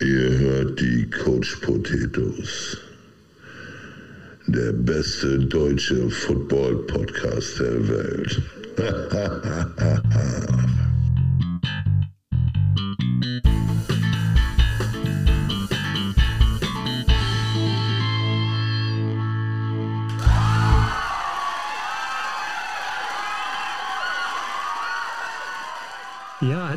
Ihr hört die Coach Potatoes. Der beste deutsche Football-Podcast der Welt.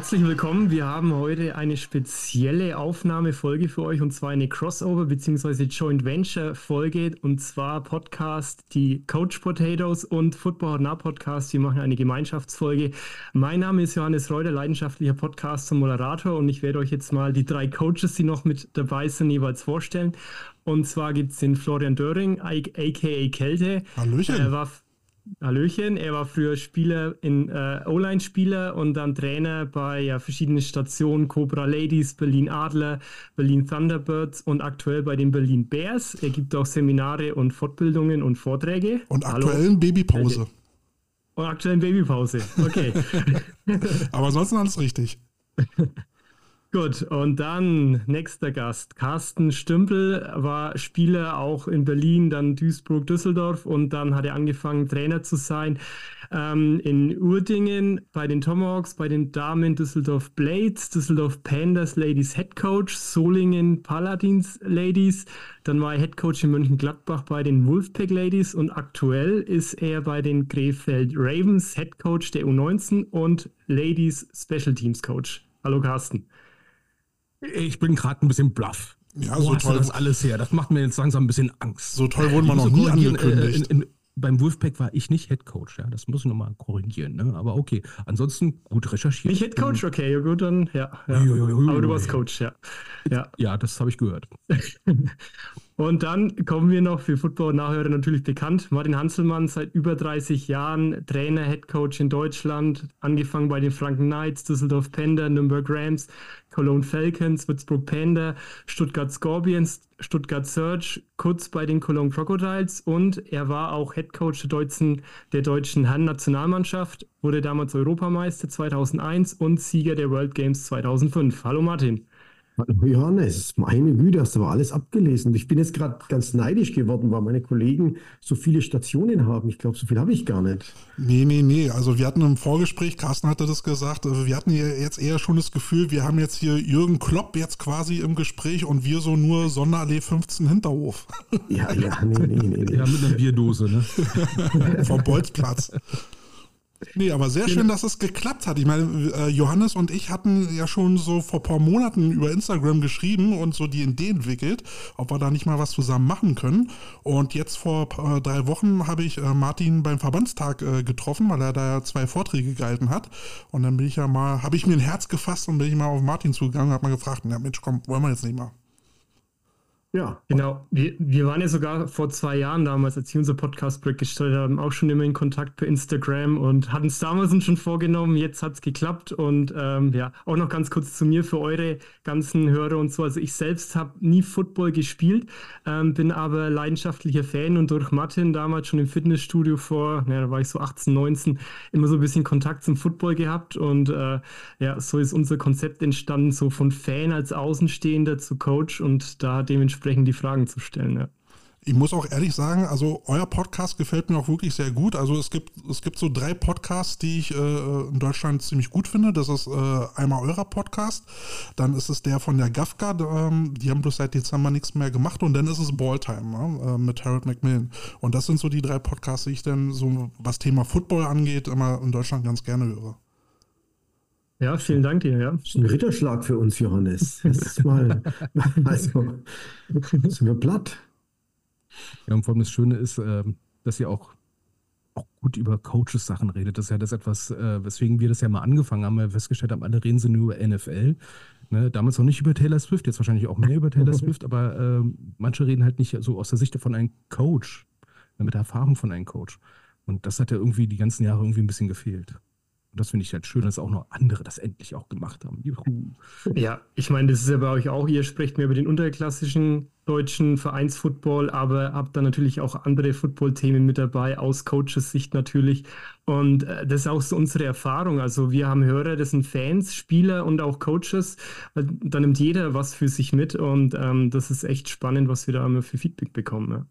herzlich willkommen. Wir haben heute eine spezielle Aufnahmefolge für euch und zwar eine Crossover bzw. Joint Venture Folge und zwar Podcast die Coach Potatoes und Football Now Podcast. Wir machen eine Gemeinschaftsfolge. Mein Name ist Johannes Reuter, leidenschaftlicher Podcast und Moderator und ich werde euch jetzt mal die drei Coaches, die noch mit dabei sind, jeweils vorstellen. Und zwar gibt es den Florian Döring, aka Kälte. Hallöchen. Er war Hallöchen, er war früher Spieler in äh, O-Line-Spieler und dann Trainer bei ja, verschiedenen Stationen, Cobra Ladies, Berlin Adler, Berlin Thunderbirds und aktuell bei den Berlin Bears. Er gibt auch Seminare und Fortbildungen und Vorträge. Und aktuellen Babypause. Und aktuellen Babypause, okay. Aber ansonsten alles richtig. Gut, und dann nächster Gast. Carsten Stümpel war Spieler auch in Berlin, dann Duisburg, Düsseldorf und dann hat er angefangen, Trainer zu sein ähm, in Urdingen bei den Tomahawks, bei den Damen Düsseldorf Blades, Düsseldorf Pandas Ladies Head Coach, Solingen Paladins Ladies. Dann war er Head Coach in Mönchengladbach bei den Wolfpack Ladies und aktuell ist er bei den Krefeld Ravens Head Coach der U19 und Ladies Special Teams Coach. Hallo Carsten. Ich bin gerade ein bisschen bluff. Ja, Wo so hast du toll, das alles her? Das macht mir jetzt langsam ein bisschen Angst. so toll wurden wir Ich noch nie korrigieren, angekündigt. Äh, in, in, beim Wolfpack war ich nicht Head Coach, ja. Das muss ich nochmal korrigieren, ne? Aber okay. Ansonsten gut recherchiert. Nicht Head Coach, okay, ja gut, dann ja. ja. Aber du warst Coach, ja. ja. Ja, das habe ich gehört. Und dann kommen wir noch für Football-Nachhörer natürlich bekannt. Martin Hanselmann seit über 30 Jahren Trainer, Head Coach in Deutschland, angefangen bei den Franken Knights, Düsseldorf Panda, Nürnberg Rams, Cologne Falcons, Würzburg Panda, Stuttgart Scorpions, Stuttgart Surge, kurz bei den Cologne Crocodiles und er war auch Head Coach der deutschen, der deutschen Herren-Nationalmannschaft, wurde damals Europameister 2001 und Sieger der World Games 2005. Hallo Martin. Hallo Johannes, meine Güte, hast du aber alles abgelesen. Ich bin jetzt gerade ganz neidisch geworden, weil meine Kollegen so viele Stationen haben. Ich glaube, so viel habe ich gar nicht. Nee, nee, nee. Also wir hatten im Vorgespräch, Carsten hatte das gesagt, also wir hatten ja jetzt eher schon das Gefühl, wir haben jetzt hier Jürgen Klopp jetzt quasi im Gespräch und wir so nur Sonderallee 15 Hinterhof Ja, ja, nee, nee, nee. nee. Ja, mit einer Bierdose, ne? vom Bolzplatz. Nee, aber sehr schön, dass es geklappt hat. Ich meine, äh, Johannes und ich hatten ja schon so vor ein paar Monaten über Instagram geschrieben und so die Idee entwickelt, ob wir da nicht mal was zusammen machen können. Und jetzt vor äh, drei Wochen habe ich äh, Martin beim Verbandstag getroffen, weil er da ja zwei Vorträge gehalten hat. Und dann bin ich ja mal, habe ich mir ein Herz gefasst und bin ich mal auf Martin zugegangen und habe mal gefragt, na Mensch, komm, wollen wir jetzt nicht mal? Ja, Genau, wir, wir waren ja sogar vor zwei Jahren damals, als wir unser Podcast-Break gestartet haben, auch schon immer in Kontakt per Instagram und hatten es damals schon vorgenommen. Jetzt hat es geklappt und ähm, ja, auch noch ganz kurz zu mir für eure ganzen Hörer und so. Also ich selbst habe nie Football gespielt, ähm, bin aber leidenschaftlicher Fan und durch Martin damals schon im Fitnessstudio vor, ja, da war ich so 18, 19, immer so ein bisschen Kontakt zum Football gehabt und äh, ja, so ist unser Konzept entstanden, so von Fan als Außenstehender zu Coach und da dementsprechend die Fragen zu stellen. Ja. Ich muss auch ehrlich sagen, also euer Podcast gefällt mir auch wirklich sehr gut. Also es gibt, es gibt so drei Podcasts, die ich äh, in Deutschland ziemlich gut finde. Das ist äh, einmal eurer Podcast, dann ist es der von der GAFKA, ähm, die haben bloß seit Dezember nichts mehr gemacht und dann ist es Balltime ne, äh, mit Harold McMillan. Und das sind so die drei Podcasts, die ich dann so, was Thema Football angeht, immer in Deutschland ganz gerne höre. Ja, vielen Dank dir. Ja. das ist ein Ritterschlag für uns, Johannes. Das ist mal, also, sind wir platt. Ja, und vor allem das Schöne ist, ähm, dass ihr auch, auch gut über Coaches Sachen redet. Das ist ja das etwas, äh, weswegen wir das ja mal angefangen haben, weil wir festgestellt haben, alle reden sie nur über NFL. Ne? Damals noch nicht über Taylor Swift, jetzt wahrscheinlich auch mehr über Taylor Swift, aber ähm, manche reden halt nicht so aus der Sicht von einem Coach, ne, mit der Erfahrung von einem Coach. Und das hat ja irgendwie die ganzen Jahre irgendwie ein bisschen gefehlt. Und das finde ich halt schön, dass auch noch andere das endlich auch gemacht haben. Juhu. Ja, ich meine, das ist ja bei euch auch, ihr sprecht mehr über den unterklassischen deutschen Vereinsfootball, aber habt da natürlich auch andere Football-Themen mit dabei, aus Coaches Sicht natürlich. Und äh, das ist auch so unsere Erfahrung. Also wir haben Hörer, das sind Fans, Spieler und auch Coaches. Da nimmt jeder was für sich mit und ähm, das ist echt spannend, was wir da immer für Feedback bekommen. Ja.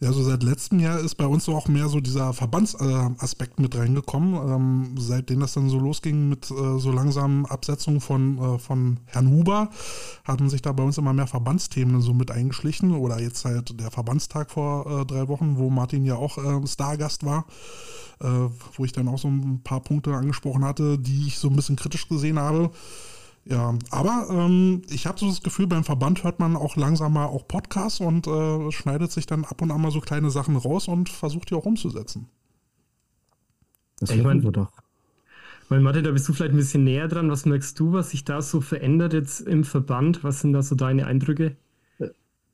Ja, so seit letztem Jahr ist bei uns so auch mehr so dieser Verbandsaspekt mit reingekommen. Ähm, seitdem das dann so losging mit äh, so langsamen Absetzungen von, äh, von Herrn Huber, hatten sich da bei uns immer mehr Verbandsthemen so mit eingeschlichen. Oder jetzt halt der Verbandstag vor äh, drei Wochen, wo Martin ja auch äh, Stargast war, äh, wo ich dann auch so ein paar Punkte angesprochen hatte, die ich so ein bisschen kritisch gesehen habe. Ja, aber ähm, ich habe so das Gefühl, beim Verband hört man auch langsam mal auch Podcasts und äh, schneidet sich dann ab und an mal so kleine Sachen raus und versucht die auch umzusetzen. Das ich meine, doch. Weil Mathe, da bist du vielleicht ein bisschen näher dran. Was merkst du, was sich da so verändert jetzt im Verband? Was sind da so deine Eindrücke? Äh,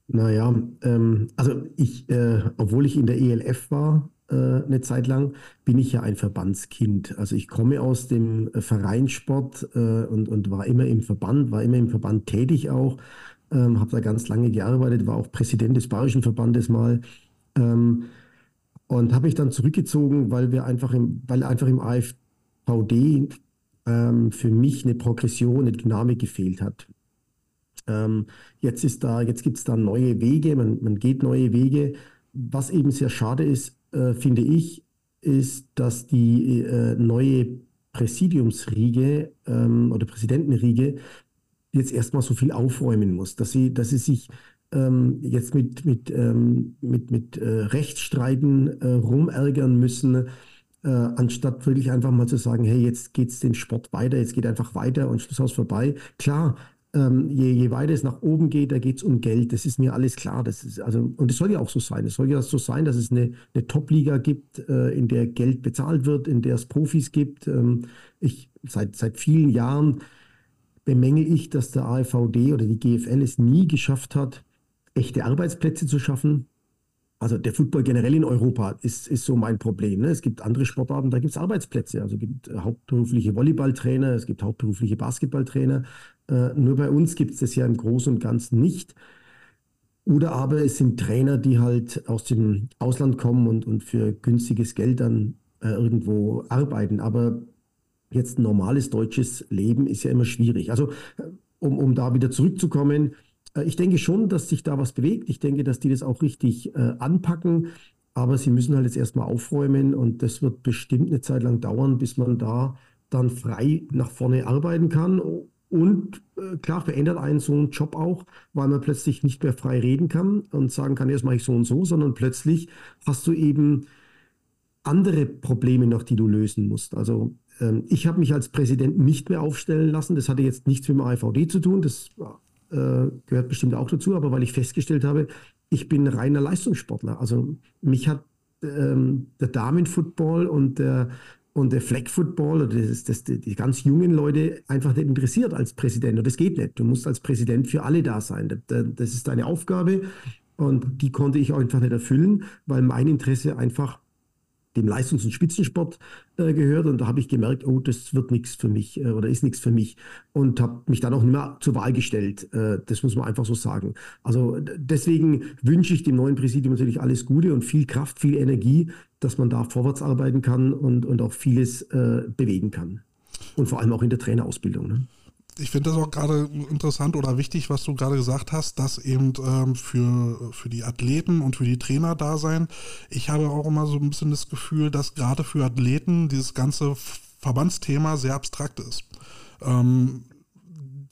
naja, ähm, also ich, äh, obwohl ich in der ELF war, äh, eine Zeit lang, bin ich ja ein Verbandskind. Also ich komme aus dem äh, Vereinssport äh, und, und war immer im Verband, war immer im Verband tätig auch, ähm, habe da ganz lange gearbeitet, war auch Präsident des Bayerischen Verbandes mal. Ähm, und habe mich dann zurückgezogen, weil wir einfach im, weil einfach im AfVD ähm, für mich eine Progression, eine Dynamik gefehlt hat. Ähm, jetzt ist da, jetzt gibt es da neue Wege, man, man geht neue Wege. Was eben sehr schade ist, äh, finde ich, ist, dass die äh, neue Präsidiumsriege ähm, oder Präsidentenriege jetzt erstmal so viel aufräumen muss, dass sie, dass sie sich ähm, jetzt mit, mit, ähm, mit, mit äh, Rechtsstreiten äh, rumärgern müssen, äh, anstatt wirklich einfach mal zu sagen, hey, jetzt geht es den Sport weiter, jetzt geht einfach weiter und Schluss aus vorbei. Klar, ähm, je, je weiter es nach oben geht, da geht es um Geld. Das ist mir alles klar. Das ist also, und es soll ja auch so sein. Es soll ja so sein, dass es eine, eine Top-Liga gibt, äh, in der Geld bezahlt wird, in der es Profis gibt. Ähm, ich, seit, seit vielen Jahren bemängel ich, dass der AFVD oder die GFL es nie geschafft hat, echte Arbeitsplätze zu schaffen. Also der Football generell in Europa ist, ist so mein Problem. Ne? Es gibt andere Sportarten, da gibt es Arbeitsplätze. Also es gibt hauptberufliche Volleyballtrainer, es gibt hauptberufliche Basketballtrainer. Äh, nur bei uns gibt es das ja im Großen und Ganzen nicht. Oder aber es sind Trainer, die halt aus dem Ausland kommen und, und für günstiges Geld dann äh, irgendwo arbeiten. Aber jetzt ein normales deutsches Leben ist ja immer schwierig. Also äh, um, um da wieder zurückzukommen, äh, ich denke schon, dass sich da was bewegt. Ich denke, dass die das auch richtig äh, anpacken. Aber sie müssen halt jetzt erstmal aufräumen und das wird bestimmt eine Zeit lang dauern, bis man da dann frei nach vorne arbeiten kann und äh, klar verändert einen so einen Job auch, weil man plötzlich nicht mehr frei reden kann und sagen kann, jetzt mache ich so und so, sondern plötzlich hast du eben andere Probleme noch, die du lösen musst. Also ähm, ich habe mich als Präsident nicht mehr aufstellen lassen. Das hatte jetzt nichts mit dem AVD zu tun. Das äh, gehört bestimmt auch dazu. Aber weil ich festgestellt habe, ich bin reiner Leistungssportler. Also mich hat ähm, der Damenfootball und der und der Flag Football oder das, das, die ganz jungen Leute einfach nicht interessiert als Präsident. Und das geht nicht. Du musst als Präsident für alle da sein. Das ist deine Aufgabe. Und die konnte ich einfach nicht erfüllen, weil mein Interesse einfach dem Leistungs- und Spitzensport äh, gehört und da habe ich gemerkt, oh, das wird nichts für mich äh, oder ist nichts für mich und habe mich dann auch nicht mehr zur Wahl gestellt. Äh, das muss man einfach so sagen. Also deswegen wünsche ich dem neuen Präsidium natürlich alles Gute und viel Kraft, viel Energie, dass man da vorwärts arbeiten kann und, und auch vieles äh, bewegen kann. Und vor allem auch in der Trainerausbildung. Ne? Ich finde das auch gerade interessant oder wichtig, was du gerade gesagt hast, dass eben ähm, für, für die Athleten und für die Trainer da sein. Ich habe auch immer so ein bisschen das Gefühl, dass gerade für Athleten dieses ganze Verbandsthema sehr abstrakt ist. Ähm,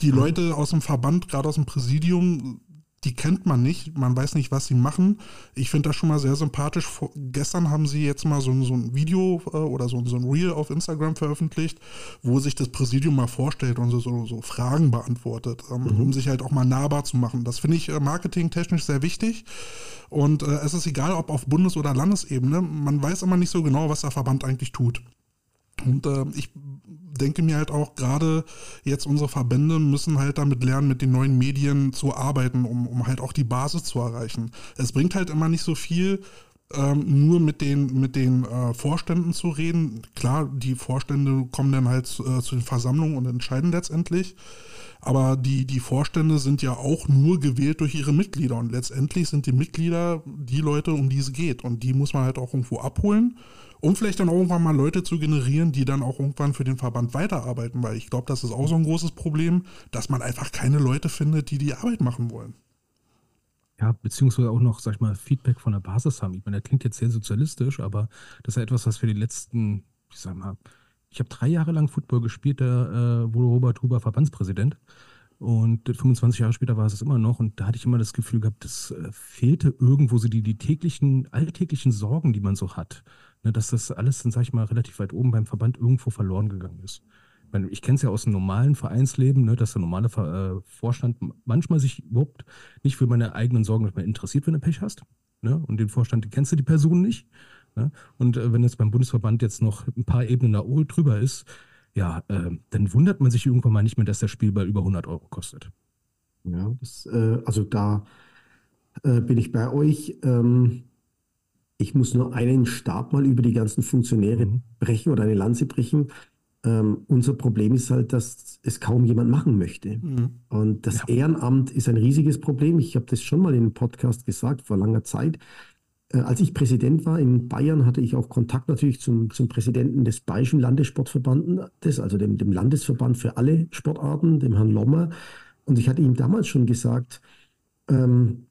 die Leute aus dem Verband, gerade aus dem Präsidium, die kennt man nicht, man weiß nicht, was sie machen. Ich finde das schon mal sehr sympathisch. Vor, gestern haben sie jetzt mal so, so ein Video äh, oder so, so ein Reel auf Instagram veröffentlicht, wo sich das Präsidium mal vorstellt und so, so, so Fragen beantwortet, ähm, mhm. um sich halt auch mal nahbar zu machen. Das finde ich äh, marketingtechnisch sehr wichtig. Und äh, es ist egal, ob auf Bundes- oder Landesebene, man weiß immer nicht so genau, was der Verband eigentlich tut. Und äh, ich denke mir halt auch, gerade jetzt unsere Verbände müssen halt damit lernen, mit den neuen Medien zu arbeiten, um, um halt auch die Basis zu erreichen. Es bringt halt immer nicht so viel, ähm, nur mit den, mit den äh, Vorständen zu reden. Klar, die Vorstände kommen dann halt äh, zu den Versammlungen und entscheiden letztendlich. Aber die, die Vorstände sind ja auch nur gewählt durch ihre Mitglieder. Und letztendlich sind die Mitglieder die Leute, um die es geht. Und die muss man halt auch irgendwo abholen, um vielleicht dann irgendwann mal Leute zu generieren, die dann auch irgendwann für den Verband weiterarbeiten. Weil ich glaube, das ist auch so ein großes Problem, dass man einfach keine Leute findet, die die Arbeit machen wollen. Ja, beziehungsweise auch noch, sag ich mal, Feedback von der Basis haben. Ich meine, das klingt jetzt sehr sozialistisch, aber das ist ja etwas, was wir die letzten, ich sag mal, ich habe drei Jahre lang Football gespielt, da äh, wurde Robert Huber Verbandspräsident. Und 25 Jahre später war es immer noch. Und da hatte ich immer das Gefühl gehabt, das äh, fehlte irgendwo so die, die täglichen, alltäglichen Sorgen, die man so hat. Ne, dass das alles dann, sag ich mal, relativ weit oben beim Verband irgendwo verloren gegangen ist meine, ich kenne es ja aus dem normalen Vereinsleben, ne, dass der normale äh, Vorstand manchmal sich überhaupt nicht für meine eigenen Sorgen mehr interessiert, wenn du Pech hast. Ne? Und den Vorstand, kennst du die Person nicht. Ne? Und äh, wenn jetzt beim Bundesverband jetzt noch ein paar Ebenen da drüber ist, ja, äh, dann wundert man sich irgendwann mal nicht mehr, dass der Spielball über 100 Euro kostet. Ja, das, äh, also da äh, bin ich bei euch. Ähm, ich muss nur einen Stab mal über die ganzen Funktionäre mhm. brechen oder eine Lanze brechen. Ähm, unser Problem ist halt, dass es kaum jemand machen möchte. Mhm. Und das ja. Ehrenamt ist ein riesiges Problem. Ich habe das schon mal in einem Podcast gesagt, vor langer Zeit. Äh, als ich Präsident war in Bayern, hatte ich auch Kontakt natürlich zum, zum Präsidenten des Bayerischen Landessportverbandes, also dem, dem Landesverband für alle Sportarten, dem Herrn Lommer. Und ich hatte ihm damals schon gesagt, ähm,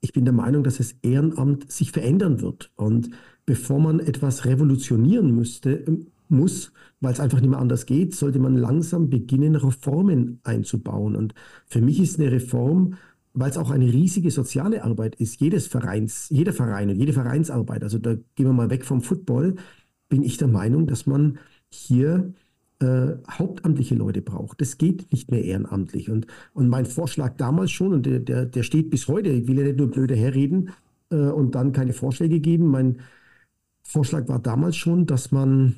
ich bin der Meinung, dass das Ehrenamt sich verändern wird. Und bevor man etwas revolutionieren müsste, muss, weil es einfach nicht mehr anders geht, sollte man langsam beginnen, Reformen einzubauen. Und für mich ist eine Reform, weil es auch eine riesige soziale Arbeit ist, jedes Vereins, jeder Verein und jede Vereinsarbeit, also da gehen wir mal weg vom Football, bin ich der Meinung, dass man hier äh, hauptamtliche Leute braucht. Das geht nicht mehr ehrenamtlich. Und, und mein Vorschlag damals schon, und der, der, der steht bis heute, ich will ja nicht nur blöde herreden äh, und dann keine Vorschläge geben, mein Vorschlag war damals schon, dass man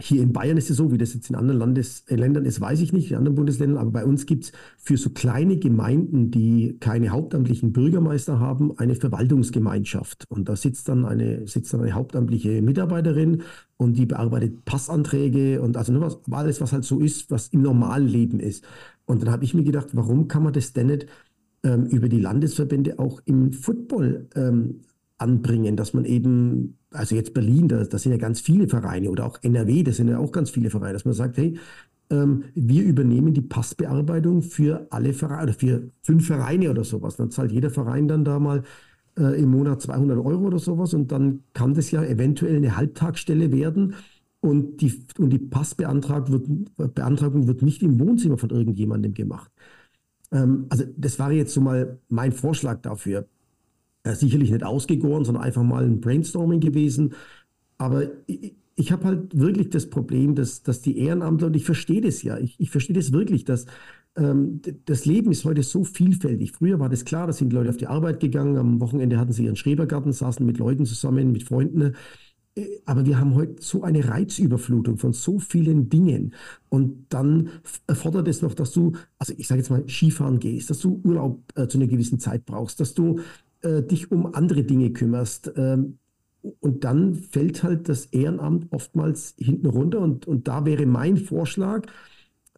hier in Bayern ist es so, wie das jetzt in anderen Landes äh, Ländern ist, weiß ich nicht, in anderen Bundesländern, aber bei uns gibt es für so kleine Gemeinden, die keine hauptamtlichen Bürgermeister haben, eine Verwaltungsgemeinschaft. Und da sitzt dann eine, sitzt dann eine hauptamtliche Mitarbeiterin und die bearbeitet Passanträge und also nur was, alles, was halt so ist, was im normalen Leben ist. Und dann habe ich mir gedacht, warum kann man das denn nicht ähm, über die Landesverbände auch im Football ähm, anbringen, dass man eben, also jetzt Berlin, da, da sind ja ganz viele Vereine oder auch NRW, da sind ja auch ganz viele Vereine, dass man sagt, hey, ähm, wir übernehmen die Passbearbeitung für alle Vereine, oder für fünf Vereine oder sowas. Dann zahlt jeder Verein dann da mal äh, im Monat 200 Euro oder sowas und dann kann das ja eventuell eine Halbtagsstelle werden und die, und die Passbeantragung wird, wird nicht im Wohnzimmer von irgendjemandem gemacht. Ähm, also das war jetzt so mal mein Vorschlag dafür äh, sicherlich nicht ausgegoren, sondern einfach mal ein Brainstorming gewesen. Aber ich, ich habe halt wirklich das Problem, dass, dass die Ehrenamtler, und ich verstehe das ja, ich, ich verstehe das wirklich, dass ähm, das Leben ist heute so vielfältig. Früher war das klar, da sind Leute auf die Arbeit gegangen, am Wochenende hatten sie ihren Schrebergarten, saßen mit Leuten zusammen, mit Freunden. Äh, aber wir haben heute so eine Reizüberflutung von so vielen Dingen. Und dann erfordert es noch, dass du, also ich sage jetzt mal, Skifahren gehst, dass du Urlaub äh, zu einer gewissen Zeit brauchst, dass du äh, dich um andere Dinge kümmerst. Ähm, und dann fällt halt das Ehrenamt oftmals hinten runter. Und, und da wäre mein Vorschlag,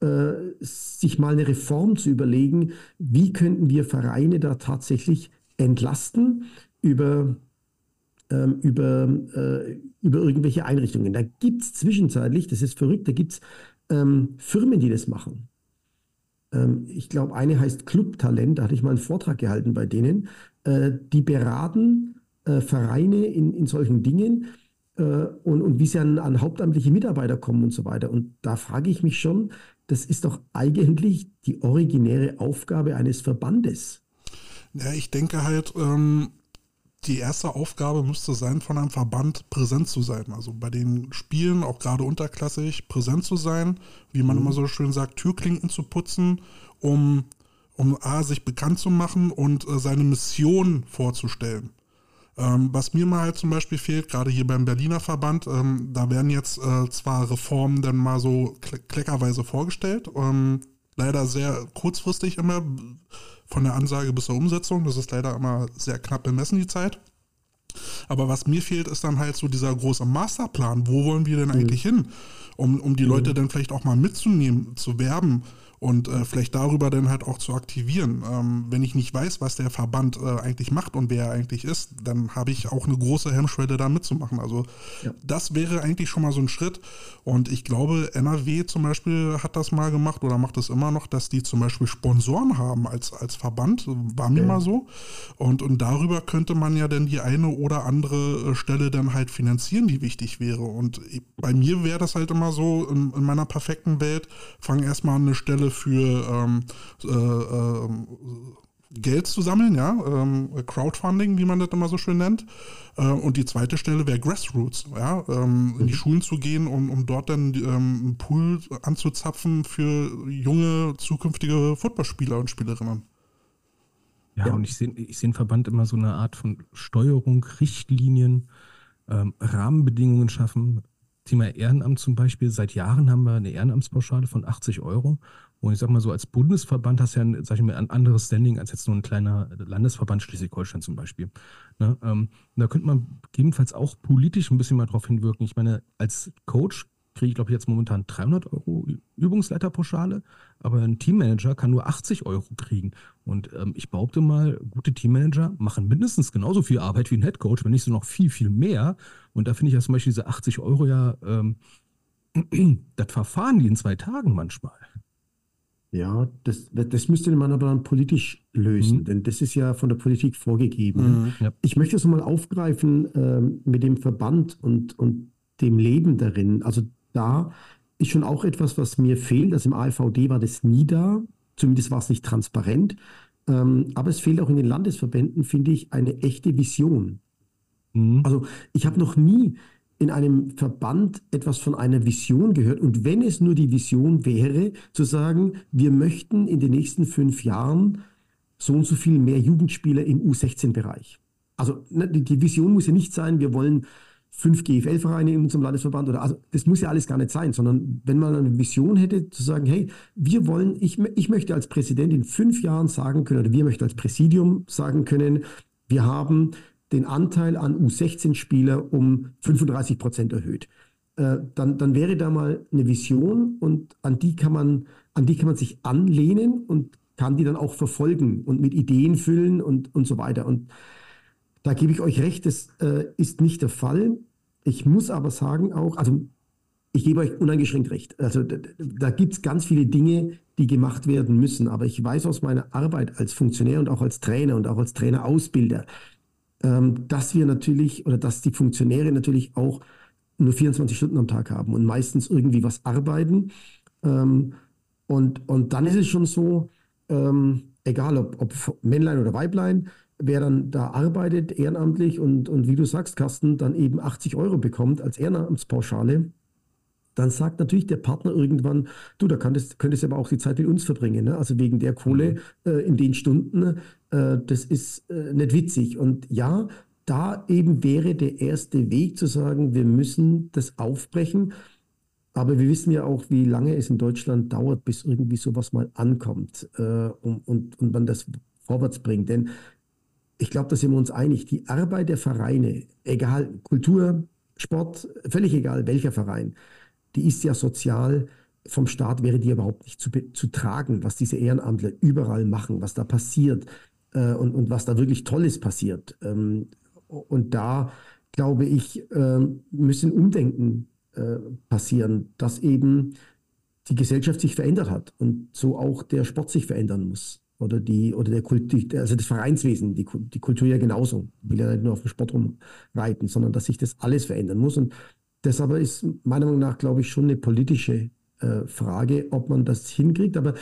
äh, sich mal eine Reform zu überlegen, wie könnten wir Vereine da tatsächlich entlasten über, ähm, über, äh, über irgendwelche Einrichtungen. Da gibt es zwischenzeitlich, das ist verrückt, da gibt es ähm, Firmen, die das machen. Ähm, ich glaube, eine heißt Club Talent, da hatte ich mal einen Vortrag gehalten bei denen. Äh, die beraten äh, Vereine in, in solchen Dingen äh, und, und wie sie an, an hauptamtliche Mitarbeiter kommen und so weiter. Und da frage ich mich schon, das ist doch eigentlich die originäre Aufgabe eines Verbandes. Ja, ich denke halt, ähm, die erste Aufgabe müsste sein, von einem Verband präsent zu sein. Also bei den Spielen, auch gerade unterklassig, präsent zu sein, wie man mhm. immer so schön sagt, Türklinken zu putzen, um, um A, sich bekannt zu machen und äh, seine Mission vorzustellen. Ähm, was mir mal halt zum Beispiel fehlt, gerade hier beim Berliner Verband, ähm, da werden jetzt äh, zwar Reformen dann mal so kleckerweise vorgestellt, ähm, leider sehr kurzfristig immer von der Ansage bis zur Umsetzung. Das ist leider immer sehr knapp bemessen, die Zeit. Aber was mir fehlt, ist dann halt so dieser große Masterplan. Wo wollen wir denn eigentlich hin? Um, um die Leute dann vielleicht auch mal mitzunehmen, zu werben und äh, vielleicht darüber dann halt auch zu aktivieren. Ähm, wenn ich nicht weiß, was der Verband äh, eigentlich macht und wer er eigentlich ist, dann habe ich auch eine große Hemmschwelle da mitzumachen. Also ja. das wäre eigentlich schon mal so ein Schritt. Und ich glaube, NRW zum Beispiel hat das mal gemacht oder macht es immer noch, dass die zum Beispiel Sponsoren haben als, als Verband. War mir ja. mal so. Und, und darüber könnte man ja dann die eine oder andere äh, Stelle dann halt finanzieren, die wichtig wäre. Und bei mir wäre das halt immer so, in, in meiner perfekten Welt, fang erstmal an eine Stelle für ähm, äh, äh, Geld zu sammeln, ja, ähm, Crowdfunding, wie man das immer so schön nennt. Äh, und die zweite Stelle wäre Grassroots, ja, ähm, mhm. in die mhm. Schulen zu gehen, um, um dort dann ähm, einen Pool anzuzapfen für junge zukünftige Footballspieler und Spielerinnen. Ja, ja. und ich sehe ich seh einen Verband immer so eine Art von Steuerung, Richtlinien, ähm, Rahmenbedingungen schaffen. Thema Ehrenamt zum Beispiel. Seit Jahren haben wir eine Ehrenamtspauschale von 80 Euro. Und ich sag mal so, als Bundesverband hast du ja ein, sag ich mal, ein anderes Standing als jetzt nur ein kleiner Landesverband Schleswig-Holstein zum Beispiel. Ne? Ähm, da könnte man gegebenenfalls auch politisch ein bisschen mal drauf hinwirken. Ich meine, als Coach kriege ich, glaube ich, jetzt momentan 300 Euro Übungsleiterpauschale, aber ein Teammanager kann nur 80 Euro kriegen. Und ähm, ich behaupte mal, gute Teammanager machen mindestens genauso viel Arbeit wie ein Headcoach, wenn nicht so noch viel, viel mehr. Und da finde ich ja zum Beispiel diese 80 Euro ja, ähm, das verfahren die in zwei Tagen manchmal. Ja, das, das müsste man aber dann politisch lösen, mhm. denn das ist ja von der Politik vorgegeben. Mhm, ja. Ich möchte das mal aufgreifen äh, mit dem Verband und, und dem Leben darin. Also da ist schon auch etwas, was mir fehlt. Also im AVD war das nie da, zumindest war es nicht transparent. Ähm, aber es fehlt auch in den Landesverbänden, finde ich, eine echte Vision. Mhm. Also ich habe noch nie in einem Verband etwas von einer Vision gehört. Und wenn es nur die Vision wäre, zu sagen, wir möchten in den nächsten fünf Jahren so und so viel mehr Jugendspieler im U16-Bereich. Also ne, die Vision muss ja nicht sein, wir wollen fünf GFL-Vereine in unserem Landesverband oder also das muss ja alles gar nicht sein, sondern wenn man eine Vision hätte, zu sagen, hey, wir wollen, ich, ich möchte als Präsident in fünf Jahren sagen können, oder wir möchten als Präsidium sagen können, wir haben den Anteil an U16-Spieler um 35 Prozent erhöht. Äh, dann, dann wäre da mal eine Vision und an die kann man, an die kann man sich anlehnen und kann die dann auch verfolgen und mit Ideen füllen und, und so weiter. Und da gebe ich euch recht, das äh, ist nicht der Fall. Ich muss aber sagen auch, also ich gebe euch uneingeschränkt recht. Also da, da gibt es ganz viele Dinge, die gemacht werden müssen. Aber ich weiß aus meiner Arbeit als Funktionär und auch als Trainer und auch als Trainerausbilder, dass wir natürlich oder dass die Funktionäre natürlich auch nur 24 Stunden am Tag haben und meistens irgendwie was arbeiten. Ähm, und, und dann ist es schon so, ähm, egal ob, ob Männlein oder Weiblein, wer dann da arbeitet ehrenamtlich und, und wie du sagst, Carsten, dann eben 80 Euro bekommt als Ehrenamtspauschale, dann sagt natürlich der Partner irgendwann, du, da könntest, könntest aber auch die Zeit mit uns verbringen. Ne? Also wegen der Kohle mhm. äh, in den Stunden, äh, das ist äh, nicht witzig. Und ja, da eben wäre der erste Weg zu sagen, wir müssen das aufbrechen. Aber wir wissen ja auch, wie lange es in Deutschland dauert, bis irgendwie sowas mal ankommt äh, und, und, und man das vorwärts bringt. Denn ich glaube, da sind wir uns einig, die Arbeit der Vereine, egal, Kultur, Sport, völlig egal, welcher Verein, die ist ja sozial, vom Staat wäre die überhaupt nicht zu, zu tragen, was diese Ehrenamtler überall machen, was da passiert äh, und, und was da wirklich Tolles passiert. Ähm, und da, glaube ich, äh, müssen Umdenken äh, passieren, dass eben die Gesellschaft sich verändert hat und so auch der Sport sich verändern muss oder die oder der Kult, also das Vereinswesen, die, die Kultur ja genauso. Ich will ja nicht nur auf dem Sport rumreiten, sondern dass sich das alles verändern muss. Und das aber ist meiner Meinung nach, glaube ich, schon eine politische äh, Frage, ob man das hinkriegt. Aber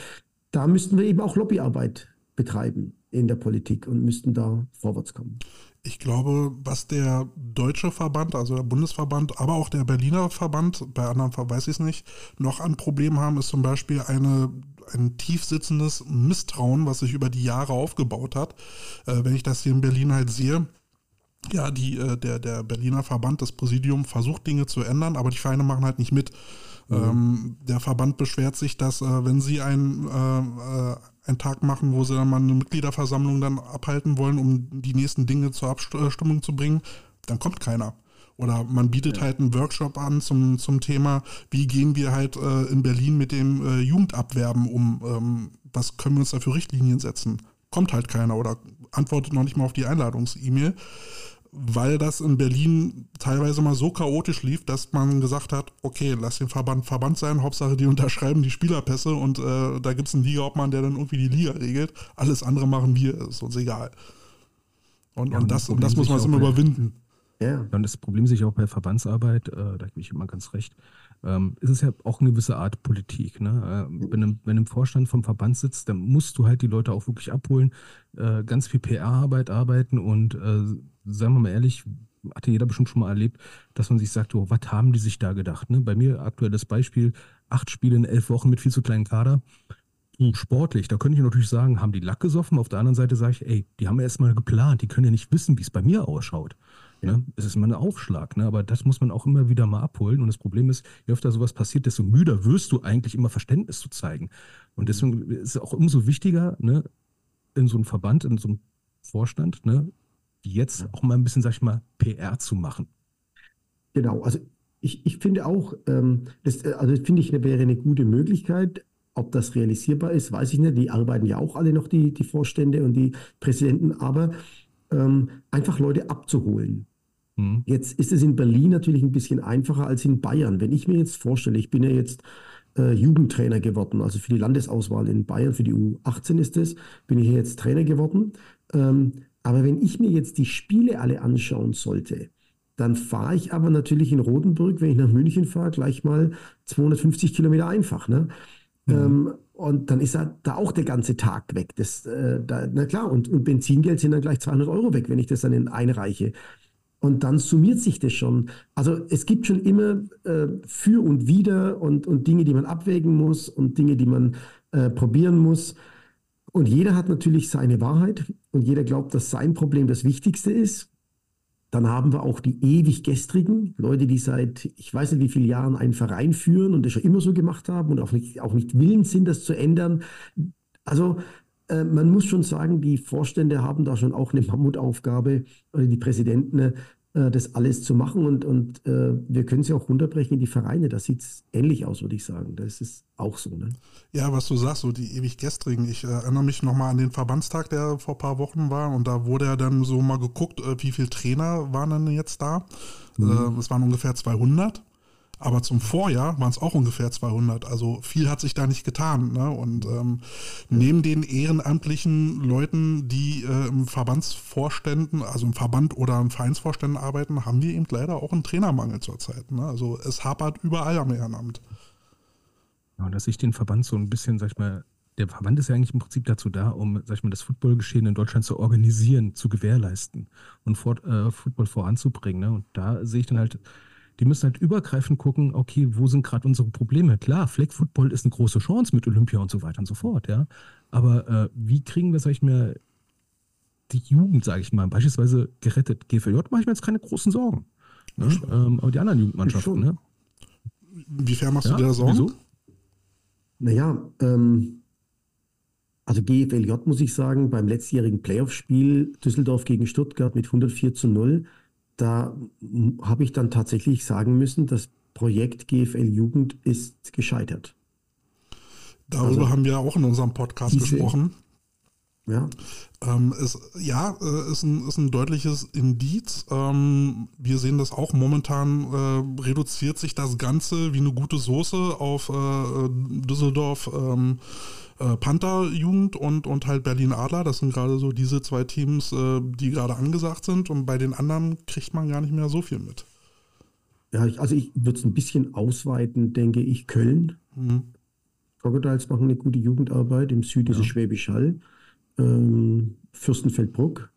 da müssten wir eben auch Lobbyarbeit betreiben in der Politik und müssten da vorwärts kommen. Ich glaube, was der deutsche Verband, also der Bundesverband, aber auch der Berliner Verband, bei anderen weiß ich es nicht, noch an Problemen haben, ist zum Beispiel eine ein tief sitzendes Misstrauen, was sich über die Jahre aufgebaut hat. Äh, wenn ich das hier in Berlin halt sehe, ja, die, äh, der, der Berliner Verband, das Präsidium versucht Dinge zu ändern, aber die Vereine machen halt nicht mit. Mhm. Ähm, der Verband beschwert sich, dass äh, wenn sie ein, äh, äh, einen Tag machen, wo sie dann mal eine Mitgliederversammlung dann abhalten wollen, um die nächsten Dinge zur Abstimmung zu bringen, dann kommt keiner. Oder man bietet ja. halt einen Workshop an zum, zum Thema, wie gehen wir halt äh, in Berlin mit dem äh, Jugendabwerben um, ähm, was können wir uns da für Richtlinien setzen? Kommt halt keiner oder antwortet noch nicht mal auf die Einladungs-E-Mail weil das in Berlin teilweise mal so chaotisch lief, dass man gesagt hat, okay, lass den Verband Verband sein, Hauptsache die unterschreiben die Spielerpässe und äh, da gibt es einen Ligaobmann, der dann irgendwie die Liga regelt. Alles andere machen wir, ist uns egal. Und, ja, und, das, und das muss man immer überwinden. Ja. Und das Problem sich auch bei Verbandsarbeit, äh, da gebe ich immer ganz recht, ähm, ist es ja auch eine gewisse Art Politik. Ne? Äh, wenn, im, wenn im Vorstand vom Verband sitzt, dann musst du halt die Leute auch wirklich abholen, äh, ganz viel PR-Arbeit arbeiten und äh, sagen wir mal ehrlich, hatte jeder bestimmt schon mal erlebt, dass man sich sagt, oh, was haben die sich da gedacht? Ne? Bei mir aktuell das Beispiel, acht Spiele in elf Wochen mit viel zu kleinen Kader. Hm, sportlich, da könnte ich natürlich sagen, haben die Lack gesoffen. Auf der anderen Seite sage ich, ey, die haben ja erstmal geplant, die können ja nicht wissen, wie es bei mir ausschaut. Ne? Es ist immer ein Aufschlag, ne? aber das muss man auch immer wieder mal abholen. Und das Problem ist, je öfter sowas passiert, desto müder wirst du eigentlich immer Verständnis zu zeigen. Und deswegen ist es auch umso wichtiger, ne, in so einem Verband, in so einem Vorstand, ne, jetzt auch mal ein bisschen, sag ich mal, PR zu machen. Genau, also ich, ich finde auch, ähm, das, also finde ich, wäre eine gute Möglichkeit. Ob das realisierbar ist, weiß ich nicht. Die arbeiten ja auch alle noch, die, die Vorstände und die Präsidenten, aber ähm, einfach Leute abzuholen. Mhm. Jetzt ist es in Berlin natürlich ein bisschen einfacher als in Bayern. Wenn ich mir jetzt vorstelle, ich bin ja jetzt äh, Jugendtrainer geworden, also für die Landesauswahl in Bayern, für die U18 ist es, bin ich jetzt Trainer geworden. Ähm, aber wenn ich mir jetzt die Spiele alle anschauen sollte, dann fahre ich aber natürlich in Rotenburg, wenn ich nach München fahre, gleich mal 250 Kilometer einfach. Ne? Mhm. Ähm, und dann ist da auch der ganze Tag weg. Das, äh, da, na klar, und, und Benzingeld sind dann gleich 200 Euro weg, wenn ich das dann in einreiche. Und dann summiert sich das schon. Also es gibt schon immer äh, für und wider und, und Dinge, die man abwägen muss und Dinge, die man äh, probieren muss. Und jeder hat natürlich seine Wahrheit und jeder glaubt, dass sein Problem das Wichtigste ist. Dann haben wir auch die ewig gestrigen, Leute, die seit ich weiß nicht wie vielen Jahren einen Verein führen und das schon immer so gemacht haben und auch nicht, auch nicht willens sind, das zu ändern. Also äh, man muss schon sagen, die Vorstände haben da schon auch eine Mammutaufgabe oder die Präsidenten, äh, das alles zu machen. Und, und äh, wir können sie auch runterbrechen in die Vereine. Da sieht es ähnlich aus, würde ich sagen. Das ist auch so. Ne? Ja, was du sagst, so die ewig gestrigen. Ich äh, erinnere mich nochmal an den Verbandstag, der vor ein paar Wochen war. Und da wurde ja dann so mal geguckt, äh, wie viele Trainer waren denn jetzt da. Mhm. Äh, es waren ungefähr 200. Aber zum Vorjahr waren es auch ungefähr 200. Also viel hat sich da nicht getan. Ne? Und ähm, neben den ehrenamtlichen Leuten, die äh, im Verbandsvorständen, also im Verband oder im Vereinsvorständen arbeiten, haben wir eben leider auch einen Trainermangel zurzeit. Ne? Also es hapert überall am Ehrenamt. Ja, und dass ich den Verband so ein bisschen, sag ich mal, der Verband ist ja eigentlich im Prinzip dazu da, um, sag ich mal, das Footballgeschehen in Deutschland zu organisieren, zu gewährleisten und fort, äh, Football voranzubringen. Ne? Und da sehe ich dann halt die müssen halt übergreifend gucken, okay, wo sind gerade unsere Probleme? Klar, Flag Football ist eine große Chance mit Olympia und so weiter und so fort, ja. Aber äh, wie kriegen wir, sag ich mal, die Jugend, sage ich mal, beispielsweise gerettet? GFJ mache ich mir jetzt keine großen Sorgen. Ne? Ähm, aber die anderen Jugendmannschaften, ne? Inwiefern machst ja, du dir da Sorgen? Wieso? Naja, ähm, also GFLJ muss ich sagen, beim letztjährigen Playoff-Spiel Düsseldorf gegen Stuttgart mit 104 zu 0 da habe ich dann tatsächlich sagen müssen, das Projekt GFL Jugend ist gescheitert. Darüber also, haben wir auch in unserem Podcast diese, gesprochen. Ja. Ähm, ist, ja, äh, ist ein, ist ein deutliches Indiz. Ähm, wir sehen das auch momentan, äh, reduziert sich das Ganze wie eine gute Soße auf äh, Düsseldorf. Ähm, äh, Panther-Jugend und, und halt Berlin Adler. Das sind gerade so diese zwei Teams, äh, die gerade angesagt sind. Und bei den anderen kriegt man gar nicht mehr so viel mit. Ja, ich, also ich würde es ein bisschen ausweiten, denke ich. Köln. Mhm. Crocodiles machen eine gute Jugendarbeit. Im Süden ja. ist es Schwäbisch Hall. Ähm, Fürstenfeldbruck,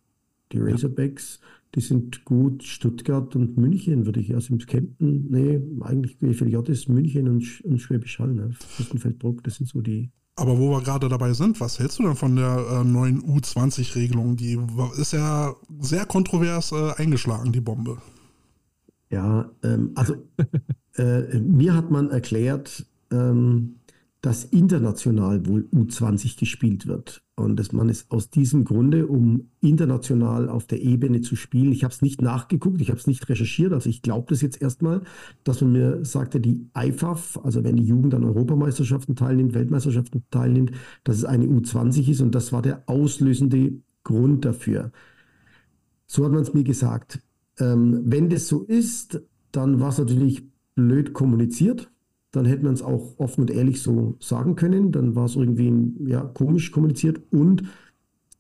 die Razorbacks, ja. die sind gut. Stuttgart und München würde ich, also im Campen, nee, eigentlich GFLJ ist München und, und Schwäbisch Hall. Ne? Fürstenfeldbruck, das sind so die, aber wo wir gerade dabei sind, was hältst du denn von der äh, neuen U20-Regelung? Die ist ja sehr kontrovers äh, eingeschlagen, die Bombe. Ja, ähm, also äh, mir hat man erklärt, ähm, dass international wohl U20 gespielt wird. Und dass man es aus diesem Grunde, um international auf der Ebene zu spielen, ich habe es nicht nachgeguckt, ich habe es nicht recherchiert, also ich glaube das jetzt erstmal, dass man mir sagte, die IFAF, also wenn die Jugend an Europameisterschaften teilnimmt, Weltmeisterschaften teilnimmt, dass es eine U20 ist und das war der auslösende Grund dafür. So hat man es mir gesagt. Ähm, wenn das so ist, dann war es natürlich blöd kommuniziert dann hätte man es auch offen und ehrlich so sagen können. Dann war es irgendwie ja, komisch kommuniziert. Und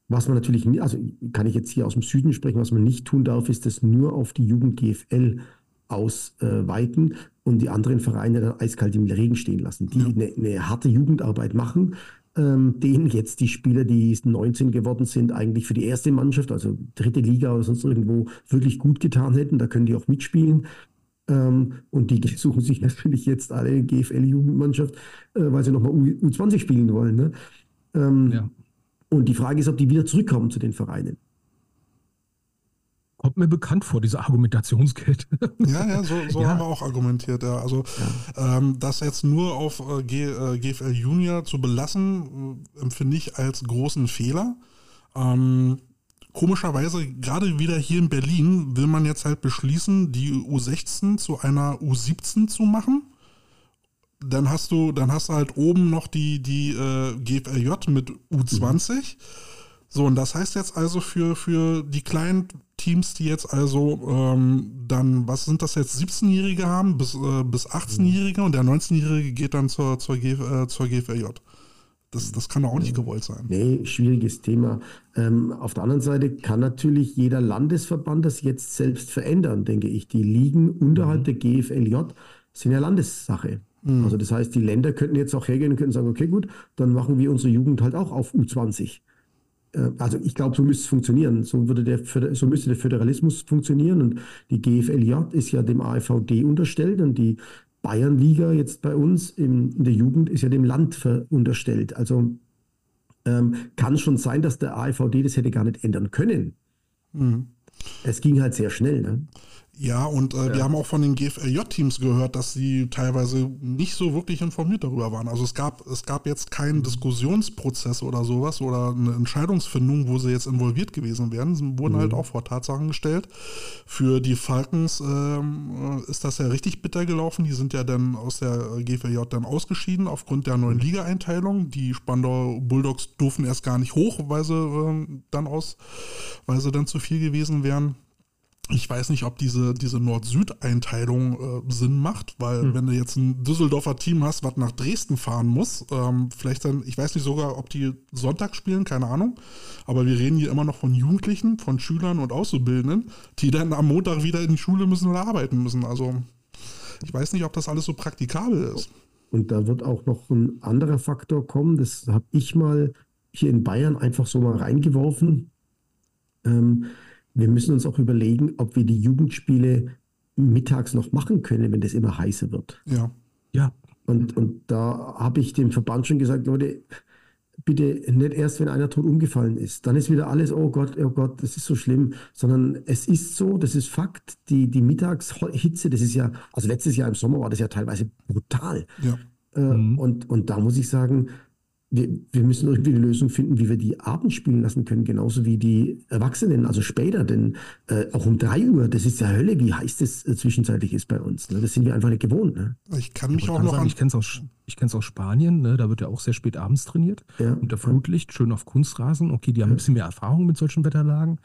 was man natürlich, nicht, also kann ich jetzt hier aus dem Süden sprechen, was man nicht tun darf, ist das nur auf die Jugend GFL ausweiten und die anderen Vereine dann eiskalt im Regen stehen lassen, die eine, eine harte Jugendarbeit machen, ähm, denen jetzt die Spieler, die 19 geworden sind, eigentlich für die erste Mannschaft, also dritte Liga oder sonst irgendwo, wirklich gut getan hätten. Da können die auch mitspielen. Ähm, und die suchen sich natürlich jetzt alle GFL-Jugendmannschaft, äh, weil sie nochmal U20 spielen wollen. Ne? Ähm, ja. Und die Frage ist, ob die wieder zurückkommen zu den Vereinen. Kommt mir bekannt vor, diese Argumentationskette. Ja, ja, so, so ja. haben wir auch argumentiert. Ja. Also ja. Ähm, das jetzt nur auf äh, G, äh, GFL Junior zu belassen, äh, empfinde ich als großen Fehler. Ähm, komischerweise, gerade wieder hier in Berlin, will man jetzt halt beschließen, die U16 zu einer U17 zu machen. Dann hast du, dann hast du halt oben noch die, die äh, GFLJ mit U20. Mhm. So, und das heißt jetzt also für, für die kleinen Teams, die jetzt also ähm, dann, was sind das jetzt, 17-Jährige haben bis, äh, bis 18-Jährige und der 19-Jährige geht dann zur, zur, G, äh, zur GFLJ. Das, das kann doch auch nicht gewollt sein. Nee, schwieriges Thema. Ähm, auf der anderen Seite kann natürlich jeder Landesverband das jetzt selbst verändern, denke ich. Die Ligen unterhalb mhm. der GFLJ sind ja Landessache. Mhm. Also das heißt, die Länder könnten jetzt auch hergehen und könnten sagen, okay, gut, dann machen wir unsere Jugend halt auch auf U20. Äh, also ich glaube, so müsste es funktionieren. So, würde der, so müsste der Föderalismus funktionieren. Und die GFLJ ist ja dem AVD unterstellt und die Bayernliga jetzt bei uns in, in der Jugend ist ja dem Land unterstellt. Also ähm, kann schon sein, dass der AVD das hätte gar nicht ändern können. Mhm. Es ging halt sehr schnell. Ne? Ja, und äh, ja. wir haben auch von den GFLJ-Teams gehört, dass sie teilweise nicht so wirklich informiert darüber waren. Also es gab, es gab jetzt keinen Diskussionsprozess oder sowas oder eine Entscheidungsfindung, wo sie jetzt involviert gewesen wären. Sie wurden halt mhm. halt auch vor Tatsachen gestellt. Für die Falcons ähm, ist das ja richtig bitter gelaufen. Die sind ja dann aus der GFLJ dann ausgeschieden aufgrund der neuen Liga-Einteilung. Die Spandau Bulldogs durften erst gar nicht hoch, weil sie äh, dann aus, weil sie dann zu viel gewesen wären ich weiß nicht, ob diese, diese Nord-Süd-Einteilung äh, Sinn macht, weil hm. wenn du jetzt ein Düsseldorfer Team hast, was nach Dresden fahren muss, ähm, vielleicht dann, ich weiß nicht sogar, ob die Sonntag spielen, keine Ahnung, aber wir reden hier immer noch von Jugendlichen, von Schülern und Auszubildenden, die dann am Montag wieder in die Schule müssen oder arbeiten müssen. Also ich weiß nicht, ob das alles so praktikabel ist. Und da wird auch noch ein anderer Faktor kommen, das habe ich mal hier in Bayern einfach so mal reingeworfen. Ähm, wir müssen uns auch überlegen, ob wir die Jugendspiele mittags noch machen können, wenn das immer heißer wird. Ja. Ja. Und, und da habe ich dem Verband schon gesagt, Leute, bitte nicht erst, wenn einer tot umgefallen ist. Dann ist wieder alles, oh Gott, oh Gott, das ist so schlimm. Sondern es ist so, das ist Fakt. Die, die Mittagshitze, das ist ja, also letztes Jahr im Sommer war das ja teilweise brutal. Ja. Äh, mhm. und, und da muss ich sagen, wir, wir, müssen irgendwie eine Lösung finden, wie wir die Abend spielen lassen können, genauso wie die Erwachsenen, also später, denn äh, auch um 3 Uhr, das ist ja Hölle, wie heiß das äh, zwischenzeitlich ist bei uns. Ne? Das sind wir einfach nicht gewohnt. Ne? Ich kann mich ich auch noch sagen, Ich kenne es aus, aus Spanien, ne? da wird ja auch sehr spät abends trainiert. Ja. Unter Flutlicht, schön auf Kunstrasen. Okay, die haben ja. ein bisschen mehr Erfahrung mit solchen Wetterlagen.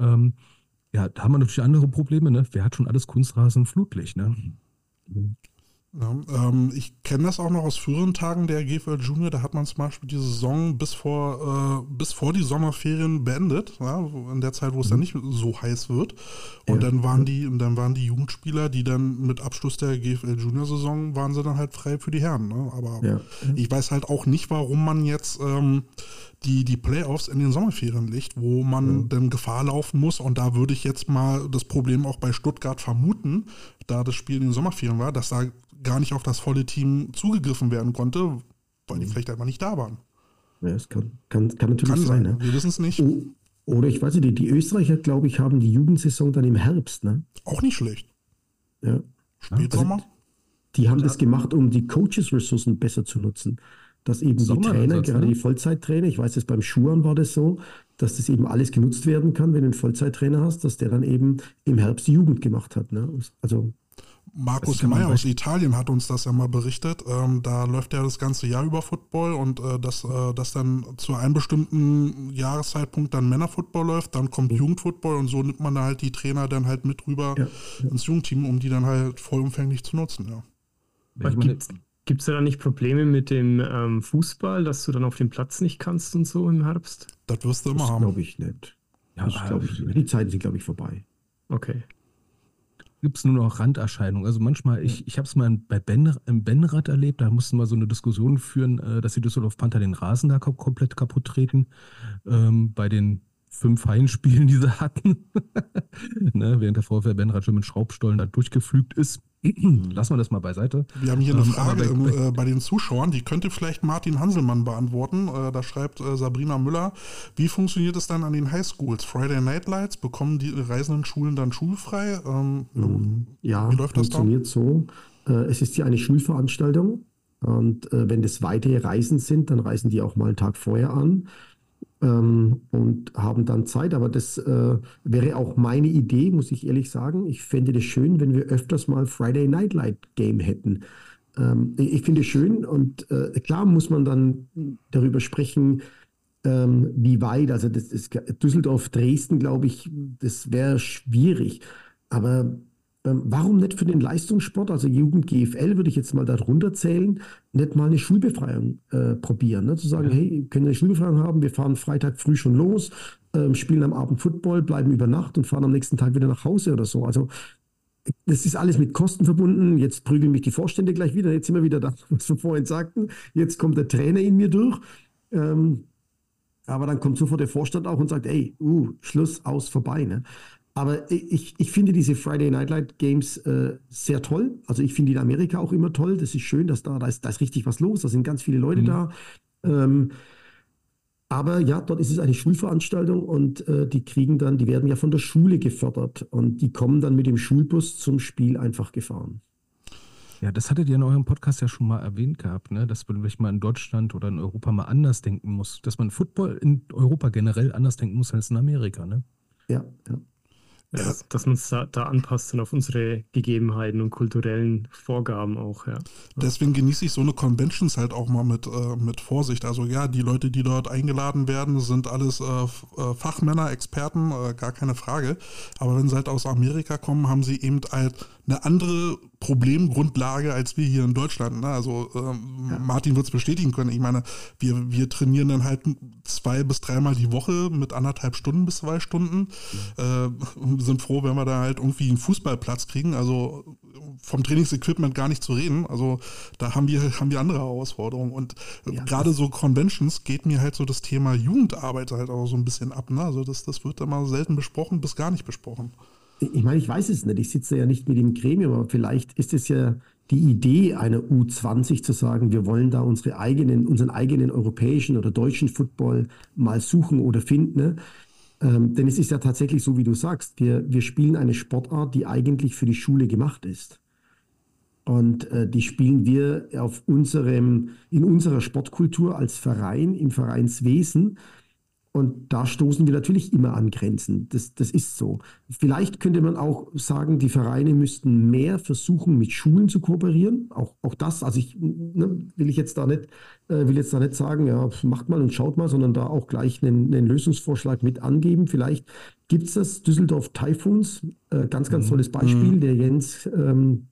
Ähm, ja, da haben wir natürlich andere Probleme. Ne? Wer hat schon alles Kunstrasen, Flutlicht? Ne? Mhm. Ja, ähm, ich kenne das auch noch aus früheren Tagen der GFL Junior. Da hat man zum Beispiel die Saison bis vor, äh, bis vor die Sommerferien beendet, ja, in der Zeit, wo es mhm. dann nicht so heiß wird. Und ja. dann waren die, und dann waren die Jugendspieler, die dann mit Abschluss der GFL Junior Saison waren sie dann halt frei für die Herren. Ne? Aber ich weiß halt auch nicht, warum man jetzt ähm, die, die Playoffs in den Sommerferien legt, wo man ja. dann Gefahr laufen muss. Und da würde ich jetzt mal das Problem auch bei Stuttgart vermuten, da das Spiel in den Sommerferien war, dass da gar nicht auf das volle Team zugegriffen werden konnte, weil die mhm. vielleicht einfach nicht da waren. Ja, es kann, kann, kann natürlich kann sein. sein ne? Wir wissen es nicht. Oder ich weiß nicht, die Österreicher, glaube ich, haben die Jugendsaison dann im Herbst. Ne? Auch nicht schlecht. Ja. Spätsommer? Also, die haben das gemacht, um die Coaches-Ressourcen besser zu nutzen. Dass eben die Trainer, gerade ne? die Vollzeittrainer, ich weiß jetzt beim Schuhan war das so, dass das eben alles genutzt werden kann, wenn du einen Vollzeittrainer hast, dass der dann eben im Herbst die Jugend gemacht hat. Ne? Also Markus Meyer aus Italien hat uns das ja mal berichtet. Ähm, da läuft ja das ganze Jahr über Football und äh, dass, äh, dass dann zu einem bestimmten Jahreszeitpunkt dann Männerfootball läuft, dann kommt mhm. Jugendfootball und so nimmt man da halt die Trainer dann halt mit rüber ja, ja. ins Jugendteam, um die dann halt vollumfänglich zu nutzen. Ja. Gibt es da nicht Probleme mit dem ähm, Fußball, dass du dann auf dem Platz nicht kannst und so im Herbst? Das wirst du immer das haben. glaube ich nicht. Ja, ich, die Zeiten sind, glaube ich, vorbei. Okay gibt es nur noch Randerscheinungen. Also manchmal, ich, ich habe es mal bei ben, im Benrad erlebt, da mussten wir so eine Diskussion führen, äh, dass die Düsseldorf Panther den Rasen da komplett kaputt treten. Ähm, bei den fünf Heimspielen, die sie hatten, ne, während der VfL Benrad schon mit Schraubstollen da durchgeflügt ist. Lassen wir das mal beiseite. Wir haben hier eine ähm, Frage bei, äh, bei, den Zuschauern, die könnte vielleicht Martin Hanselmann beantworten. Äh, da schreibt äh, Sabrina Müller, wie funktioniert es dann an den Highschools? Friday Night Lights, bekommen die reisenden Schulen dann schulfrei? Ähm, mhm. ja, wie läuft das funktioniert so. Äh, es ist hier eine Schulveranstaltung und äh, wenn das weitere Reisen sind, dann reisen die auch mal einen Tag vorher an ähm, und haben dann Zeit. Aber das äh, wäre auch meine Idee, muss ich ehrlich sagen. Ich fände es schön, wenn wir öfters mal Friday Night Light Game hätten. Ähm, ich finde es schön und äh, klar muss man dann darüber sprechen, ähm, wie weit, also das ist Düsseldorf, Dresden, glaube ich, das wäre schwierig. Aber ähm, warum nicht für den Leistungssport, also Jugend GFL würde ich jetzt mal darunter zählen, nicht mal eine Schulbefreiung äh, probieren? Ne? Zu sagen, ja. hey, können wir eine Schulbefreiung haben? Wir fahren Freitag früh schon los, äh, spielen am Abend Football, bleiben über Nacht und fahren am nächsten Tag wieder nach Hause oder so. Also das ist alles mit Kosten verbunden. Jetzt prügeln mich die Vorstände gleich wieder. Jetzt sind wir wieder da, was wir vorhin sagten. Jetzt kommt der Trainer in mir durch. Ähm, aber dann kommt sofort der Vorstand auch und sagt, ey, uh, Schluss, aus, vorbei. Ne? Aber ich, ich finde diese Friday Night Light Games äh, sehr toll. Also ich finde die in Amerika auch immer toll. Das ist schön, dass da, da ist, da ist richtig was los. Da sind ganz viele Leute mhm. da. Ähm, aber ja, dort ist es eine Schulveranstaltung und äh, die kriegen dann, die werden ja von der Schule gefördert und die kommen dann mit dem Schulbus zum Spiel einfach gefahren. Ja, das hattet ihr in eurem Podcast ja schon mal erwähnt gehabt, ne? dass man vielleicht mal in Deutschland oder in Europa mal anders denken muss, dass man Football in Europa generell anders denken muss als in Amerika, ne? Ja, ja. Ja, dass, dass man es da, da, anpasst und auf unsere Gegebenheiten und kulturellen Vorgaben auch, ja. Deswegen genieße ich so eine Conventions halt auch mal mit, äh, mit Vorsicht. Also ja, die Leute, die dort eingeladen werden, sind alles äh, äh, Fachmänner, Experten, äh, gar keine Frage. Aber wenn sie halt aus Amerika kommen, haben sie eben halt eine andere Problemgrundlage als wir hier in Deutschland. Ne? Also ähm, ja. Martin wird es bestätigen können. Ich meine, wir, wir trainieren dann halt zwei bis dreimal die Woche mit anderthalb Stunden bis zwei Stunden. Mhm. Äh, sind froh, wenn wir da halt irgendwie einen Fußballplatz kriegen. Also vom Trainingsequipment gar nicht zu reden. Also da haben wir, haben wir andere Herausforderungen. Und ja, gerade so Conventions geht mir halt so das Thema Jugendarbeit halt auch so ein bisschen ab. Ne? Also das, das wird da mal selten besprochen, bis gar nicht besprochen. Ich meine, ich weiß es nicht. Ich sitze ja nicht mit im Gremium, aber vielleicht ist es ja die Idee einer U20 zu sagen, wir wollen da unsere eigenen, unseren eigenen europäischen oder deutschen Football mal suchen oder finden. Ne? Ähm, denn es ist ja tatsächlich so, wie du sagst, wir, wir spielen eine Sportart, die eigentlich für die Schule gemacht ist. Und äh, die spielen wir auf unserem, in unserer Sportkultur als Verein, im Vereinswesen. Und da stoßen wir natürlich immer an Grenzen. Das, das ist so. Vielleicht könnte man auch sagen, die Vereine müssten mehr versuchen, mit Schulen zu kooperieren. Auch, auch das, also ich ne, will ich jetzt da nicht, äh, will jetzt da nicht sagen, ja, macht mal und schaut mal, sondern da auch gleich einen, einen Lösungsvorschlag mit angeben. Vielleicht gibt es das Düsseldorf Typhoons, äh, ganz, ganz mhm. tolles Beispiel. Mhm. Der Jens ähm,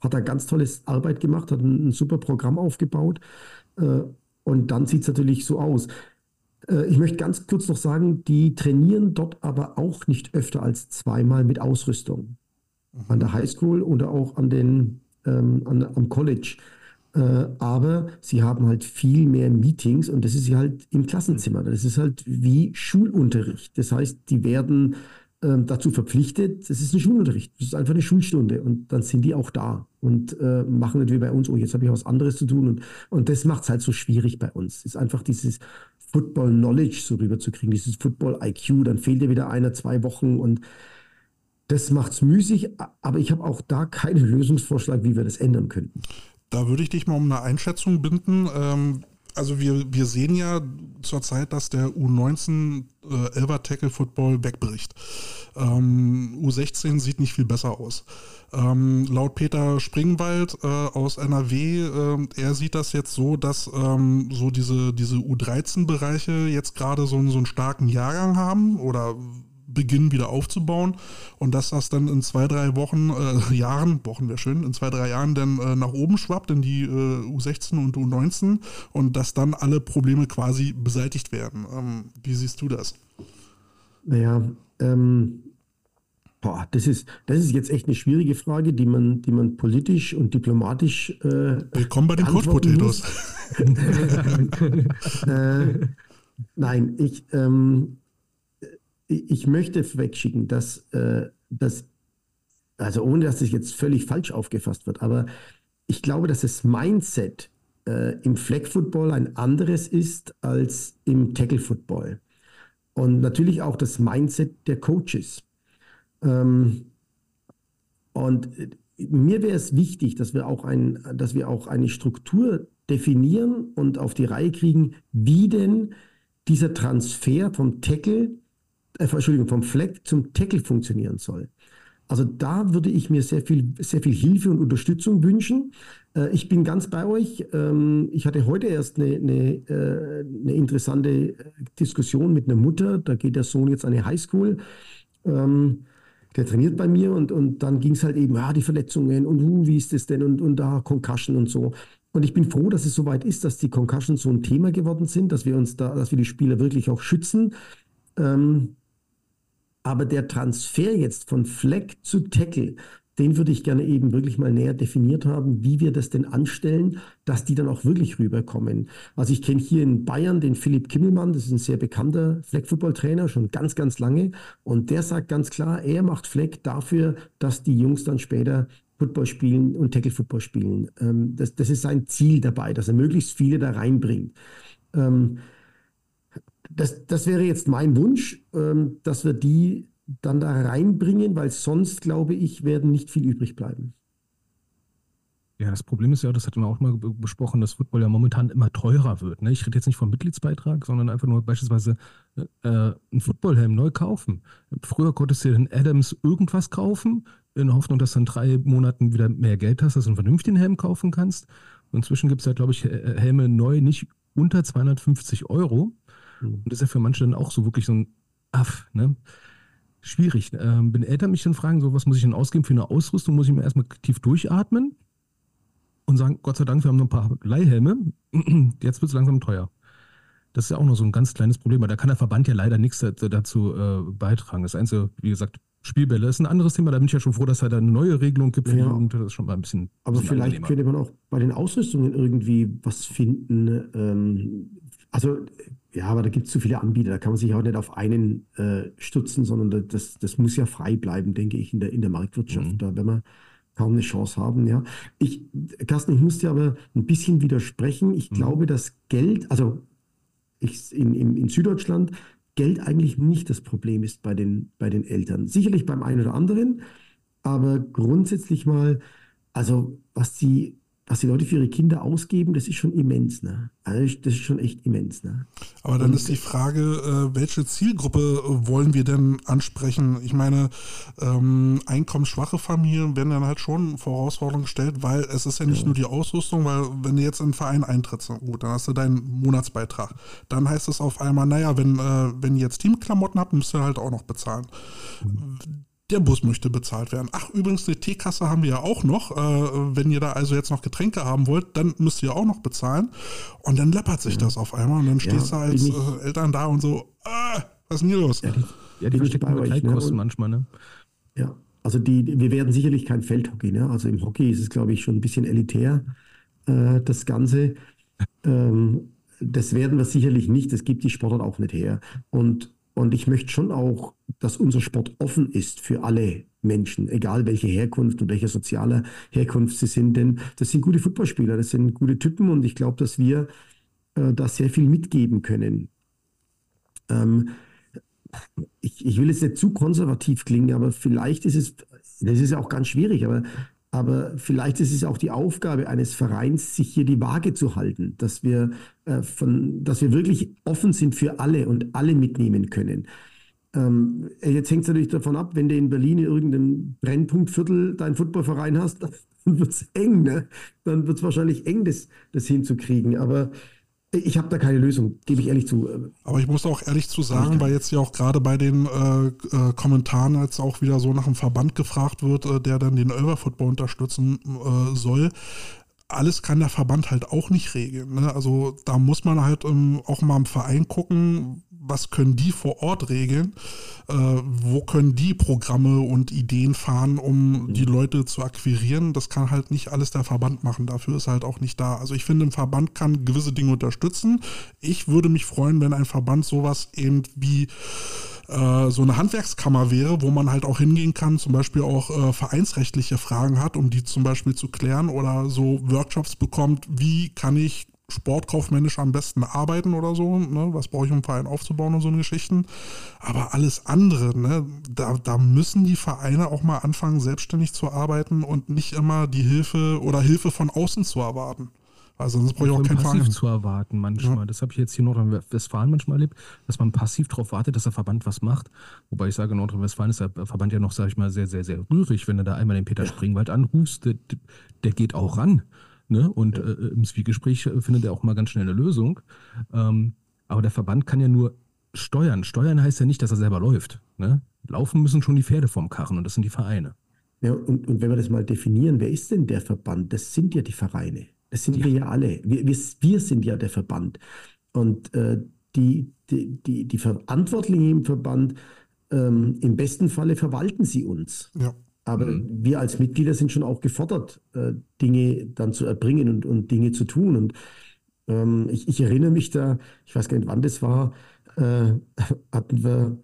hat da ganz tolles Arbeit gemacht, hat ein, ein super Programm aufgebaut. Äh, und dann sieht es natürlich so aus. Äh, ich möchte ganz kurz noch sagen, die trainieren dort aber auch nicht öfter als zweimal mit Ausrüstung. Mhm. An der Highschool oder auch an den, ähm, an, am College. Äh, aber sie haben halt viel mehr Meetings und das ist halt im Klassenzimmer. Das ist halt wie Schulunterricht. Das heißt, die werden äh, dazu verpflichtet, das ist ein Schulunterricht, das ist einfach eine Schulstunde und dann sind die auch da und äh, machen nicht wie bei uns, oh, jetzt habe ich was anderes zu tun und, und das macht es halt so schwierig bei uns. Ist einfach dieses Football Knowledge so rüberzukriegen, dieses Football IQ, dann fehlt dir wieder einer, zwei Wochen und das macht es müßig, aber ich habe auch da keinen Lösungsvorschlag, wie wir das ändern könnten. Da würde ich dich mal um eine Einschätzung binden. Ähm, also wir, wir sehen ja zurzeit, dass der U19 äh, Elver Tackle Football wegbricht. Ähm, U16 sieht nicht viel besser aus. Ähm, laut Peter Springwald äh, aus NRW, äh, er sieht das jetzt so, dass ähm, so diese, diese U13-Bereiche jetzt gerade so, so einen starken Jahrgang haben oder beginnen wieder aufzubauen und dass das dann in zwei, drei Wochen, äh, Jahren, Wochen wäre schön, in zwei, drei Jahren dann äh, nach oben schwappt in die äh, U16 und U19 und dass dann alle Probleme quasi beseitigt werden. Ähm, wie siehst du das? Naja, ähm, boah, das ist, das ist jetzt echt eine schwierige Frage, die man, die man politisch und diplomatisch. Äh, Willkommen bei den Coach Potatoes. äh, nein, ich, ähm, ich möchte wegschicken, dass, äh, dass, also ohne dass es jetzt völlig falsch aufgefasst wird, aber ich glaube, dass das Mindset äh, im Flag Football ein anderes ist als im Tackle Football. Und natürlich auch das Mindset der Coaches. Ähm, und äh, mir wäre es wichtig, dass wir, auch ein, dass wir auch eine Struktur definieren und auf die Reihe kriegen, wie denn dieser Transfer vom Tackle äh, Entschuldigung, vom Fleck zum Tackle funktionieren soll. Also da würde ich mir sehr viel, sehr viel Hilfe und Unterstützung wünschen. Äh, ich bin ganz bei euch. Ähm, ich hatte heute erst eine, eine, äh, eine, interessante äh, Diskussion mit einer Mutter. Da geht der Sohn jetzt an eine Highschool. Ähm, der trainiert bei mir und, und dann ging es halt eben, ja, die Verletzungen und uh, wie ist das denn und, und da Concussion und so. Und ich bin froh, dass es soweit ist, dass die Concussions so ein Thema geworden sind, dass wir uns da, dass wir die Spieler wirklich auch schützen. Ähm, aber der Transfer jetzt von Fleck zu Tackle, den würde ich gerne eben wirklich mal näher definiert haben, wie wir das denn anstellen, dass die dann auch wirklich rüberkommen. Also ich kenne hier in Bayern den Philipp Kimmelmann, das ist ein sehr bekannter Fleck-Football-Trainer, schon ganz, ganz lange. Und der sagt ganz klar, er macht Fleck dafür, dass die Jungs dann später Football spielen und Tackle-Football spielen. Ähm, das, das ist sein Ziel dabei, dass er möglichst viele da reinbringt. Ähm, das, das wäre jetzt mein Wunsch, ähm, dass wir die dann da reinbringen, weil sonst, glaube ich, werden nicht viel übrig bleiben. Ja, das Problem ist ja, das hatten wir auch mal besprochen, dass Football ja momentan immer teurer wird. Ne? Ich rede jetzt nicht vom Mitgliedsbeitrag, sondern einfach nur beispielsweise äh, einen Footballhelm neu kaufen. Früher konntest du dir den Adams irgendwas kaufen, in Hoffnung, dass du in drei Monaten wieder mehr Geld hast, dass du einen vernünftigen Helm kaufen kannst. Inzwischen gibt es ja, glaube ich, Helme neu nicht unter 250 Euro. Mhm. Und das ist ja für manche dann auch so wirklich so ein Aff, ne? Schwierig. Ähm, wenn Eltern mich dann fragen, so was muss ich denn ausgeben für eine Ausrüstung, muss ich mir erstmal tief durchatmen und sagen, Gott sei Dank, wir haben noch ein paar Leihhelme. Jetzt wird es langsam teuer. Das ist ja auch noch so ein ganz kleines Problem, weil da kann der Verband ja leider nichts dazu äh, beitragen. Das Einzige, wie gesagt, Spielbälle ist ein anderes Thema. Da bin ich ja schon froh, dass es da eine neue Regelung gibt ja. Jugend. Das ist schon mal ein bisschen. Aber bisschen vielleicht könnte man auch bei den Ausrüstungen irgendwie was finden. Ähm, also ja, aber da gibt es zu viele Anbieter, da kann man sich auch nicht auf einen äh, stützen, sondern das, das muss ja frei bleiben, denke ich, in der, in der Marktwirtschaft. Mhm. Da werden wir kaum eine Chance haben, ja. Ich, Carsten, ich muss dir aber ein bisschen widersprechen. Ich mhm. glaube, dass Geld, also ich, in, in, in Süddeutschland, Geld eigentlich nicht das Problem ist bei den, bei den Eltern. Sicherlich beim einen oder anderen, aber grundsätzlich mal, also was die was die Leute für ihre Kinder ausgeben, das ist schon immens. Ne? Also das ist schon echt immens. Ne? Aber dann Und, ist die Frage, äh, welche Zielgruppe wollen wir denn ansprechen? Ich meine, ähm, einkommensschwache Familien werden dann halt schon Herausforderungen gestellt, weil es ist ja nicht ja. nur die Ausrüstung, weil wenn du jetzt in einen Verein eintrittst, gut, dann hast du deinen Monatsbeitrag. Dann heißt es auf einmal, naja, wenn, äh, wenn ihr jetzt Teamklamotten habt, müsst ihr halt auch noch bezahlen. Mhm der Bus möchte bezahlt werden. Ach, übrigens, eine Teekasse haben wir ja auch noch. Äh, wenn ihr da also jetzt noch Getränke haben wollt, dann müsst ihr auch noch bezahlen. Und dann läppert sich das auf einmal und dann stehst ja, du als äh, Eltern da und so, ah, was ist denn hier los? Ja, die, ja, die verstecken Begleitkosten ne? manchmal, ne? Ja, also die, wir werden sicherlich kein Feldhockey, ne? Also im Hockey ist es, glaube ich, schon ein bisschen elitär, äh, das Ganze. ähm, das werden wir sicherlich nicht. Das gibt die Sportart auch nicht her. Und und ich möchte schon auch, dass unser Sport offen ist für alle Menschen, egal welche Herkunft und welche soziale Herkunft sie sind. Denn das sind gute Footballspieler, das sind gute Typen und ich glaube, dass wir äh, da sehr viel mitgeben können. Ähm, ich, ich will jetzt nicht zu konservativ klingen, aber vielleicht ist es, das ist ja auch ganz schwierig, aber, aber vielleicht ist es auch die Aufgabe eines Vereins, sich hier die Waage zu halten, dass wir, äh, von, dass wir wirklich offen sind für alle und alle mitnehmen können. Ähm, jetzt hängt es natürlich davon ab, wenn du in Berlin in irgendeinem Brennpunktviertel deinen Footballverein hast, dann wird es eng, ne? Dann wird es wahrscheinlich eng, das, das hinzukriegen. Aber ich habe da keine Lösung, gebe ich ehrlich zu. Aber ich muss auch ehrlich zu sagen, weil jetzt ja auch gerade bei den äh, äh, Kommentaren jetzt auch wieder so nach einem Verband gefragt wird, äh, der dann den Football unterstützen äh, soll. Alles kann der Verband halt auch nicht regeln. Ne? Also da muss man halt ähm, auch mal im Verein gucken, was können die vor Ort regeln, äh, wo können die Programme und Ideen fahren, um die Leute zu akquirieren. Das kann halt nicht alles der Verband machen, dafür ist halt auch nicht da. Also ich finde, ein Verband kann gewisse Dinge unterstützen. Ich würde mich freuen, wenn ein Verband sowas eben wie äh, so eine Handwerkskammer wäre, wo man halt auch hingehen kann, zum Beispiel auch äh, vereinsrechtliche Fragen hat, um die zum Beispiel zu klären oder so Workshops bekommt, wie kann ich sportkaufmännisch am besten arbeiten oder so, ne? was brauche ich, um einen Verein aufzubauen und so eine Geschichten. Aber alles andere, ne? da, da müssen die Vereine auch mal anfangen, selbstständig zu arbeiten und nicht immer die Hilfe oder Hilfe von außen zu erwarten. Also sonst brauche ich auch keinen passiv Verein. zu erwarten manchmal. Ja. Das habe ich jetzt hier in Nordrhein-Westfalen manchmal erlebt, dass man passiv darauf wartet, dass der Verband was macht. Wobei ich sage, in Nordrhein-Westfalen ist der Verband ja noch, sage ich mal, sehr, sehr, sehr rührig. Wenn du da einmal den Peter Springwald anrufst, der, der geht auch ran. Ne? Und äh, im Zwiegespräch äh, findet er auch mal ganz schnell eine Lösung. Ähm, aber der Verband kann ja nur steuern. Steuern heißt ja nicht, dass er selber läuft. Ne? Laufen müssen schon die Pferde vom Karren und das sind die Vereine. Ja, und, und wenn wir das mal definieren, wer ist denn der Verband? Das sind ja die Vereine. Das sind ja. wir ja alle. Wir, wir, wir sind ja der Verband. Und äh, die, die, die, die Verantwortlichen im Verband, ähm, im besten Falle verwalten sie uns. Ja. Aber mhm. wir als Mitglieder sind schon auch gefordert, äh, Dinge dann zu erbringen und, und Dinge zu tun. Und ähm, ich, ich, erinnere mich da, ich weiß gar nicht, wann das war, äh, hatten wir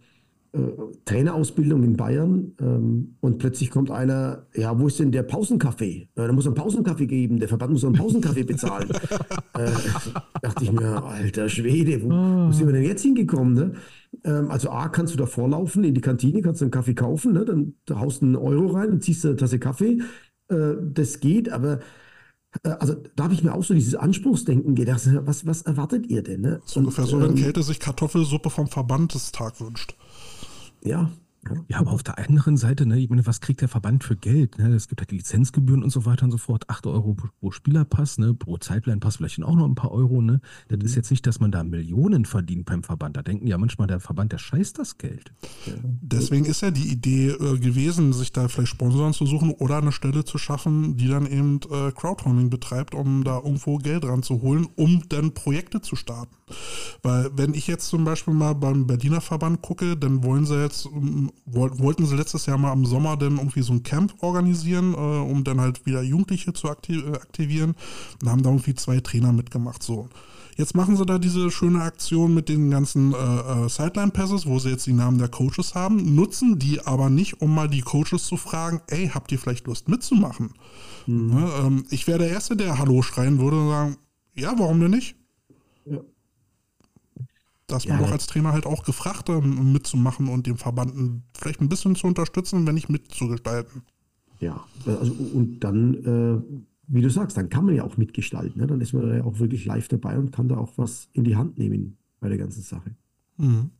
äh, Trainerausbildung in Bayern ähm, und plötzlich kommt einer, ja, wo ist denn der Pausenkaffee? Äh, da muss einen Pausenkaffee geben, der Verband muss einen Pausenkaffee bezahlen. äh, dachte ich mir, alter Schwede, wo, wo ah. sind wir denn jetzt hingekommen? Ne? Ähm, also A, kannst du da vorlaufen in die Kantine, kannst du einen Kaffee kaufen, ne? dann da haust du einen Euro rein und ziehst eine Tasse Kaffee. Äh, das geht, aber äh, also da habe ich mir auch so dieses Anspruchsdenken gedacht, was, was erwartet ihr denn? Ne? So ungefähr so, wenn ähm, Kälte sich Kartoffelsuppe vom Verbandestag wünscht. Ja, ja, aber auf der anderen Seite, ne, ich meine, was kriegt der Verband für Geld? Ne? Es gibt halt Lizenzgebühren und so weiter und so fort. 8 Euro pro Spielerpass, ne? pro Zeitline-Pass vielleicht auch noch ein paar Euro. Ne? Das ist mhm. jetzt nicht, dass man da Millionen verdient beim Verband. Da denken ja manchmal, der Verband, der scheißt das Geld. Deswegen ist ja die Idee äh, gewesen, sich da vielleicht Sponsoren zu suchen oder eine Stelle zu schaffen, die dann eben äh, Crowdfunding betreibt, um da irgendwo Geld ranzuholen, um dann Projekte zu starten. Weil wenn ich jetzt zum Beispiel mal beim Berliner Verband gucke, dann wollen sie jetzt wollten sie letztes Jahr mal im Sommer dann irgendwie so ein Camp organisieren, äh, um dann halt wieder Jugendliche zu aktiv äh, aktivieren und haben da irgendwie zwei Trainer mitgemacht. So. Jetzt machen sie da diese schöne Aktion mit den ganzen äh, äh, Sideline-Passes, wo sie jetzt die Namen der Coaches haben, nutzen die aber nicht, um mal die Coaches zu fragen, ey, habt ihr vielleicht Lust mitzumachen? Mhm. Ne, ähm, ich wäre der Erste, der Hallo schreien würde und sagen, ja, warum denn nicht? Ja dass man ja, doch als Trainer halt auch gefragt um mitzumachen und den Verband vielleicht ein bisschen zu unterstützen, wenn nicht mitzugestalten. Ja, also und dann, äh, wie du sagst, dann kann man ja auch mitgestalten. Ne? Dann ist man ja auch wirklich live dabei und kann da auch was in die Hand nehmen bei der ganzen Sache. Mhm.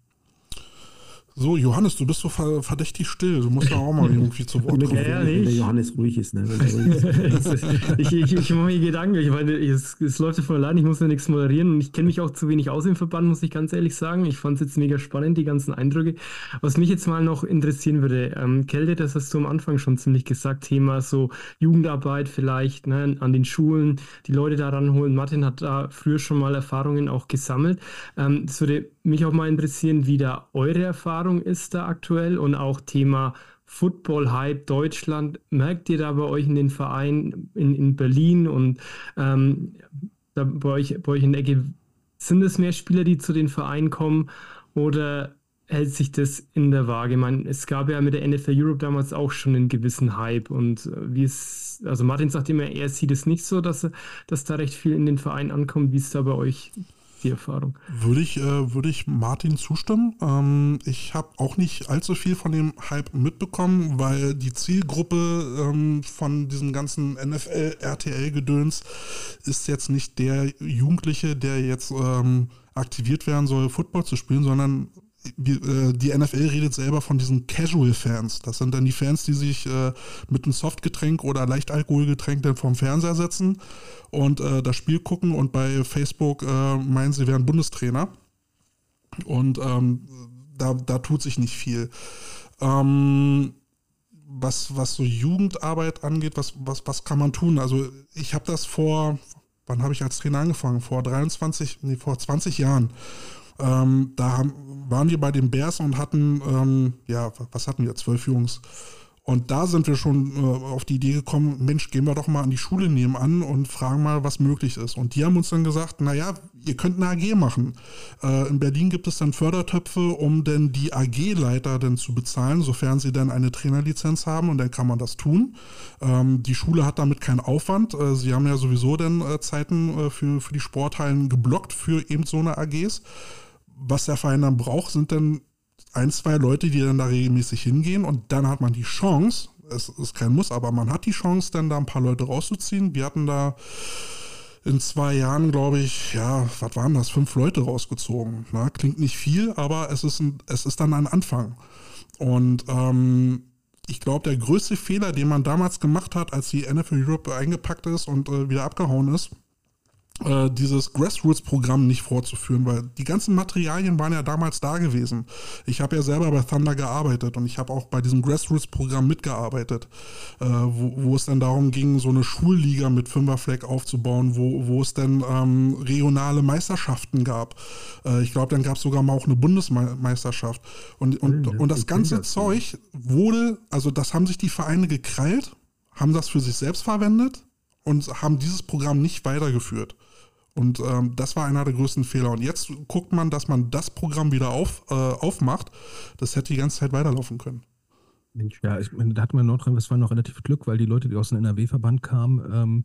So, Johannes, du bist so verdächtig still. Du musst ja auch mal irgendwie zu Wort kommen. Ja, wenn der Johannes ruhig ist. Ne? ich, ich, ich mache mir Gedanken. Ich meine, es, es läuft ja von allein. Ich muss ja nichts moderieren. Und ich kenne mich auch zu wenig aus im Verband, muss ich ganz ehrlich sagen. Ich fand es jetzt mega spannend, die ganzen Eindrücke. Was mich jetzt mal noch interessieren würde, ähm, Kälte, das hast du am Anfang schon ziemlich gesagt, Thema so Jugendarbeit vielleicht ne, an den Schulen, die Leute da ranholen. Martin hat da früher schon mal Erfahrungen auch gesammelt. Ähm, das würde mich auch mal interessieren, wie da eure Erfahrung ist da aktuell und auch Thema Football-Hype Deutschland. Merkt ihr da bei euch in den Vereinen in, in Berlin und ähm, da bei, euch, bei euch in der Ecke, sind es mehr Spieler, die zu den Vereinen kommen oder hält sich das in der Waage? Ich meine, es gab ja mit der NFL Europe damals auch schon einen gewissen Hype und äh, wie es, also Martin sagt immer, er sieht es nicht so, dass, dass da recht viel in den Vereinen ankommt. Wie ist da bei euch die Erfahrung. Würde ich, äh, würde ich Martin zustimmen. Ähm, ich habe auch nicht allzu viel von dem Hype mitbekommen, weil die Zielgruppe ähm, von diesem ganzen NFL, RTL-Gedöns ist jetzt nicht der Jugendliche, der jetzt ähm, aktiviert werden soll, Football zu spielen, sondern die NFL redet selber von diesen Casual-Fans. Das sind dann die Fans, die sich äh, mit einem Softgetränk oder Leichtalkoholgetränk dann vorm Fernseher setzen und äh, das Spiel gucken und bei Facebook äh, meinen, sie wären Bundestrainer. Und ähm, da, da tut sich nicht viel. Ähm, was, was so Jugendarbeit angeht, was, was, was kann man tun? Also ich habe das vor, wann habe ich als Trainer angefangen? Vor 23, nee, vor 20 Jahren. Ähm, da haben, waren wir bei den Bears und hatten, ähm, ja, was hatten wir, zwölf Jungs. Und da sind wir schon äh, auf die Idee gekommen, Mensch, gehen wir doch mal an die Schule nebenan und fragen mal, was möglich ist. Und die haben uns dann gesagt, naja, ihr könnt eine AG machen. Äh, in Berlin gibt es dann Fördertöpfe, um denn die AG-Leiter dann zu bezahlen, sofern sie dann eine Trainerlizenz haben und dann kann man das tun. Ähm, die Schule hat damit keinen Aufwand. Äh, sie haben ja sowieso dann äh, Zeiten äh, für, für die Sporthallen geblockt für eben so eine AGs was der Verein dann braucht, sind dann ein, zwei Leute, die dann da regelmäßig hingehen und dann hat man die Chance, es ist kein Muss, aber man hat die Chance, dann da ein paar Leute rauszuziehen. Wir hatten da in zwei Jahren, glaube ich, ja, was waren das, fünf Leute rausgezogen. Na, klingt nicht viel, aber es ist, ein, es ist dann ein Anfang. Und ähm, ich glaube, der größte Fehler, den man damals gemacht hat, als die NFL Europe eingepackt ist und äh, wieder abgehauen ist, äh, dieses Grassroots-Programm nicht vorzuführen, weil die ganzen Materialien waren ja damals da gewesen. Ich habe ja selber bei Thunder gearbeitet und ich habe auch bei diesem Grassroots-Programm mitgearbeitet, äh, wo, wo, es dann darum ging, so eine Schulliga mit Fünferfleck aufzubauen, wo, wo es dann ähm, regionale Meisterschaften gab. Äh, ich glaube, dann gab es sogar mal auch eine Bundesmeisterschaft. Und, und, und das ganze Zeug wurde, also das haben sich die Vereine gekrallt, haben das für sich selbst verwendet und haben dieses Programm nicht weitergeführt. Und ähm, das war einer der größten Fehler. Und jetzt guckt man, dass man das Programm wieder auf, äh, aufmacht. Das hätte die ganze Zeit weiterlaufen können. Mensch, ja, ich da hat man in Nordrhein-Westfalen noch relativ Glück, weil die Leute, die aus dem NRW-Verband kamen, ähm,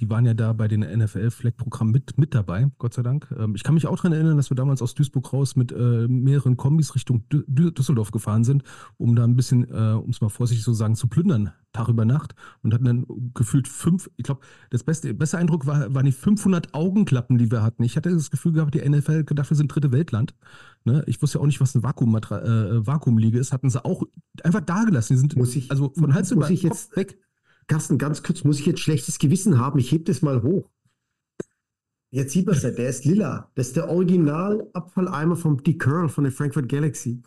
die waren ja da bei den NFL-Fleck-Programmen mit, mit dabei, Gott sei Dank. Ähm, ich kann mich auch daran erinnern, dass wir damals aus Duisburg raus mit äh, mehreren Kombis Richtung D Düsseldorf gefahren sind, um da ein bisschen, äh, um es mal vorsichtig so sagen, zu plündern, Tag über Nacht. Und hatten dann gefühlt fünf, ich glaube, das beste, beste Eindruck war, waren die 500 Augenklappen, die wir hatten. Ich hatte das Gefühl gehabt, die NFL gedacht, wir sind dritte Weltland. Ne? Ich wusste ja auch nicht, was eine Vakuum äh, Vakuumliege ist. Hatten sie auch einfach da gelassen. Die sind muss ich, also von Hals über Kopf weg. Carsten, ganz kurz, muss ich jetzt schlechtes Gewissen haben? Ich heb das mal hoch. Jetzt sieht man es ja, der ist lila. Das ist der Original-Abfalleimer vom Dick Curl von der Frankfurt Galaxy.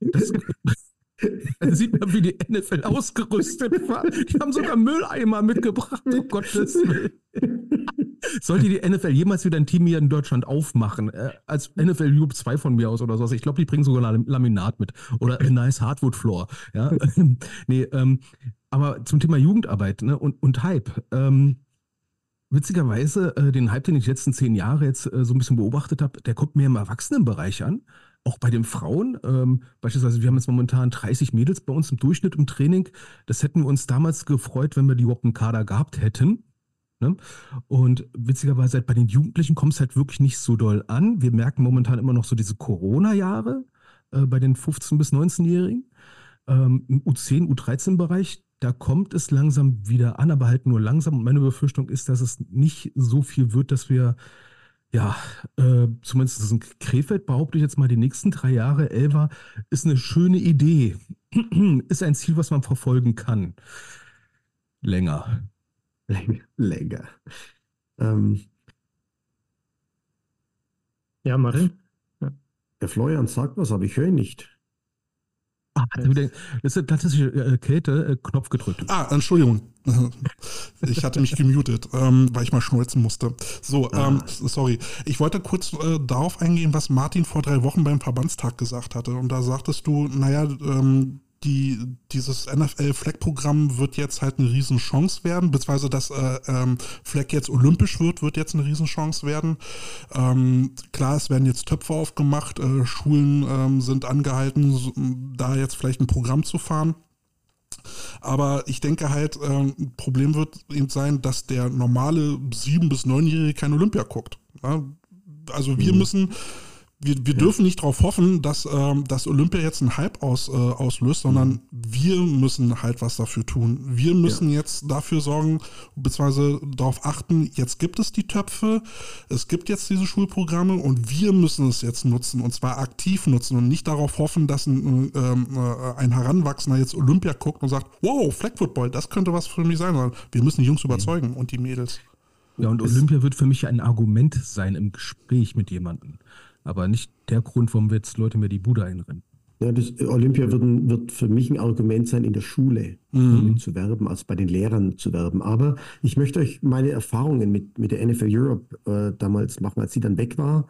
Das, da sieht man, wie die NFL ausgerüstet war. Die haben sogar Mülleimer mitgebracht, um Gottes Willen. Sollte die NFL jemals wieder ein Team hier in Deutschland aufmachen, äh, als NFL Europe 2 von mir aus oder so, ich glaube, die bringen sogar Laminat mit oder a nice Hardwood Floor. Ja? nee, ähm, aber zum Thema Jugendarbeit ne, und, und Hype. Ähm, witzigerweise, äh, den Hype, den ich die letzten zehn Jahre jetzt äh, so ein bisschen beobachtet habe, der kommt mehr im Erwachsenenbereich an. Auch bei den Frauen. Ähm, beispielsweise, wir haben jetzt momentan 30 Mädels bei uns im Durchschnitt im Training. Das hätten wir uns damals gefreut, wenn wir die überhaupt im Kader gehabt hätten. Ne? Und witzigerweise halt bei den Jugendlichen kommt es halt wirklich nicht so doll an. Wir merken momentan immer noch so diese Corona-Jahre äh, bei den 15- bis 19-Jährigen. Ähm, Im U10, U13-Bereich, da kommt es langsam wieder an, aber halt nur langsam. Und meine Befürchtung ist, dass es nicht so viel wird, dass wir, ja, äh, zumindest in Krefeld behaupte ich jetzt mal, die nächsten drei Jahre, Elva, ist eine schöne Idee. ist ein Ziel, was man verfolgen kann. Länger. Länger. Ähm. Ja, Martin? Der Florian sagt was, aber ich höre ihn nicht. Ah, das ist tatsächlich äh, Kälte, äh, Knopf gedrückt. Ah, Entschuldigung. Ich hatte mich gemutet, ähm, weil ich mal schnulzen musste. So, ähm, sorry. Ich wollte kurz äh, darauf eingehen, was Martin vor drei Wochen beim Verbandstag gesagt hatte. Und da sagtest du, naja, ähm, die, dieses NFL-Flag-Programm wird jetzt halt eine Riesenchance werden, beziehungsweise dass äh, ähm, Flag jetzt olympisch wird, wird jetzt eine Riesenchance werden. Ähm, klar, es werden jetzt Töpfe aufgemacht, äh, Schulen ähm, sind angehalten, so, da jetzt vielleicht ein Programm zu fahren. Aber ich denke halt, ähm, ein Problem wird eben sein, dass der normale sieben- bis neunjährige kein Olympia guckt. Ja? also wir mhm. müssen wir, wir ja. dürfen nicht darauf hoffen, dass, ähm, dass Olympia jetzt einen Hype aus, äh, auslöst, sondern mhm. wir müssen halt was dafür tun. Wir müssen ja. jetzt dafür sorgen, beziehungsweise darauf achten, jetzt gibt es die Töpfe, es gibt jetzt diese Schulprogramme und wir müssen es jetzt nutzen und zwar aktiv nutzen und nicht darauf hoffen, dass ein, ähm, äh, ein Heranwachsender jetzt Olympia guckt und sagt, wow, Flag Football, das könnte was für mich sein, sondern wir müssen die Jungs mhm. überzeugen und die Mädels. Ja, und Olympia wird für mich ein Argument sein im Gespräch mit jemandem aber nicht der Grund, warum wir jetzt Leute mir die Bude einrennen. Ja, das Olympia wird, wird für mich ein Argument sein, in der Schule mhm. zu werben, als bei den Lehrern zu werben. Aber ich möchte euch meine Erfahrungen mit, mit der NFL Europe äh, damals machen, als sie dann weg war,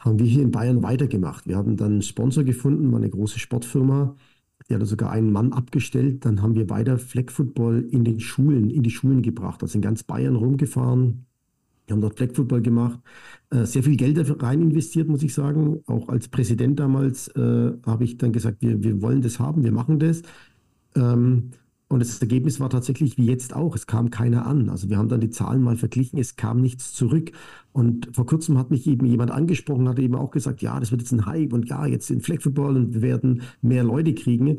haben wir hier in Bayern weitergemacht. Wir haben dann einen Sponsor gefunden, war eine große Sportfirma, die hat sogar einen Mann abgestellt. Dann haben wir weiter Flag Football in den Schulen, in die Schulen gebracht, also in ganz Bayern rumgefahren, wir haben dort Flag Football gemacht, äh, sehr viel Geld rein investiert, muss ich sagen. Auch als Präsident damals äh, habe ich dann gesagt, wir, wir wollen das haben, wir machen das. Ähm, und das Ergebnis war tatsächlich wie jetzt auch. Es kam keiner an. Also wir haben dann die Zahlen mal verglichen. Es kam nichts zurück. Und vor kurzem hat mich eben jemand angesprochen, hat eben auch gesagt, ja, das wird jetzt ein Hype und ja, jetzt in Flag Football und wir werden mehr Leute kriegen.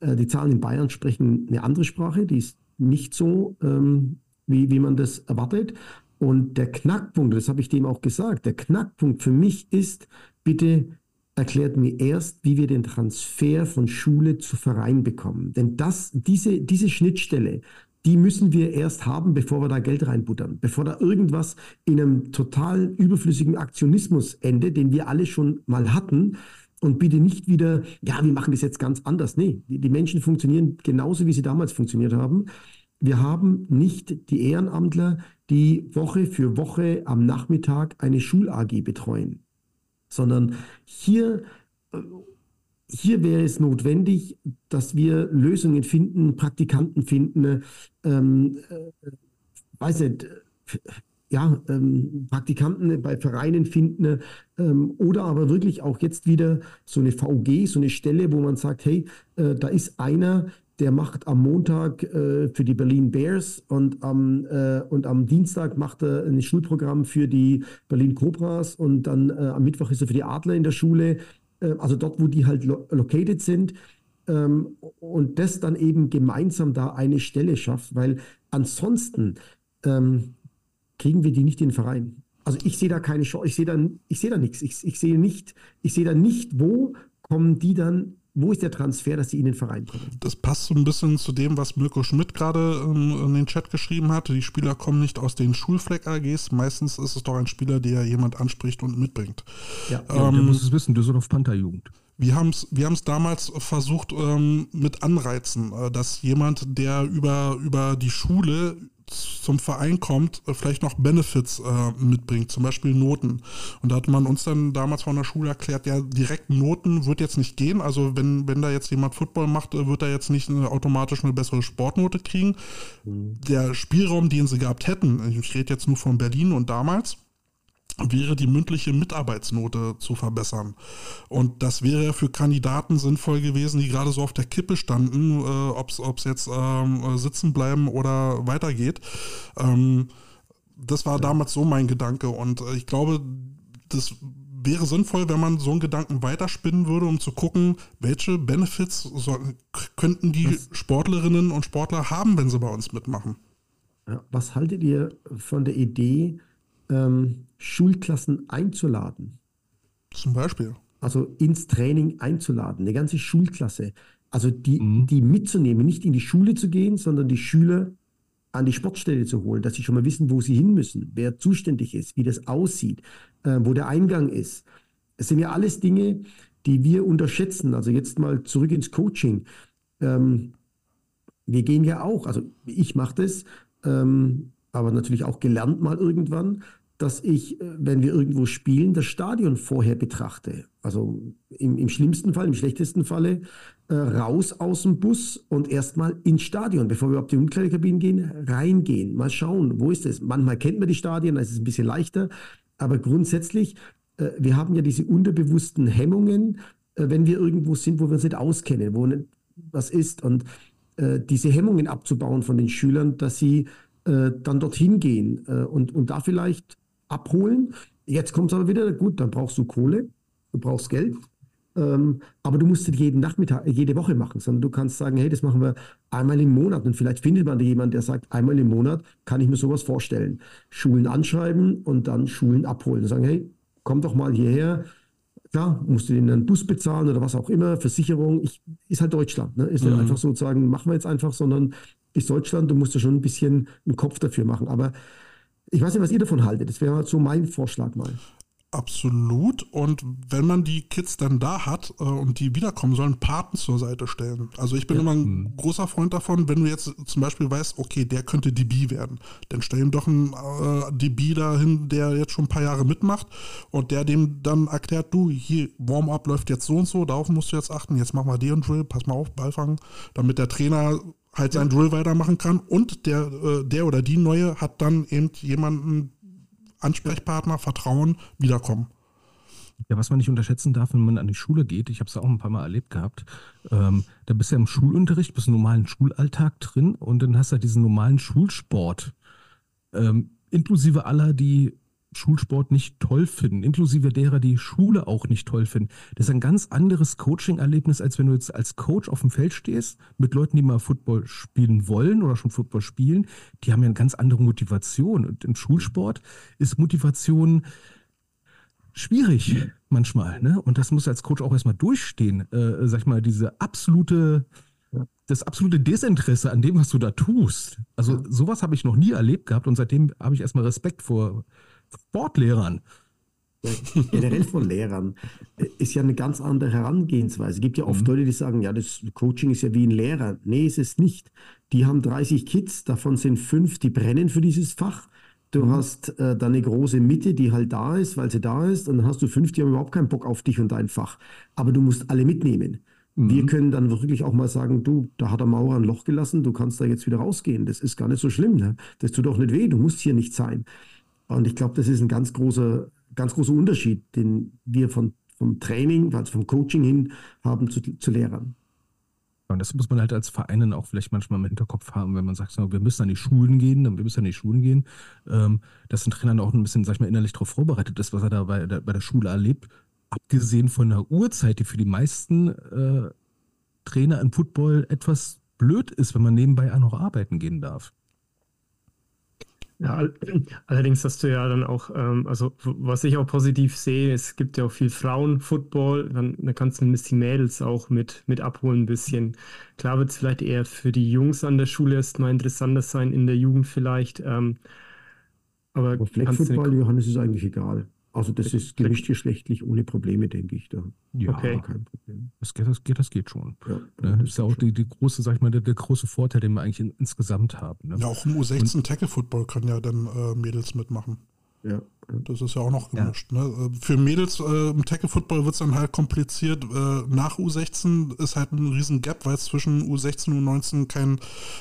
Äh, die Zahlen in Bayern sprechen eine andere Sprache. Die ist nicht so, ähm, wie, wie man das erwartet. Und der Knackpunkt, das habe ich dem auch gesagt, der Knackpunkt für mich ist, bitte erklärt mir erst, wie wir den Transfer von Schule zu Verein bekommen. Denn das, diese, diese Schnittstelle, die müssen wir erst haben, bevor wir da Geld reinbuttern, bevor da irgendwas in einem total überflüssigen Aktionismus endet, den wir alle schon mal hatten. Und bitte nicht wieder, ja, wir machen das jetzt ganz anders. Nee, die, die Menschen funktionieren genauso, wie sie damals funktioniert haben. Wir haben nicht die Ehrenamtler, die Woche für Woche am Nachmittag eine Schul-AG betreuen, sondern hier, äh, hier wäre es notwendig, dass wir Lösungen finden, Praktikanten finden, ähm, äh, weiß nicht, ja, ähm, Praktikanten bei Vereinen finden ähm, oder aber wirklich auch jetzt wieder so eine VG, so eine Stelle, wo man sagt, hey, äh, da ist einer, der macht am Montag äh, für die Berlin Bears und am, äh, und am Dienstag macht er ein Schulprogramm für die Berlin Cobras und dann äh, am Mittwoch ist er für die Adler in der Schule, äh, also dort, wo die halt lo located sind. Ähm, und das dann eben gemeinsam da eine Stelle schafft, weil ansonsten ähm, kriegen wir die nicht in den Verein. Also ich sehe da keine Chance, ich sehe da, ich da nichts. Ich, ich sehe nicht, ich sehe da nicht, wo kommen die dann wo ist der Transfer, dass sie in den Verein kommen? Das passt so ein bisschen zu dem, was Mirko Schmidt gerade in, in den Chat geschrieben hat. Die Spieler kommen nicht aus den Schulfleck-AGs. Meistens ist es doch ein Spieler, der jemand anspricht und mitbringt. Ja, ähm, ja der muss es wissen, Düsseldorf Pantherjugend. Wir haben es wir damals versucht ähm, mit Anreizen, äh, dass jemand, der über, über die Schule zum Verein kommt, äh, vielleicht noch Benefits äh, mitbringt, zum Beispiel Noten. Und da hat man uns dann damals von der Schule erklärt, ja, direkt Noten wird jetzt nicht gehen. Also wenn, wenn da jetzt jemand Football macht, äh, wird er jetzt nicht eine, automatisch eine bessere Sportnote kriegen. Mhm. Der Spielraum, den sie gehabt hätten, ich rede jetzt nur von Berlin und damals, wäre die mündliche Mitarbeitsnote zu verbessern. Und das wäre für Kandidaten sinnvoll gewesen, die gerade so auf der Kippe standen, äh, ob es jetzt ähm, sitzen bleiben oder weitergeht. Ähm, das war damals so mein Gedanke. Und äh, ich glaube, das wäre sinnvoll, wenn man so einen Gedanken weiterspinnen würde, um zu gucken, welche Benefits so, könnten die Sportlerinnen und Sportler haben, wenn sie bei uns mitmachen. Was haltet ihr von der Idee, ähm, Schulklassen einzuladen. Zum Beispiel. Also ins Training einzuladen, eine ganze Schulklasse. Also die, mhm. die mitzunehmen, nicht in die Schule zu gehen, sondern die Schüler an die Sportstelle zu holen, dass sie schon mal wissen, wo sie hin müssen, wer zuständig ist, wie das aussieht, äh, wo der Eingang ist. Es sind ja alles Dinge, die wir unterschätzen. Also jetzt mal zurück ins Coaching. Ähm, wir gehen ja auch, also ich mache das, ähm, aber natürlich auch gelernt mal irgendwann, dass ich, äh, wenn wir irgendwo spielen, das Stadion vorher betrachte. Also im, im schlimmsten Fall, im schlechtesten Falle, äh, raus aus dem Bus und erstmal ins Stadion, bevor wir auf die Umkleidekabinen gehen, reingehen, mal schauen, wo ist es. Manchmal kennt man die Stadien, da ist es ein bisschen leichter, aber grundsätzlich, äh, wir haben ja diese unterbewussten Hemmungen, äh, wenn wir irgendwo sind, wo wir uns nicht auskennen, wo nicht was ist und äh, diese Hemmungen abzubauen von den Schülern, dass sie äh, dann dorthin gehen äh, und, und da vielleicht abholen. Jetzt kommt es aber wieder, gut, dann brauchst du Kohle, du brauchst Geld, ähm, aber du musst es jeden Nachmittag, jede Woche machen, sondern du kannst sagen, hey, das machen wir einmal im Monat. Und vielleicht findet man da jemanden, der sagt, einmal im Monat kann ich mir sowas vorstellen. Schulen anschreiben und dann Schulen abholen. Und sagen, hey, komm doch mal hierher. Klar, musst du denen einen Bus bezahlen oder was auch immer, Versicherung. Ich, ist halt Deutschland. Ne? Ist mhm. nicht einfach sozusagen, machen wir jetzt einfach, sondern ist Deutschland, du musst da schon ein bisschen einen Kopf dafür machen. Aber ich weiß nicht, was ihr davon haltet. Das wäre so mein Vorschlag mal. Absolut. Und wenn man die Kids dann da hat äh, und die wiederkommen sollen, Paten zur Seite stellen. Also ich bin ja. immer ein mhm. großer Freund davon, wenn du jetzt zum Beispiel weißt, okay, der könnte DB werden, dann stell ihm doch einen äh, DB dahin, der jetzt schon ein paar Jahre mitmacht und der dem dann erklärt, du, hier, Warm-up läuft jetzt so und so, darauf musst du jetzt achten, jetzt mach mal den Drill, pass mal auf, Ball fangen, damit der Trainer halt seinen Drill weitermachen kann und der, äh, der oder die Neue hat dann eben jemanden, Ansprechpartner, Vertrauen, wiederkommen. Ja, was man nicht unterschätzen darf, wenn man an die Schule geht, ich habe es auch ein paar Mal erlebt gehabt, ähm, da bist du ja im Schulunterricht, bist im normalen Schulalltag drin und dann hast du ja diesen normalen Schulsport. Ähm, inklusive aller, die Schulsport nicht toll finden, inklusive derer, die Schule auch nicht toll finden. Das ist ein ganz anderes Coaching-Erlebnis, als wenn du jetzt als Coach auf dem Feld stehst, mit Leuten, die mal Football spielen wollen oder schon Football spielen. Die haben ja eine ganz andere Motivation. Und im Schulsport ist Motivation schwierig manchmal. Ne? Und das muss als Coach auch erstmal durchstehen. Äh, sag ich mal, diese absolute das absolute Desinteresse an dem, was du da tust. Also sowas habe ich noch nie erlebt gehabt und seitdem habe ich erstmal Respekt vor, Sportlehrern. Generell von Lehrern äh, ist ja eine ganz andere Herangehensweise. Es gibt ja oft mhm. Leute, die sagen, ja, das Coaching ist ja wie ein Lehrer. Nee, ist es nicht. Die haben 30 Kids, davon sind fünf, die brennen für dieses Fach. Du mhm. hast äh, dann eine große Mitte, die halt da ist, weil sie da ist. Und dann hast du fünf, die haben überhaupt keinen Bock auf dich und dein Fach. Aber du musst alle mitnehmen. Mhm. Wir können dann wirklich auch mal sagen, du, da hat der Maurer ein Loch gelassen, du kannst da jetzt wieder rausgehen. Das ist gar nicht so schlimm. Ne? Das tut doch nicht weh, du musst hier nicht sein. Und ich glaube, das ist ein ganz großer, ganz großer Unterschied, den wir von, vom Training, also vom Coaching hin haben zu, zu Lehrern. Und das muss man halt als Vereinen auch vielleicht manchmal im Hinterkopf haben, wenn man sagt, so, wir müssen an die Schulen gehen, wir müssen an die Schulen gehen, ähm, dass ein Trainer auch ein bisschen, sag ich mal, innerlich darauf vorbereitet ist, was er da bei der, bei der Schule erlebt. Abgesehen von der Uhrzeit, die für die meisten äh, Trainer im Football etwas blöd ist, wenn man nebenbei auch noch arbeiten gehen darf. Ja, allerdings hast du ja dann auch, ähm, also was ich auch positiv sehe, es gibt ja auch viel Frauenfootball, dann, dann kannst du zumindest die Mädels auch mit, mit abholen ein bisschen. Klar wird es vielleicht eher für die Jungs an der Schule erst mal interessanter sein, in der Jugend vielleicht. Ähm, aber Flag Football, Johannes, ist eigentlich egal. Also das ist gemischtgeschlechtlich ohne Probleme, denke ich. Da. Ja, okay. kein Problem. Das geht, das geht, das geht schon. Ja, ne? Das ist ja auch die, die, große, sag ich mal, der, der, große Vorteil, den wir eigentlich in, insgesamt haben. Ne? Ja, auch im U16 Tackle Football können ja dann äh, Mädels mitmachen. Ja. Das ist ja auch noch gemischt. Ja. Ne? Für Mädels äh, im Tackle-Football wird es dann halt kompliziert. Äh, nach U16 ist halt ein riesen Gap, weil es zwischen U16 und U19 kein,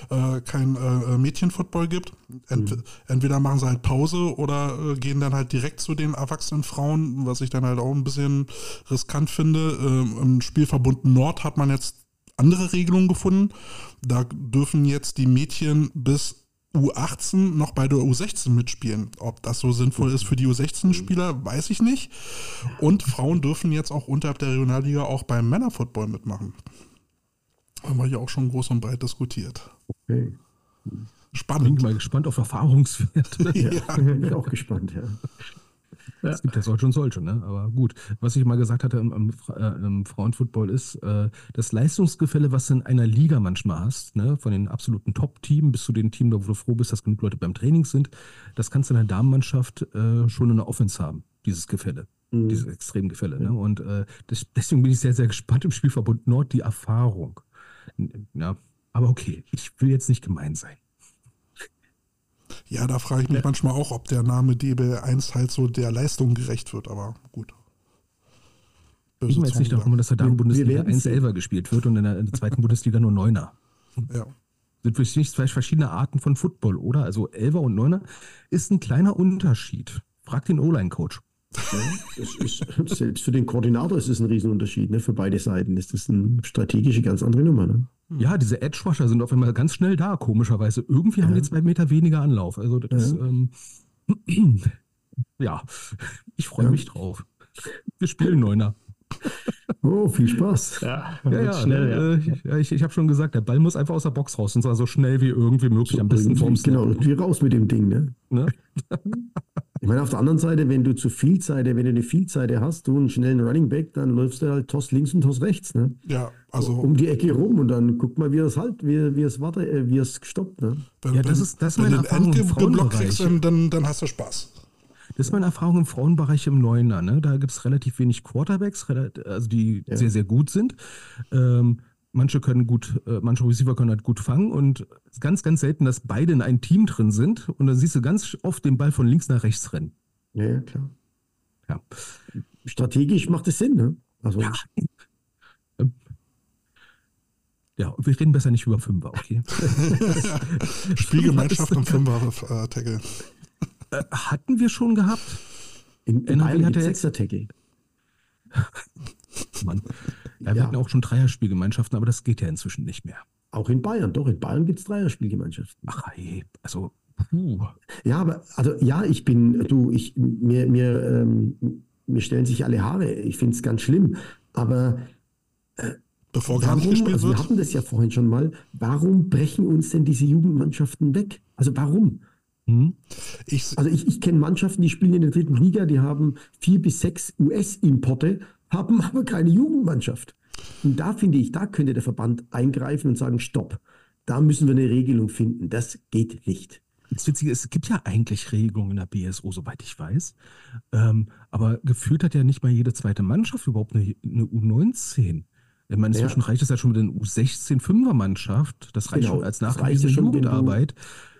äh, kein äh, Mädchen-Football gibt. Ent mhm. Entweder machen sie halt Pause oder äh, gehen dann halt direkt zu den erwachsenen Frauen, was ich dann halt auch ein bisschen riskant finde. Ähm, Im Spielverbund Nord hat man jetzt andere Regelungen gefunden. Da dürfen jetzt die Mädchen bis U18 noch bei der U16 mitspielen. Ob das so sinnvoll ist für die U16-Spieler, weiß ich nicht. Und Frauen dürfen jetzt auch unterhalb der Regionalliga auch beim Männerfootball mitmachen. Haben wir hier auch schon groß und breit diskutiert. Okay. Spannend. Bin mal gespannt auf Erfahrungswerte. ja, bin ich auch gespannt, ja. Ja. Es gibt ja solche und solche, ne? Aber gut, was ich mal gesagt hatte im, im, äh, im Frauenfootball ist, äh, das Leistungsgefälle, was du in einer Liga manchmal hast, ne? von den absoluten Top-Teams bis zu den Teams, wo du froh bist, dass genug Leute beim Training sind, das kannst du in der Damenmannschaft äh, schon in der Offense haben, dieses Gefälle. Mhm. Dieses Extremgefälle. Ne? Und äh, das, deswegen bin ich sehr, sehr gespannt im Spielverbund Nord die Erfahrung. Ja, aber okay, ich will jetzt nicht gemein sein. Ja, da frage ich mich ja. manchmal auch, ob der Name DB1 halt so der Leistung gerecht wird, aber gut. Böse ich weiß nicht darum, dass der Damen-Bundesliga 1 selber gespielt wird und in der, in der zweiten Bundesliga nur Neuner. Ja. Sind für mich zwei verschiedene Arten von Football, oder? Also Elfer und Neuner ist ein kleiner Unterschied. Frag den O-Line-Coach. Ja, ist, selbst für den Koordinator ist es ein Riesenunterschied. Ne? Für beide Seiten ist das eine strategische ganz andere Nummer. Ne? Ja, diese Edge-Rusher sind auf einmal ganz schnell da, komischerweise. Irgendwie ja. haben die zwei Meter weniger Anlauf. Also das ja. ähm, ja, ich freue ja. mich drauf. Wir spielen Neuner. Oh, viel Spaß. Ja, ja, ja schnell. Ja. Äh, ich, ich, ich habe schon gesagt, der Ball muss einfach aus der Box raus und zwar so schnell wie irgendwie möglich. So, am besten vom Genau, irgendwie raus mit dem Ding. Ne? ne? ich meine, auf der anderen Seite, wenn du zu viel Zeit, wenn du eine Vielseite hast, du einen schnellen Running Back, dann läufst du halt Toss links und Toss rechts. Ne? Ja, also. Um die Ecke rum und dann guck mal, wie es halt, wie, wie es warte, äh, wie es stoppt. Ne? Wenn, ja, das ist, das ist meine Erfahrung im Frauenbereich. Dann, dann hast du Spaß. Das ist meine Erfahrung im Frauenbereich im Neuner. Ne? Da gibt es relativ wenig Quarterbacks, also die ja. sehr, sehr gut sind. Ähm, manche können gut, äh, manche Receiver können halt gut fangen und es ist ganz, ganz selten, dass beide in einem Team drin sind und dann siehst du ganz oft den Ball von links nach rechts rennen. Ja, klar. Ja. Strategisch macht es Sinn, ne? Also. Ja. Ja, wir reden besser nicht über Fünfer, okay? Spielgemeinschaft und Fünfer-Tackle. Äh, hatten wir schon gehabt. In, in NRW hat er Mann. Ja, wir hatten auch schon Dreierspielgemeinschaften, aber das geht ja inzwischen nicht mehr. Auch in Bayern, doch, in Bayern gibt es Dreierspielgemeinschaften. Ach hey, also puh. Ja, aber also ja, ich bin, du, ich, mir, mir, ähm, mir stellen sich alle Haare. Ich finde es ganz schlimm. Aber äh, bevor gar nicht gespielt also wird. Wir hatten das ja vorhin schon mal. Warum brechen uns denn diese Jugendmannschaften weg? Also warum? Mhm. Ich, also ich, ich kenne Mannschaften, die spielen in der dritten Liga, die haben vier bis sechs US-Importe, haben aber keine Jugendmannschaft. Und da finde ich, da könnte der Verband eingreifen und sagen, stopp, da müssen wir eine Regelung finden. Das geht nicht. Das Witzige ist, es gibt ja eigentlich Regelungen in der BSO, soweit ich weiß. Ähm, aber gefühlt hat ja nicht mal jede zweite Mannschaft überhaupt eine, eine U19. Ich meine, inzwischen ja. reicht es ja schon mit einer U16-5er-Mannschaft. Das reicht genau, schon als nachgewiesene Jugendarbeit.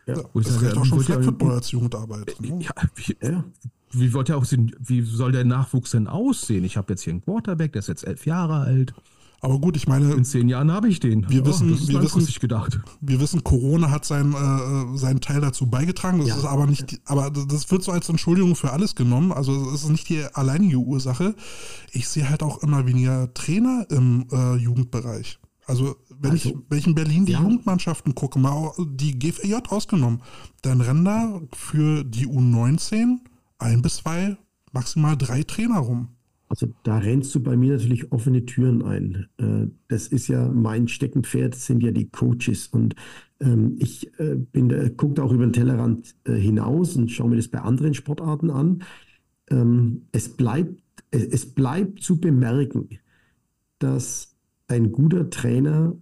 Ja, Wo das reicht auch schon Flag Football als Jugendarbeit. Äh, ne? Ja, wie, ja. Wie, wollt ihr auch sehen, wie soll der Nachwuchs denn aussehen? Ich habe jetzt hier einen Quarterback, der ist jetzt elf Jahre alt. Aber gut, ich meine. In zehn Jahren habe ich den. Wir wissen, oh, wir wissen, gedacht. Wir wissen, Corona hat sein, äh, seinen Teil dazu beigetragen. Das ja. ist aber nicht, aber das wird so als Entschuldigung für alles genommen. Also es ist nicht die alleinige Ursache. Ich sehe halt auch immer weniger Trainer im äh, Jugendbereich. Also wenn, also, ich, wenn ich in Berlin die ja. Jugendmannschaften gucke, mal die GFJ ausgenommen, dann rennen da für die U19 ein bis zwei, maximal drei Trainer rum. Also da rennst du bei mir natürlich offene Türen ein. Äh, das ist ja mein Steckenpferd, sind ja die Coaches. Und ähm, ich äh, bin, gucke auch über den Tellerrand äh, hinaus und schaue mir das bei anderen Sportarten an. Ähm, es bleibt, es bleibt zu bemerken, dass ein guter Trainer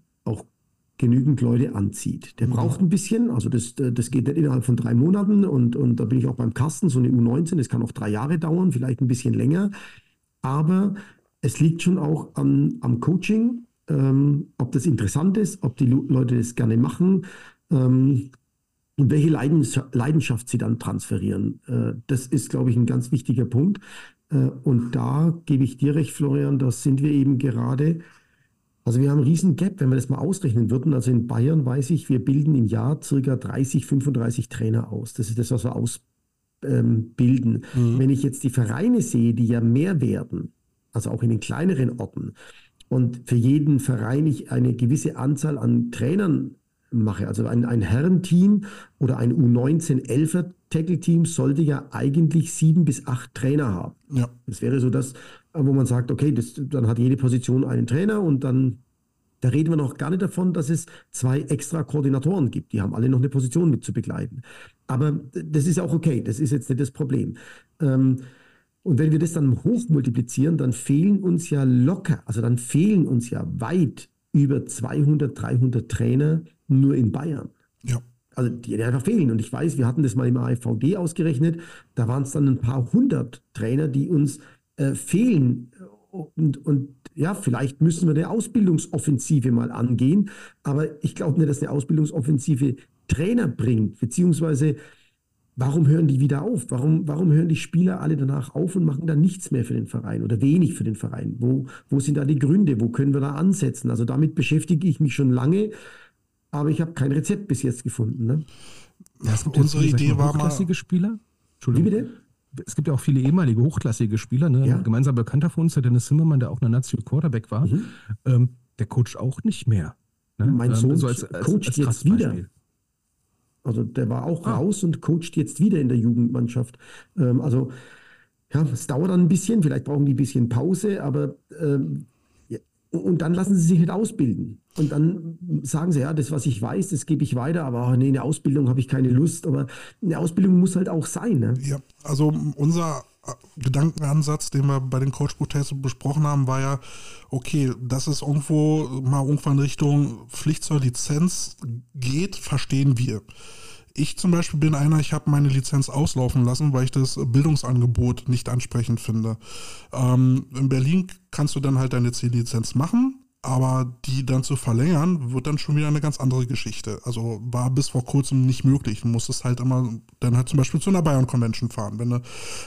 genügend Leute anzieht. Der mhm. braucht ein bisschen, also das, das geht nicht innerhalb von drei Monaten und, und da bin ich auch beim Kasten, so eine U19, das kann auch drei Jahre dauern, vielleicht ein bisschen länger, aber es liegt schon auch an, am Coaching, ähm, ob das interessant ist, ob die Leute das gerne machen ähm, und welche Leidenschaft sie dann transferieren. Äh, das ist, glaube ich, ein ganz wichtiger Punkt. Äh, und da gebe ich dir recht, Florian, da sind wir eben gerade also wir haben einen riesen Gap, wenn wir das mal ausrechnen würden. Also in Bayern weiß ich, wir bilden im Jahr circa 30, 35 Trainer aus. Das ist das, was wir ausbilden. Ähm, mhm. Wenn ich jetzt die Vereine sehe, die ja mehr werden, also auch in den kleineren Orten, und für jeden Verein ich eine gewisse Anzahl an Trainern mache, also ein, ein Herrenteam oder ein U19-11er Tackle-Team sollte ja eigentlich sieben bis acht Trainer haben. Ja. Das wäre so das, wo man sagt, okay, das, dann hat jede Position einen Trainer und dann, da reden wir noch gar nicht davon, dass es zwei extra Koordinatoren gibt. Die haben alle noch eine Position mit zu begleiten. Aber das ist auch okay, das ist jetzt nicht das Problem. Ähm, und wenn wir das dann hochmultiplizieren, dann fehlen uns ja locker, also dann fehlen uns ja weit über 200, 300 Trainer nur in Bayern. Ja. Also die, die einfach fehlen. Und ich weiß, wir hatten das mal im AFVD ausgerechnet, da waren es dann ein paar hundert Trainer, die uns äh, fehlen. Und, und ja, vielleicht müssen wir eine Ausbildungsoffensive mal angehen. Aber ich glaube nicht, dass eine Ausbildungsoffensive Trainer bringt, beziehungsweise warum hören die wieder auf? Warum, warum hören die Spieler alle danach auf und machen dann nichts mehr für den Verein oder wenig für den Verein? Wo, wo sind da die Gründe? Wo können wir da ansetzen? Also damit beschäftige ich mich schon lange, aber ich habe kein Rezept bis jetzt gefunden. Ne? Ja, unsere Idee war mal... Spieler? Entschuldigung. Wie bitte? Es gibt ja auch viele ehemalige hochklassige Spieler, ne? Ja. gemeinsam bekannter von uns, der Dennis Zimmermann, der auch eine National Quarterback war, mhm. ähm, der coacht auch nicht mehr. Ne? Mein ähm, Sohn ähm, so als, als, coacht als jetzt wieder. Also der war auch ah. raus und coacht jetzt wieder in der Jugendmannschaft. Ähm, also ja, es dauert dann ein bisschen, vielleicht brauchen die ein bisschen Pause, aber ähm, und dann lassen sie sich nicht ausbilden. Und dann sagen sie, ja, das, was ich weiß, das gebe ich weiter, aber nee, eine Ausbildung habe ich keine Lust. Aber eine Ausbildung muss halt auch sein. Ne? Ja, also unser Gedankenansatz, den wir bei den Coach Potatoes besprochen haben, war ja, okay, dass es irgendwo mal irgendwann Richtung Pflicht zur Lizenz geht, verstehen wir. Ich zum Beispiel bin einer, ich habe meine Lizenz auslaufen lassen, weil ich das Bildungsangebot nicht ansprechend finde. Ähm, in Berlin kannst du dann halt deine C-Lizenz machen, aber die dann zu verlängern, wird dann schon wieder eine ganz andere Geschichte. Also war bis vor kurzem nicht möglich. Du musstest halt immer dann halt zum Beispiel zu einer Bayern Convention fahren, wenn du,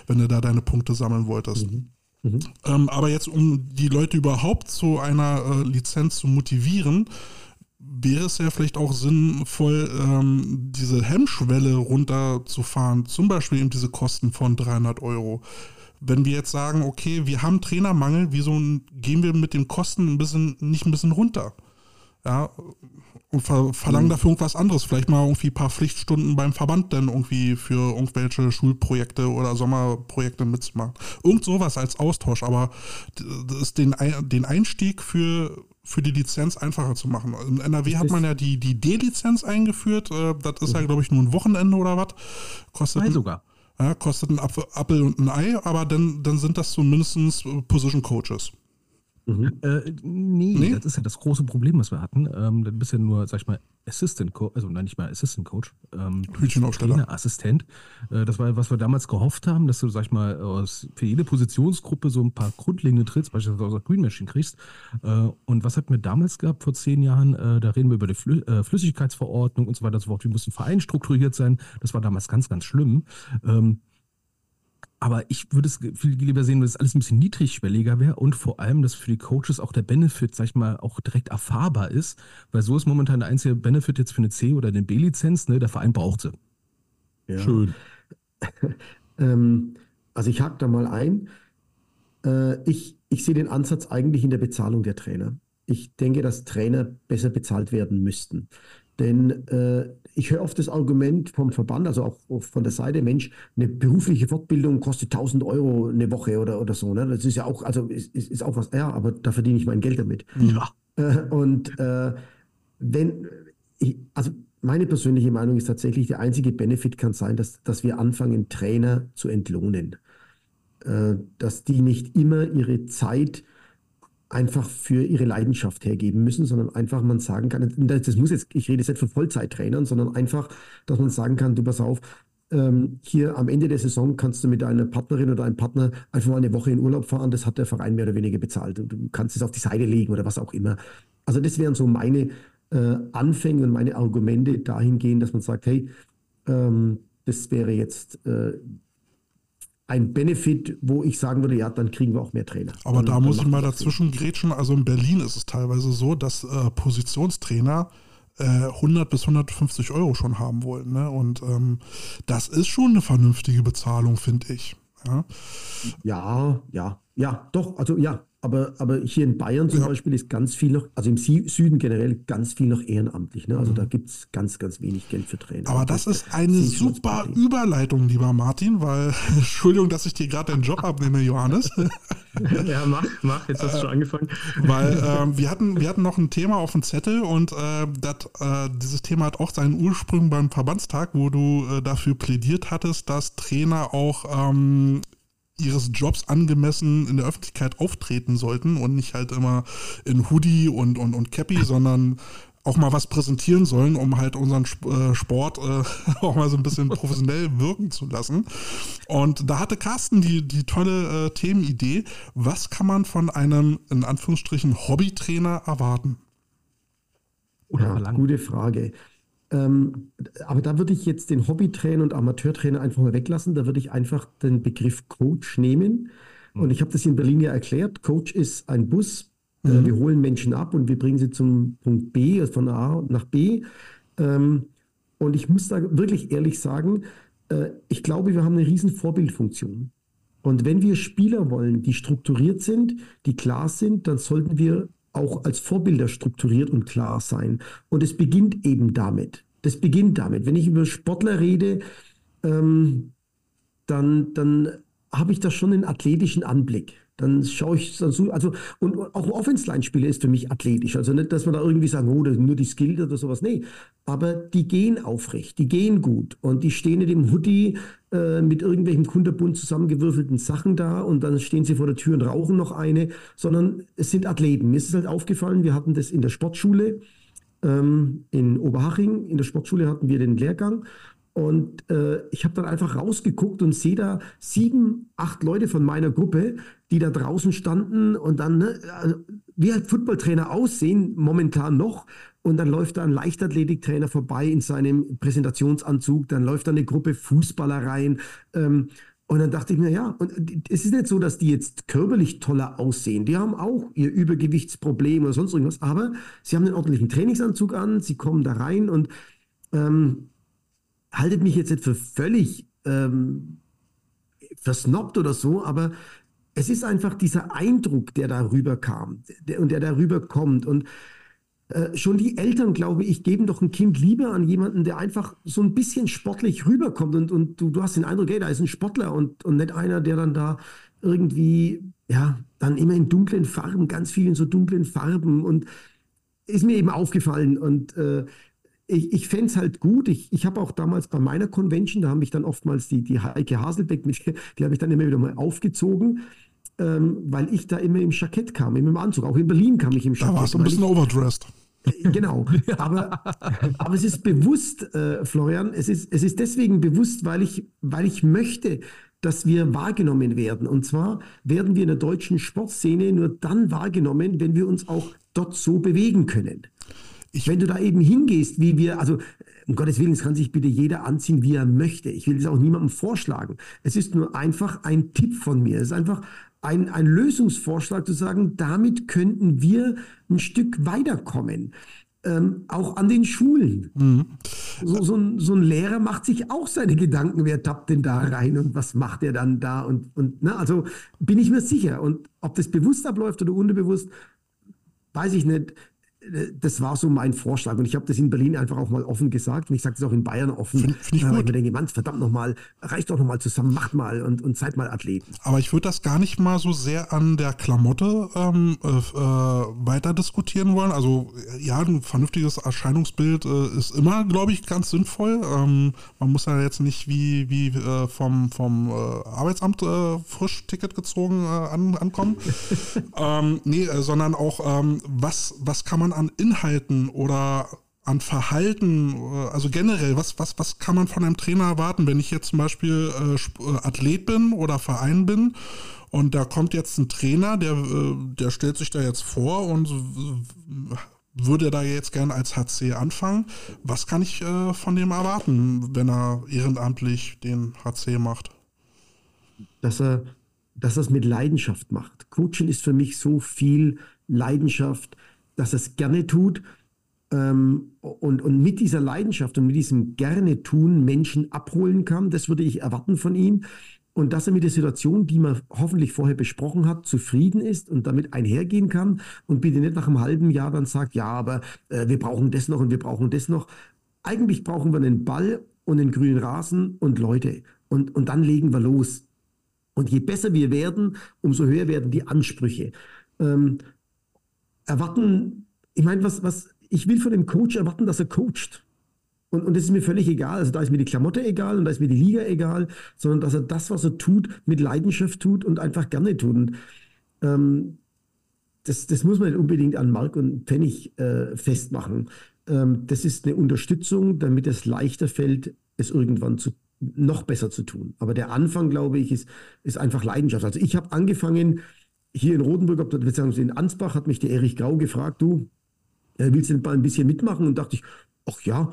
wenn du da deine Punkte sammeln wolltest. Mhm. Mhm. Ähm, aber jetzt, um die Leute überhaupt zu einer äh, Lizenz zu motivieren, wäre es ja vielleicht auch sinnvoll, ähm, diese Hemmschwelle runterzufahren. Zum Beispiel eben diese Kosten von 300 Euro wenn wir jetzt sagen, okay, wir haben Trainermangel, wieso gehen wir mit den Kosten ein bisschen, nicht ein bisschen runter? Ja, und ver verlangen mhm. dafür irgendwas anderes. Vielleicht mal irgendwie ein paar Pflichtstunden beim Verband dann irgendwie für irgendwelche Schulprojekte oder Sommerprojekte mitzumachen. Irgend sowas als Austausch, aber das ist den, den Einstieg für, für die Lizenz einfacher zu machen. In NRW hat man ja die, die D-Lizenz eingeführt. Äh, das ist ja, mhm. glaube ich, nur ein Wochenende oder was. Kostet Nein, sogar. Ja, kostet ein Apfel und ein Ei, aber dann, dann sind das zumindest Position Coaches. Mhm. Äh, nee, nee, das ist ja das große Problem, was wir hatten. Ähm, dann bist ja nur, sag ich mal, Assistant Coach, also nein, nicht mal Assistant Coach, ähm, Hütchenaufsteller. Assistent. Äh, das war, was wir damals gehofft haben, dass du, sag ich mal, aus, für jede Positionsgruppe so ein paar grundlegende Tricks, beispielsweise aus der Green Machine kriegst. Äh, und was hatten wir damals gehabt vor zehn Jahren? Äh, da reden wir über die Flü äh, Flüssigkeitsverordnung und so weiter und so fort. Wie muss ein Verein strukturiert sein? Das war damals ganz, ganz schlimm. Ähm, aber ich würde es viel lieber sehen, wenn es alles ein bisschen niedrigschwelliger wäre und vor allem, dass für die Coaches auch der Benefit, sag ich mal, auch direkt erfahrbar ist. Weil so ist momentan der einzige Benefit jetzt für eine C- oder eine B-Lizenz, ne? Der Verein braucht sie. Ja. Schön. ähm, also ich hake da mal ein. Äh, ich, ich sehe den Ansatz eigentlich in der Bezahlung der Trainer. Ich denke, dass Trainer besser bezahlt werden müssten. Denn äh, ich höre oft das Argument vom Verband, also auch von der Seite, Mensch, eine berufliche Fortbildung kostet 1000 Euro eine Woche oder, oder so. Ne? Das ist ja auch, also ist, ist auch was, ja, aber da verdiene ich mein Geld damit. Ja. Äh, und äh, wenn, ich, also meine persönliche Meinung ist tatsächlich, der einzige Benefit kann sein, dass, dass wir anfangen, Trainer zu entlohnen. Äh, dass die nicht immer ihre Zeit einfach für ihre Leidenschaft hergeben müssen, sondern einfach man sagen kann, das muss jetzt, ich rede jetzt nicht von Vollzeittrainern, sondern einfach, dass man sagen kann, du pass auf, ähm, hier am Ende der Saison kannst du mit einer Partnerin oder einem Partner einfach mal eine Woche in Urlaub fahren, das hat der Verein mehr oder weniger bezahlt. Und du kannst es auf die Seite legen oder was auch immer. Also das wären so meine äh, Anfänge und meine Argumente dahingehend, dass man sagt, hey, ähm, das wäre jetzt äh, ein Benefit, wo ich sagen würde, ja, dann kriegen wir auch mehr Trainer. Aber dann, da muss ich mal dazwischen grätschen. Also in Berlin ist es teilweise so, dass äh, Positionstrainer äh, 100 bis 150 Euro schon haben wollen. Ne? Und ähm, das ist schon eine vernünftige Bezahlung, finde ich. Ja? ja, ja, ja, doch, also ja, aber, aber hier in Bayern zum ja. Beispiel ist ganz viel noch, also im Süden generell ganz viel noch ehrenamtlich. Ne? Also mhm. da gibt es ganz, ganz wenig Geld für Trainer. Aber das, das ist eine super Überleitung, lieber Martin, weil, Entschuldigung, dass ich dir gerade den Job abnehme, Johannes. ja, mach, mach, jetzt hast du schon angefangen. Weil äh, wir, hatten, wir hatten noch ein Thema auf dem Zettel und äh, dat, äh, dieses Thema hat auch seinen Ursprung beim Verbandstag, wo du äh, dafür plädiert hattest, dass Trainer auch ähm, ihres Jobs angemessen in der Öffentlichkeit auftreten sollten und nicht halt immer in Hoodie und, und, und Cappy, sondern auch mal was präsentieren sollen, um halt unseren äh, Sport äh, auch mal so ein bisschen professionell wirken zu lassen. Und da hatte Carsten die, die tolle äh, Themenidee, was kann man von einem, in Anführungsstrichen, Hobbytrainer erwarten? Oder ja, gute Frage. Ähm, aber da würde ich jetzt den Hobbytrainer und Amateurtrainer einfach mal weglassen. Da würde ich einfach den Begriff Coach nehmen. Und mhm. ich habe das in Berlin ja erklärt. Coach ist ein Bus. Äh, mhm. Äh, wir holen Menschen ab und wir bringen sie zum Punkt B, also von A nach B. Ähm, und ich muss da wirklich ehrlich sagen, äh, ich glaube, wir haben eine riesen Vorbildfunktion. Und wenn wir Spieler wollen, die strukturiert sind, die klar sind, dann sollten wir auch als Vorbilder strukturiert und klar sein. Und es beginnt eben damit. Das beginnt damit. Wenn ich über Sportler rede, ähm, dann, dann habe ich da schon einen athletischen Anblick. Dann schaue ich dann so, also, und auch ein Offense-Line-Spieler ist für mich athletisch. Also nicht, dass man da irgendwie sagen, oh, das nur die Skill oder sowas. Nee. Aber die gehen aufrecht, die gehen gut und die stehen nicht im Hoodie äh, mit irgendwelchen kunterbunt zusammengewürfelten Sachen da und dann stehen sie vor der Tür und rauchen noch eine, sondern es sind Athleten. Mir ist es halt aufgefallen, wir hatten das in der Sportschule ähm, in Oberhaching. In der Sportschule hatten wir den Lehrgang und äh, ich habe dann einfach rausgeguckt und sehe da sieben, acht Leute von meiner Gruppe, die da draußen standen und dann, ne, also, wie halt Footballtrainer aussehen, momentan noch. Und dann läuft da ein Leichtathletiktrainer vorbei in seinem Präsentationsanzug, dann läuft da eine Gruppe Fußballer rein. Ähm, und dann dachte ich mir, ja, und es ist nicht so, dass die jetzt körperlich toller aussehen. Die haben auch ihr Übergewichtsproblem oder sonst irgendwas, aber sie haben einen ordentlichen Trainingsanzug an, sie kommen da rein und ähm, haltet mich jetzt nicht für völlig ähm, versnobbt oder so, aber es ist einfach dieser Eindruck, der darüber kam der, und der darüber kommt. Und äh, schon die Eltern, glaube ich, geben doch ein Kind lieber an jemanden, der einfach so ein bisschen sportlich rüberkommt. Und, und du, du hast den Eindruck, hey, da ist ein Sportler und, und nicht einer, der dann da irgendwie, ja, dann immer in dunklen Farben, ganz viel in so dunklen Farben. Und ist mir eben aufgefallen. Und äh, ich, ich fände es halt gut. Ich, ich habe auch damals bei meiner Convention, da habe ich dann oftmals die, die Heike Haselbeck, mit, die habe ich dann immer wieder mal aufgezogen, ähm, weil ich da immer im Jackett kam, immer im Anzug. Auch in Berlin kam ich im Jackett. Da warst du ein bisschen ich, overdressed. Äh, genau, aber, aber es ist bewusst, äh, Florian, es ist, es ist deswegen bewusst, weil ich, weil ich möchte, dass wir wahrgenommen werden. Und zwar werden wir in der deutschen Sportszene nur dann wahrgenommen, wenn wir uns auch dort so bewegen können. Ich, wenn du da eben hingehst, wie wir, also um Gottes Willen, es kann sich bitte jeder anziehen, wie er möchte. Ich will das auch niemandem vorschlagen. Es ist nur einfach ein Tipp von mir. Es ist einfach ein, ein Lösungsvorschlag zu sagen, damit könnten wir ein Stück weiterkommen. Ähm, auch an den Schulen. Mhm. So, so, ein, so, ein, Lehrer macht sich auch seine Gedanken, wer tappt denn da rein und was macht er dann da und, und ne, also bin ich mir sicher. Und ob das bewusst abläuft oder unbewusst, weiß ich nicht das war so mein Vorschlag und ich habe das in Berlin einfach auch mal offen gesagt und ich sage das auch in Bayern offen. Find, find ich weil ich mir denke, Mann, verdammt nochmal, reicht doch nochmal zusammen, macht mal und, und seid mal Athleten. Aber ich würde das gar nicht mal so sehr an der Klamotte ähm, äh, äh, weiter diskutieren wollen. Also ja, ein vernünftiges Erscheinungsbild äh, ist immer, glaube ich, ganz sinnvoll. Ähm, man muss ja jetzt nicht wie, wie äh, vom, vom äh, Arbeitsamt äh, frisch Ticket gezogen an, ankommen. ähm, nee, sondern auch, ähm, was, was kann man man an Inhalten oder an Verhalten, äh, also generell, was, was, was kann man von einem Trainer erwarten, wenn ich jetzt zum Beispiel äh, äh, Athlet bin oder Verein bin und da kommt jetzt ein Trainer, der, äh, der stellt sich da jetzt vor und würde da jetzt gern als HC anfangen. Was kann ich äh, von dem erwarten, wenn er ehrenamtlich den HC macht? Dass er, dass er es mit Leidenschaft macht. Coaching ist für mich so viel Leidenschaft, dass er es gerne tut ähm, und, und mit dieser Leidenschaft und mit diesem gerne tun Menschen abholen kann. Das würde ich erwarten von ihm. Und dass er mit der Situation, die man hoffentlich vorher besprochen hat, zufrieden ist und damit einhergehen kann und bitte nicht nach einem halben Jahr dann sagt, ja, aber äh, wir brauchen das noch und wir brauchen das noch. Eigentlich brauchen wir einen Ball und einen grünen Rasen und Leute. Und, und dann legen wir los. Und je besser wir werden, umso höher werden die Ansprüche. Ähm, erwarten, ich meine, was, was, ich will von dem Coach erwarten, dass er coacht. Und, und das ist mir völlig egal. Also da ist mir die Klamotte egal und da ist mir die Liga egal, sondern dass er das, was er tut, mit Leidenschaft tut und einfach gerne tut. Und, ähm, das, das muss man nicht unbedingt an Mark und Pfennig äh, festmachen. Ähm, das ist eine Unterstützung, damit es leichter fällt, es irgendwann zu, noch besser zu tun. Aber der Anfang, glaube ich, ist, ist einfach Leidenschaft. Also ich habe angefangen, hier in Rotenburg, beziehungsweise in Ansbach, hat mich der Erich Grau gefragt, du, äh, willst du denn mal ein bisschen mitmachen? Und dachte ich, ach ja,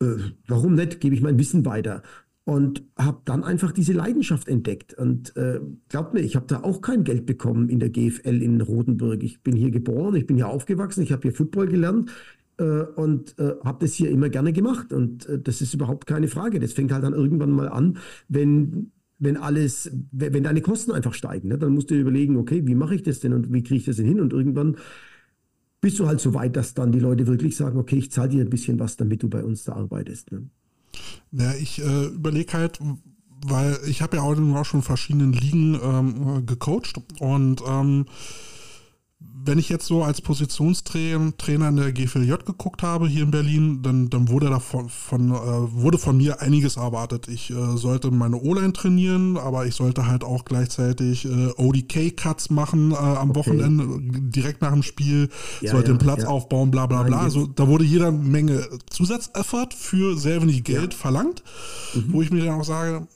äh, warum nicht? Gebe ich mein Wissen weiter. Und habe dann einfach diese Leidenschaft entdeckt. Und äh, glaubt mir, ich habe da auch kein Geld bekommen in der GFL in Rotenburg. Ich bin hier geboren, ich bin hier aufgewachsen, ich habe hier Football gelernt äh, und äh, habe das hier immer gerne gemacht. Und äh, das ist überhaupt keine Frage. Das fängt halt dann irgendwann mal an, wenn wenn alles, wenn deine Kosten einfach steigen, ne, dann musst du überlegen, okay, wie mache ich das denn und wie kriege ich das denn hin? Und irgendwann bist du halt so weit, dass dann die Leute wirklich sagen, okay, ich zahle dir ein bisschen was, damit du bei uns da arbeitest. Ne? Ja, ich äh, überlege halt, weil ich habe ja auch schon verschiedenen Ligen ähm, gecoacht und ähm, wenn ich jetzt so als Positionstrainer in der GFLJ geguckt habe hier in Berlin, dann, dann wurde da von, von äh, wurde von mir einiges erwartet. Ich äh, sollte meine O-Line trainieren, aber ich sollte halt auch gleichzeitig äh, ODK-Cuts machen äh, am okay. Wochenende, direkt nach dem Spiel, ja, sollte ja, den Platz ja. aufbauen, bla bla bla. Also da wurde jeder Menge Zusatzeffort für sehr wenig Geld verlangt, mhm. wo ich mir dann auch sage,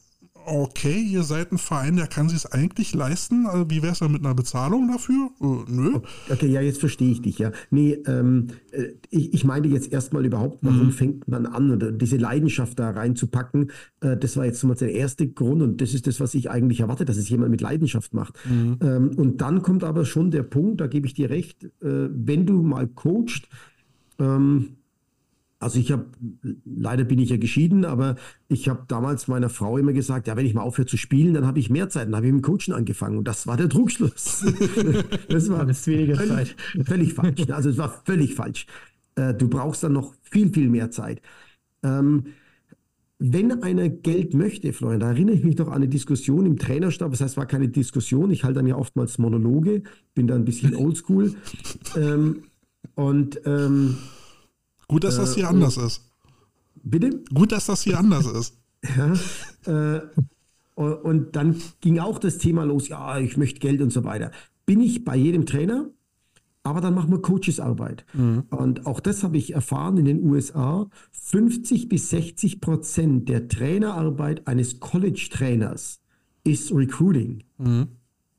okay, ihr seid ein Verein, der kann sich es eigentlich leisten. Also wie wäre es dann mit einer Bezahlung dafür? Äh, nö. Okay, ja, jetzt verstehe ich dich, ja. Nee, ähm, äh, ich, ich meine jetzt erstmal überhaupt, warum mhm. fängt man an, diese Leidenschaft da reinzupacken? Äh, das war jetzt mal der erste Grund und das ist das, was ich eigentlich erwarte, dass es jemand mit Leidenschaft macht. Mhm. Ähm, und dann kommt aber schon der Punkt, da gebe ich dir recht, äh, wenn du mal coachst, ähm, also ich habe, leider bin ich ja geschieden, aber ich habe damals meiner Frau immer gesagt, ja, wenn ich mal aufhöre zu spielen, dann habe ich mehr Zeit. Dann habe ich mit dem Coachen angefangen und das war der Druckschluss. das war das weniger völlig, Zeit. Völlig falsch. Also es war völlig falsch. Äh, du brauchst dann noch viel, viel mehr Zeit. Ähm, wenn einer Geld möchte, Florian, da erinnere ich mich doch an eine Diskussion im Trainerstab. Das heißt, es war keine Diskussion. Ich halte dann ja oftmals Monologe, bin da ein bisschen oldschool. ähm, und ähm, Gut, dass das hier äh, anders ist. Bitte? Gut, dass das hier anders ist. Ja, äh, und dann ging auch das Thema los, ja, ich möchte Geld und so weiter. Bin ich bei jedem Trainer, aber dann machen wir Coachesarbeit. Mhm. Und auch das habe ich erfahren in den USA. 50 bis 60 Prozent der Trainerarbeit eines College-Trainers ist Recruiting. Mhm.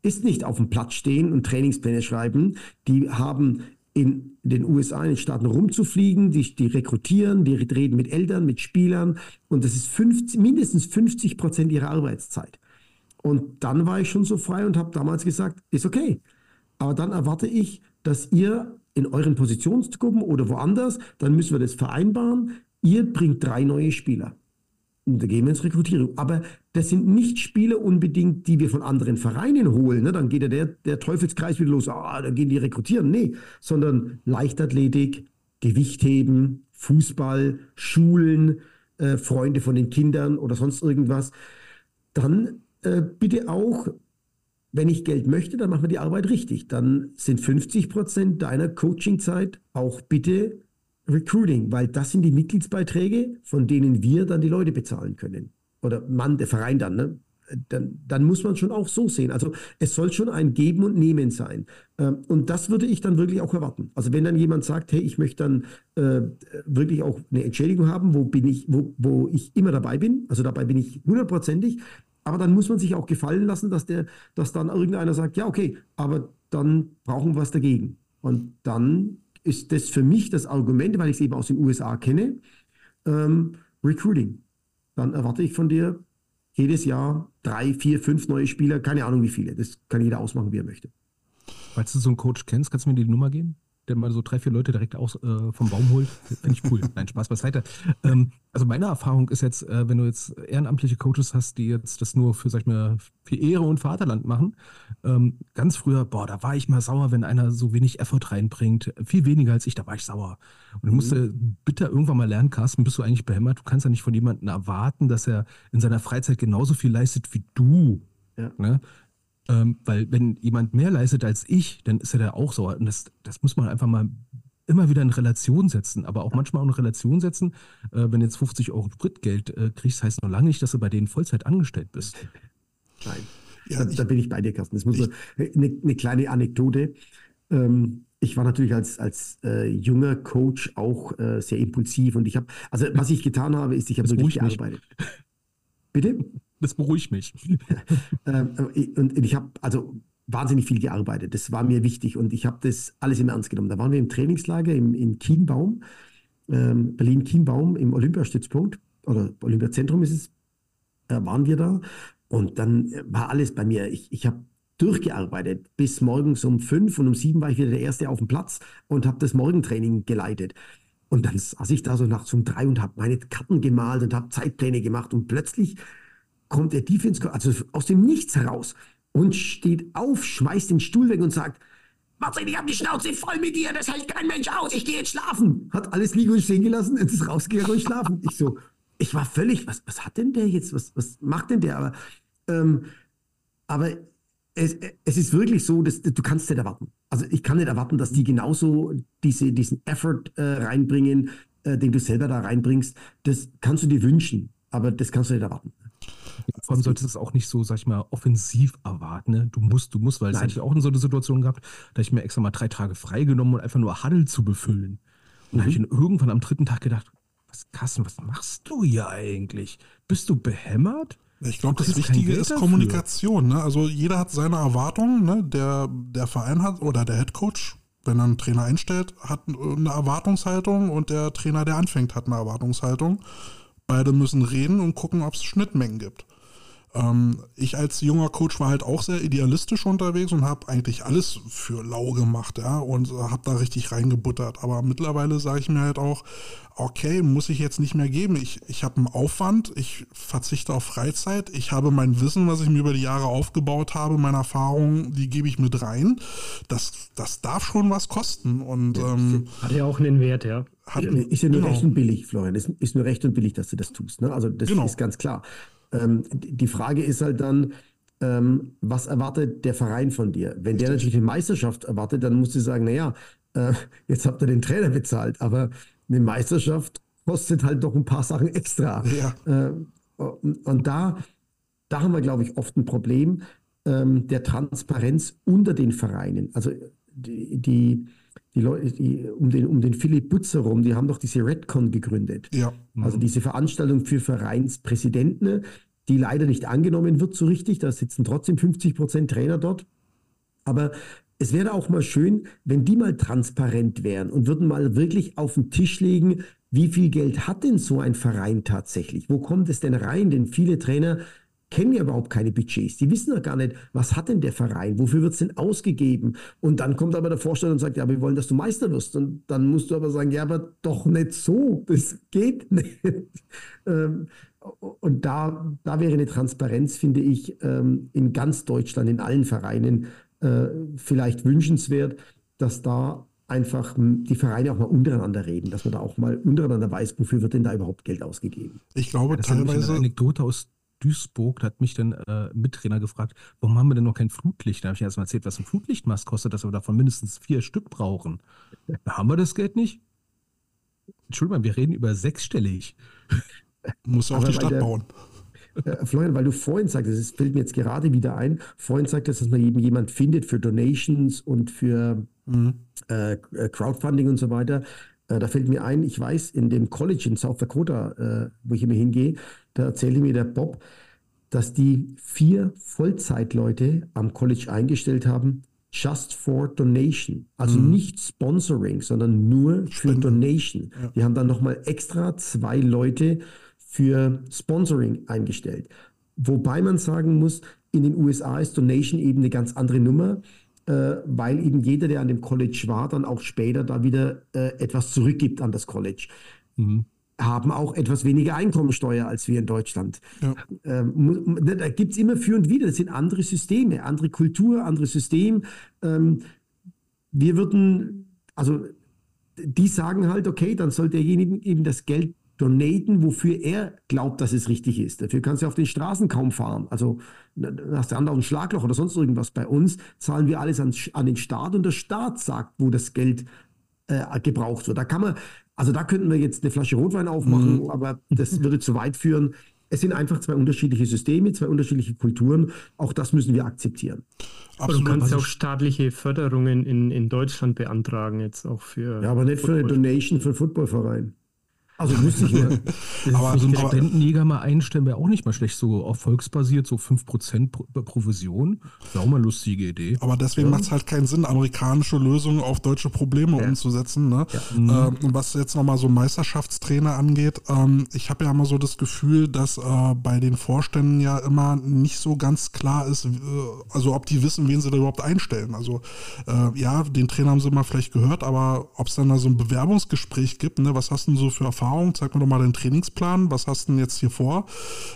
Ist nicht auf dem Platz stehen und Trainingspläne schreiben. Die haben in den USA, in den Staaten rumzufliegen, die, die rekrutieren, die reden mit Eltern, mit Spielern und das ist 50, mindestens 50 Prozent ihrer Arbeitszeit. Und dann war ich schon so frei und habe damals gesagt, ist okay. Aber dann erwarte ich, dass ihr in euren Positionsgruppen oder woanders, dann müssen wir das vereinbaren, ihr bringt drei neue Spieler. Und da gehen wir ins Rekrutierung. Aber das sind nicht Spieler unbedingt, die wir von anderen Vereinen holen. Ne? Dann geht ja der, der Teufelskreis wieder los. Ah, dann gehen die rekrutieren. Nee, sondern Leichtathletik, Gewichtheben, Fußball, Schulen, äh, Freunde von den Kindern oder sonst irgendwas. Dann äh, bitte auch, wenn ich Geld möchte, dann machen wir die Arbeit richtig. Dann sind 50 Prozent deiner Coachingzeit auch bitte Recruiting, weil das sind die Mitgliedsbeiträge, von denen wir dann die Leute bezahlen können. Oder man, der Verein dann, ne? Dann, dann, muss man schon auch so sehen. Also es soll schon ein Geben und Nehmen sein. Ähm, und das würde ich dann wirklich auch erwarten. Also wenn dann jemand sagt, hey, ich möchte dann äh, wirklich auch eine Entschädigung haben, wo bin ich, wo, wo ich immer dabei bin, also dabei bin ich hundertprozentig, aber dann muss man sich auch gefallen lassen, dass der, dass dann irgendeiner sagt, ja, okay, aber dann brauchen wir was dagegen. Und dann ist das für mich das Argument, weil ich es eben aus den USA kenne, ähm, Recruiting. Dann erwarte ich von dir jedes Jahr drei, vier, fünf neue Spieler, keine Ahnung wie viele. Das kann jeder ausmachen, wie er möchte. Falls du so einen Coach kennst, kannst du mir die Nummer geben? Der mal so drei, vier Leute direkt aus, äh, vom Baum holt. Finde ich cool. Nein, Spaß beiseite. Ähm, also meine Erfahrung ist jetzt, äh, wenn du jetzt ehrenamtliche Coaches hast, die jetzt das nur für, sag ich mal, für Ehre und Vaterland machen, ähm, ganz früher, boah, da war ich mal sauer, wenn einer so wenig Effort reinbringt. Viel weniger als ich, da war ich sauer. Und ich musste mhm. bitte irgendwann mal lernen, Carsten, bist du eigentlich behämmert? Du kannst ja nicht von jemandem erwarten, dass er in seiner Freizeit genauso viel leistet wie du. Ja. Ne? Ähm, weil wenn jemand mehr leistet als ich, dann ist er da auch so. Und das, das muss man einfach mal immer wieder in Relation setzen, aber auch manchmal auch in Relation setzen. Äh, wenn jetzt 50 Euro Spritgeld äh, kriegst, heißt noch lange nicht, dass du bei denen Vollzeit angestellt bist. Nein. Ja, da, ich, da, bin ich bei dir, Carsten. Das muss ich, eine, eine, kleine Anekdote. Ähm, ich war natürlich als, als äh, junger Coach auch äh, sehr impulsiv und ich habe, also was ich getan habe, ist, ich habe wirklich gearbeitet. Bitte? Das beruhigt mich. Ähm, und ich habe also wahnsinnig viel gearbeitet. Das war mir wichtig und ich habe das alles im Ernst genommen. Da waren wir im Trainingslager im, in Kienbaum, ähm, Berlin-Kienbaum im Olympiastützpunkt oder Olympiazentrum ist es, äh, waren wir da. Und dann war alles bei mir. Ich, ich habe durchgearbeitet bis morgens um fünf und um sieben war ich wieder der Erste auf dem Platz und habe das Morgentraining geleitet. Und dann saß ich da so nachts um drei und habe meine Karten gemalt und habe Zeitpläne gemacht und plötzlich kommt der Defense, also aus dem Nichts heraus und steht auf, schmeißt den Stuhl weg und sagt, Marcel, ich habe die Schnauze voll mit dir, das hält kein Mensch aus, ich gehe jetzt schlafen. Hat alles liegen und stehen gelassen und ist rausgegangen und schlafen. Ich so, ich war völlig, was, was hat denn der jetzt, was, was macht denn der? Aber, ähm, aber es, es ist wirklich so, dass du kannst nicht erwarten. Also ich kann nicht erwarten, dass die genauso diese, diesen Effort äh, reinbringen, äh, den du selber da reinbringst. Das kannst du dir wünschen, aber das kannst du nicht erwarten. Vor allem solltest du es auch nicht so, sag ich mal, offensiv erwarten. Ne? Du musst, du musst, weil das hatte ich auch in so einer Situation gehabt, da ich mir extra mal drei Tage freigenommen, um einfach nur Huddle zu befüllen. Und mhm. da habe ich dann irgendwann am dritten Tag gedacht, was Kassen, was machst du hier eigentlich? Bist du behämmert? Ich glaube, das Wichtige ist Kommunikation. Ne? Also jeder hat seine Erwartungen. Ne? Der, der Verein hat oder der Head Coach, wenn er einen Trainer einstellt, hat eine Erwartungshaltung und der Trainer, der anfängt, hat eine Erwartungshaltung. Beide müssen reden und gucken, ob es Schnittmengen gibt. Ähm, ich als junger Coach war halt auch sehr idealistisch unterwegs und habe eigentlich alles für lau gemacht, ja, und habe da richtig reingebuttert. Aber mittlerweile sage ich mir halt auch, okay, muss ich jetzt nicht mehr geben. Ich, ich habe einen Aufwand, ich verzichte auf Freizeit, ich habe mein Wissen, was ich mir über die Jahre aufgebaut habe, meine Erfahrungen, die gebe ich mit rein. Das, das darf schon was kosten. Und, ähm, hat ja auch einen Wert, ja. Hat, ist ja nur genau. recht und billig, Florian. Ist, ist nur recht und billig, dass du das tust. Ne? Also das genau. ist ganz klar. Ähm, die Frage ist halt dann, ähm, was erwartet der Verein von dir? Wenn der natürlich eine Meisterschaft erwartet, dann musst du sagen, naja, äh, jetzt habt ihr den Trainer bezahlt, aber eine Meisterschaft kostet halt doch ein paar Sachen extra. Ja. Äh, und, und da, da haben wir, glaube ich, oft ein Problem ähm, der Transparenz unter den Vereinen. Also die, die die Leute, die, um den, um den Philipp Butzer rum, die haben doch diese Redcon gegründet. Ja. Mhm. Also diese Veranstaltung für Vereinspräsidenten, die leider nicht angenommen wird so richtig. Da sitzen trotzdem 50 Prozent Trainer dort. Aber es wäre auch mal schön, wenn die mal transparent wären und würden mal wirklich auf den Tisch legen, wie viel Geld hat denn so ein Verein tatsächlich? Wo kommt es denn rein? Denn viele Trainer kennen ja überhaupt keine Budgets. Die wissen ja gar nicht, was hat denn der Verein, wofür wird es denn ausgegeben? Und dann kommt aber der Vorstand und sagt, ja, wir wollen, dass du Meister wirst. Und dann musst du aber sagen, ja, aber doch nicht so, das geht nicht. Ähm, und da, da wäre eine Transparenz, finde ich, ähm, in ganz Deutschland, in allen Vereinen äh, vielleicht wünschenswert, dass da einfach die Vereine auch mal untereinander reden, dass man da auch mal untereinander weiß, wofür wird denn da überhaupt Geld ausgegeben. Ich glaube ja, teilweise. Eine Anekdote aus Duisburg, da hat mich dann äh, Mittrainer gefragt, warum haben wir denn noch kein Flutlicht? Da habe ich erst mal erzählt, was ein Flutlichtmast kostet, dass wir davon mindestens vier Stück brauchen. Da haben wir das Geld nicht? Entschuldigung, wir reden über sechsstellig. Muss auch die Stadt der, bauen. Äh, Florian, weil du vorhin sagtest, es fällt mir jetzt gerade wieder ein, vorhin sagtest, dass man eben jemand findet für Donations und für mhm. äh, Crowdfunding und so weiter. Äh, da fällt mir ein, ich weiß, in dem College in South Dakota, äh, wo ich immer hingehe, da erzählte mir der Bob, dass die vier Vollzeitleute am College eingestellt haben, just for donation. Also mhm. nicht Sponsoring, sondern nur für Spenden. Donation. Ja. Die haben dann nochmal extra zwei Leute für Sponsoring eingestellt. Wobei man sagen muss, in den USA ist Donation eben eine ganz andere Nummer äh, weil eben jeder, der an dem College war, dann auch später da wieder äh, etwas zurückgibt an das College. Mhm. Haben auch etwas weniger Einkommensteuer als wir in Deutschland. Ja. Ähm, da gibt es immer für und wieder. Das sind andere Systeme, andere Kultur, andere System. Ähm, wir würden, also die sagen halt, okay, dann soll derjenige eben das Geld donaten, wofür er glaubt, dass es richtig ist. Dafür kannst du auf den Straßen kaum fahren. Also hast du anderen Schlagloch oder sonst irgendwas. Bei uns zahlen wir alles an, an den Staat und der Staat sagt, wo das Geld äh, gebraucht wird. Da kann man, also da könnten wir jetzt eine Flasche Rotwein aufmachen, mhm. aber das würde zu weit führen. Es sind einfach zwei unterschiedliche Systeme, zwei unterschiedliche Kulturen. Auch das müssen wir akzeptieren. Aber du kannst ja auch staatliche Förderungen in, in Deutschland beantragen, jetzt auch für. Ja, aber nicht Football. für eine Donation für einen Footballverein. Also wüsste ich mal. aber so einen Studentenjäger mal einstellen wäre auch nicht mal schlecht, so erfolgsbasiert, so 5% Provision. Wäre auch mal eine lustige Idee. Aber deswegen ja. macht es halt keinen Sinn, amerikanische Lösungen auf deutsche Probleme ja. umzusetzen. Ne? Ja. Ähm, was jetzt nochmal so Meisterschaftstrainer angeht, ähm, ich habe ja immer so das Gefühl, dass äh, bei den Vorständen ja immer nicht so ganz klar ist, äh, also ob die wissen, wen sie da überhaupt einstellen. Also äh, ja, den Trainer haben sie mal vielleicht gehört, aber ob es dann da so ein Bewerbungsgespräch gibt, ne? was hast du denn so für Erfahrungen? Erfahrung, zeig mir doch mal den Trainingsplan, was hast du denn jetzt hier vor?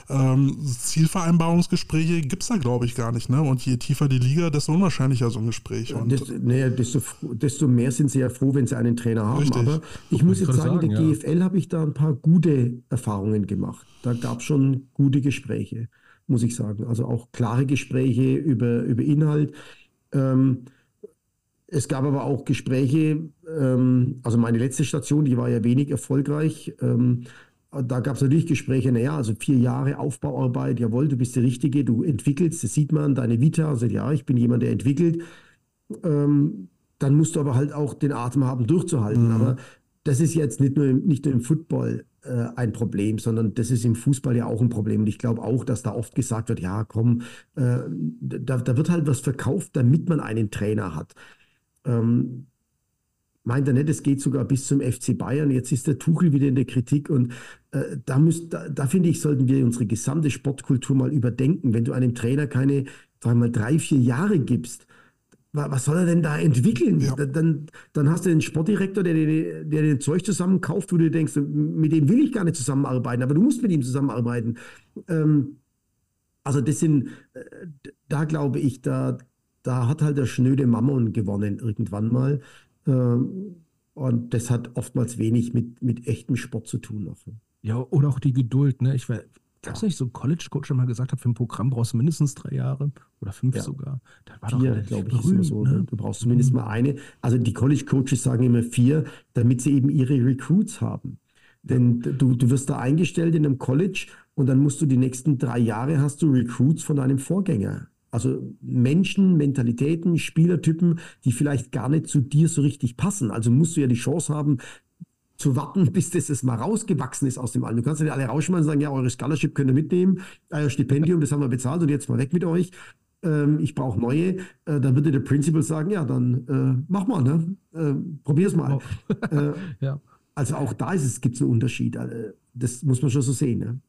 Ähm, Zielvereinbarungsgespräche gibt es da, glaube ich, gar nicht. Ne? Und je tiefer die Liga, desto unwahrscheinlicher so ein Gespräch. Und Desto, nee, desto, desto mehr sind sie ja froh, wenn sie einen Trainer haben. Richtig. Aber ich muss jetzt sagen, in der ja. GFL habe ich da ein paar gute Erfahrungen gemacht. Da gab es schon gute Gespräche, muss ich sagen. Also auch klare Gespräche über, über Inhalt. Ähm, es gab aber auch Gespräche, ähm, also meine letzte Station, die war ja wenig erfolgreich. Ähm, da gab es natürlich Gespräche, naja, also vier Jahre Aufbauarbeit, jawohl, du bist der Richtige, du entwickelst, das sieht man, deine Vita, also ja, ich bin jemand, der entwickelt. Ähm, dann musst du aber halt auch den Atem haben, durchzuhalten. Aber das ist jetzt nicht nur im, nicht nur im Football äh, ein Problem, sondern das ist im Fußball ja auch ein Problem. Und ich glaube auch, dass da oft gesagt wird, ja, komm, äh, da, da wird halt was verkauft, damit man einen Trainer hat. Ähm, meint er nicht, es geht sogar bis zum FC Bayern. Jetzt ist der Tuchel wieder in der Kritik und äh, da, müsst, da, da finde ich, sollten wir unsere gesamte Sportkultur mal überdenken. Wenn du einem Trainer keine, sagen wir mal, drei, vier Jahre gibst, wa- was soll er denn da entwickeln? Ja. Da- Dann, dann hast du den Sportdirektor, der, dir- der dir Zeug zusammenkauft, wo du denkst, mit dem will ich gar nicht zusammenarbeiten, aber du musst mit ihm zusammenarbeiten. Ähm, also das sind, äh, da glaube ich, da, da hat halt der schnöde Mammon gewonnen irgendwann mal. Ähm, Und das hat oftmals wenig mit, mit echtem Sport zu tun. Noch. Ja, oder auch die Geduld, ne? Ich war, gab es nicht so einen College-Coach, der mal gesagt hat, für ein Programm brauchst du mindestens drei Jahre oder fünf Ja. sogar. Das war doch Vier, glaube ich, berühmt, so. ne? Ne? Du brauchst zumindest mal eine. Also die College-Coaches sagen immer vier, damit sie eben ihre Recruits haben. Denn du, du wirst da eingestellt in einem College und dann musst du die nächsten drei Jahre hast du Recruits von deinem Vorgänger. Also Menschen, Mentalitäten, Spielertypen, die vielleicht gar nicht zu dir so richtig passen. Also musst du ja die Chance haben, zu warten, bis das jetzt mal rausgewachsen ist aus dem Alten. Du kannst ja nicht alle rausschmeißen und sagen, ja, eure Scholarship könnt ihr mitnehmen, euer Stipendium, das haben wir bezahlt und jetzt mal weg mit euch. Ähm, ich brauche neue. Äh, dann würde der Principal sagen, ja, dann äh, mach mal, ne? Äh, probier's mal. äh, Ja. also auch da ist es, gibt es einen Unterschied. Äh, das muss man schon so sehen. Ne?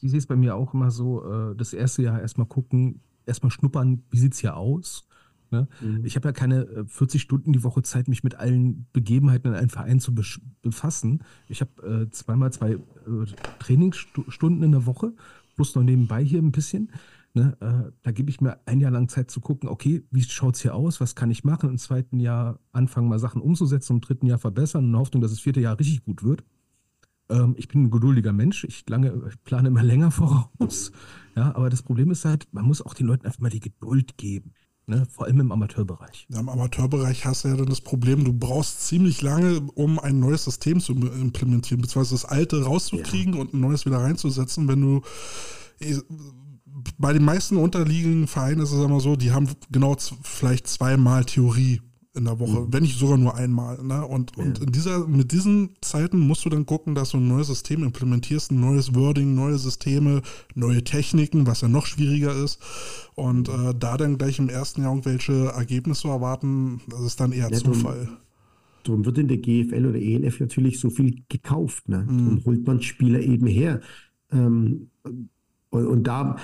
Ich sehe es bei mir auch immer so, äh, das erste Jahr erstmal gucken, erstmal schnuppern, wie sieht es hier aus? Ne? Mhm. Ich habe ja keine äh, 40 Stunden die Woche Zeit, mich mit allen Begebenheiten in einem Verein zu befassen. Ich habe äh, zweimal zwei äh, Trainingsstunden in der Woche, plus noch nebenbei hier ein bisschen. Ne? Äh, da gebe ich mir ein Jahr lang Zeit zu gucken, okay, wie schaut es hier aus, was kann ich machen? Im zweiten Jahr anfangen, mal Sachen umzusetzen, im dritten Jahr verbessern, in der Hoffnung, dass das vierte Jahr richtig gut wird. Ähm, ich bin ein geduldiger Mensch. Ich, lange, ich plane immer länger voraus. Ja, aber das Problem ist halt, man muss auch den Leuten einfach mal die Geduld geben. Ne? Vor allem im Amateurbereich. Ja, Im Amateurbereich hast du ja dann das Problem, du brauchst ziemlich lange, um ein neues System zu implementieren, beziehungsweise das alte rauszukriegen und ein neues wieder reinzusetzen. Wenn du eh, bei den meisten unterliegenden Vereinen ist es immer so, die haben genau vielleicht zweimal Theorie in der Woche, wenn nicht sogar nur einmal. Ne? Und, und in dieser, mit diesen Zeiten musst du dann gucken, dass du ein neues System implementierst, ein neues Wording, neue Systeme, neue Techniken, was ja noch schwieriger ist. Und äh, da dann gleich im ersten Jahr irgendwelche Ergebnisse zu erwarten, das ist dann eher Ja, drum- Zufall. Darum wird in der GFL oder ELF natürlich so viel gekauft. Ne? Darum holt man Spieler eben her. Ähm, und, und da,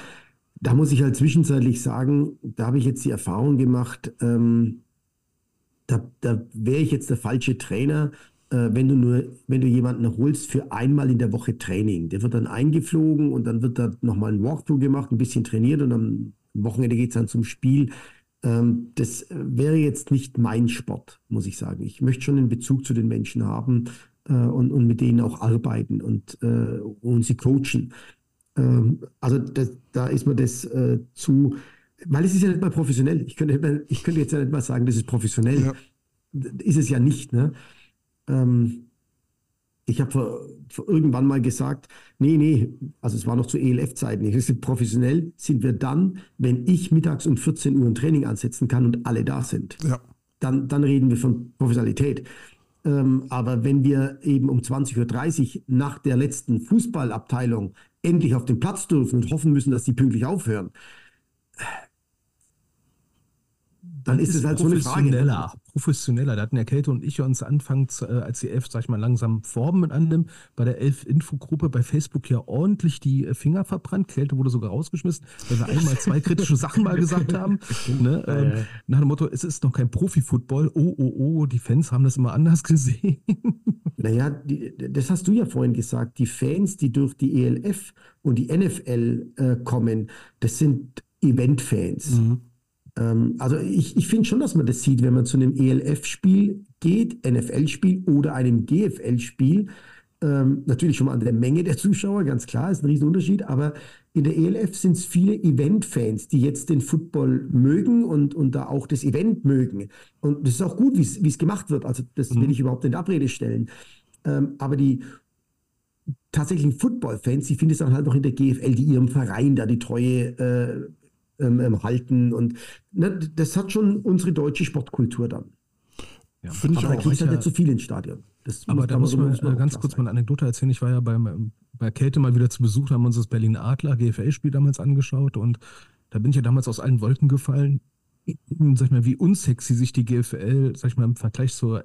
da muss ich halt zwischenzeitlich sagen, da habe ich jetzt die Erfahrung gemacht, ähm, da, da wäre ich jetzt der falsche Trainer, äh, wenn du nur, wenn du jemanden holst für einmal in der Woche Training. Der wird dann eingeflogen und dann wird da nochmal ein Walkthrough gemacht, ein bisschen trainiert und am Wochenende geht es dann zum Spiel. Ähm, das wäre jetzt nicht mein Sport, muss ich sagen. Ich möchte schon einen Bezug zu den Menschen haben äh, und, und mit denen auch arbeiten und, äh, und sie coachen. Ähm, also das, da ist mir das äh, zu, weil es ist ja nicht mal professionell. Ich könnte, ich könnte jetzt ja nicht mal sagen, das ist professionell. Ja. Ist es ja nicht. Ne? Ähm, ich habe irgendwann mal gesagt, nee, nee, also es war noch zu ELF-Zeiten. Professionell sind wir dann, wenn ich mittags um 14 Uhr ein Training ansetzen kann und alle da sind Ja. dann, dann reden wir von Professionalität. Ähm, aber wenn wir eben um 20.30 Uhr nach der letzten Fußballabteilung endlich auf den Platz dürfen und hoffen müssen, dass die pünktlich aufhören, dann ist es halt so eine Frage. professioneller. Professioneller. Da hatten ja Kälte und ich uns anfangs, äh, als die Elf, sag ich mal, langsam Formen mit annimmt, bei der Elf-Infogruppe bei Facebook ja ordentlich die äh, Finger verbrannt. Kälte wurde sogar rausgeschmissen, weil wir einmal zwei kritische Sachen mal gesagt haben. Ne? Ähm, ja. Nach dem Motto, es ist noch kein Profi-Football. Oh, oh, oh, die Fans haben das immer anders gesehen. Naja, die, das hast du ja vorhin gesagt. Die Fans, die durch die ELF und die NFL äh, kommen, das sind Event-Fans. Mhm. Ähm, also ich, ich finde schon, dass man das sieht, wenn man zu einem ELF-Spiel geht, NFL-Spiel oder einem GFL-Spiel. Ähm, natürlich schon mal an der Menge der Zuschauer, ganz klar, ist ein Riesenunterschied, aber in der ELF sind es viele Event-Fans, die jetzt den Football mögen und, und da auch das Event mögen. Und das ist auch gut, wie es gemacht wird. Also das mhm. will ich überhaupt in Abrede stellen. Ähm, aber die tatsächlichen Football-Fans, die finden es dann halt noch in der GFL, die ihrem Verein da die Treue äh, ähm, ähm, halten. Und ne, das hat schon unsere deutsche Sportkultur dann. Ja, Finde ich aber auch. da geht halt nicht zu viel ins Stadion. Das aber muss, da muss man, muss man ganz kurz sein. mal eine Anekdote erzählen. Ich war ja beim, bei Kälte mal wieder zu Besuch, haben uns das Berlin Adler GFL-Spiel damals angeschaut und da bin ich ja damals aus allen Wolken gefallen. Sag ich mal, wie unsexy sich die GFL, sag ich mal, im Vergleich zur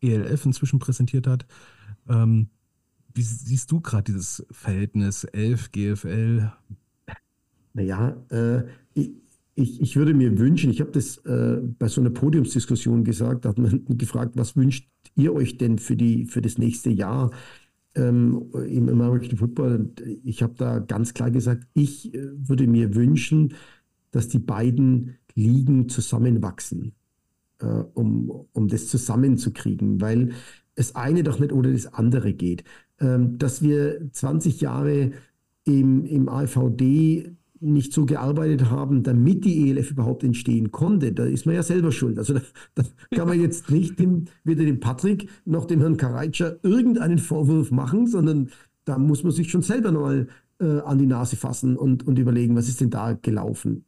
ELF inzwischen präsentiert hat. Ähm, wie siehst du gerade dieses Verhältnis 11 GFL? Naja, äh, ich, ich, ich würde mir wünschen, ich habe das äh, bei so einer Podiumsdiskussion gesagt, da hat man gefragt, was wünscht ihr euch denn für, die, für das nächste Jahr ähm, im American Football? Und ich habe da ganz klar gesagt, ich äh, würde mir wünschen, dass die beiden Ligen zusammenwachsen, äh, um, um das zusammenzukriegen, weil das eine doch nicht ohne das andere geht. Ähm, dass wir 20 Jahre im, im AVD nicht so gearbeitet haben, damit die ELF überhaupt entstehen konnte, da ist man ja selber schuld. Also da, da kann man jetzt nicht dem, weder dem Patrick noch dem Herrn Karaitscher irgendeinen Vorwurf machen, sondern da muss man sich schon selber nochmal äh, an die Nase fassen und, und überlegen, was ist denn da gelaufen.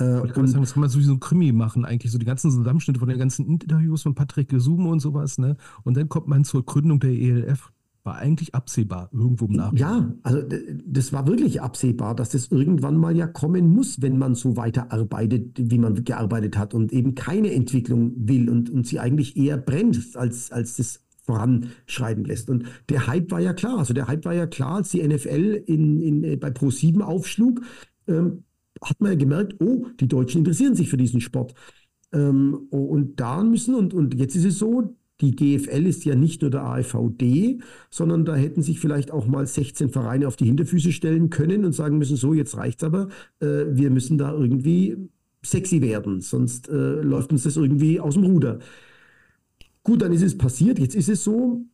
Äh, ich kann sagen, das kann man so wie so ein Krimi machen, eigentlich. So die ganzen Zusammenschnitte von den ganzen Interviews von Patrick Gesume und sowas, ne? Und dann kommt man zur Gründung der ELF war eigentlich absehbar, irgendwo im Nachhinein. Ja, also das war wirklich absehbar, dass das irgendwann mal ja kommen muss, wenn man so weiterarbeitet, wie man gearbeitet hat und eben keine Entwicklung will und, und sie eigentlich eher brennt, als, als das voranschreiten lässt. Und der Hype war ja klar. Also der Hype war ja klar, als die NFL in, in, äh, bei Pro7 aufschlug, ähm, hat man ja gemerkt, oh, die Deutschen interessieren sich für diesen Sport. Ähm, und da müssen, und, und jetzt ist es so, die GFL ist ja nicht nur der AFVD, sondern da hätten sich vielleicht auch mal 16 Vereine auf die Hinterfüße stellen können und sagen müssen, so, jetzt reicht's aber, äh, wir müssen da irgendwie sexy werden, sonst äh, läuft uns das irgendwie aus dem Ruder. Gut, dann ist es passiert, jetzt ist es so.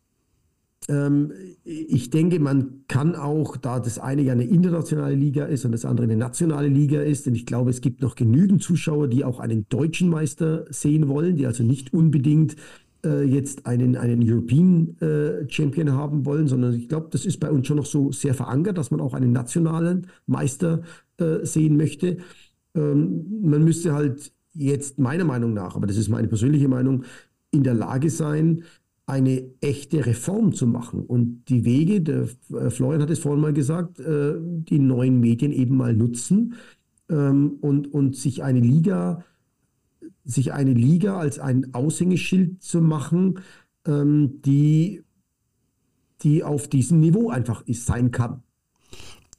Ähm, ich denke, man kann auch, da das eine ja eine internationale Liga ist und das andere eine nationale Liga ist, denn ich glaube, es gibt noch genügend Zuschauer, die auch einen deutschen Meister sehen wollen, die also nicht unbedingt äh, jetzt einen, einen European äh, Champion haben wollen, sondern ich glaube, das ist bei uns schon noch so sehr verankert, dass man auch einen nationalen Meister äh, sehen möchte. Ähm, man müsste halt jetzt meiner Meinung nach, aber das ist meine persönliche Meinung, in der Lage sein, eine echte Reform zu machen. Und die Wege, der äh, Florian hat es vorhin mal gesagt, äh, die neuen Medien eben mal nutzen ähm, und, und sich eine Liga sich eine Liga als ein Aushängeschild zu machen, ähm, die, die auf diesem Niveau einfach ist, sein kann.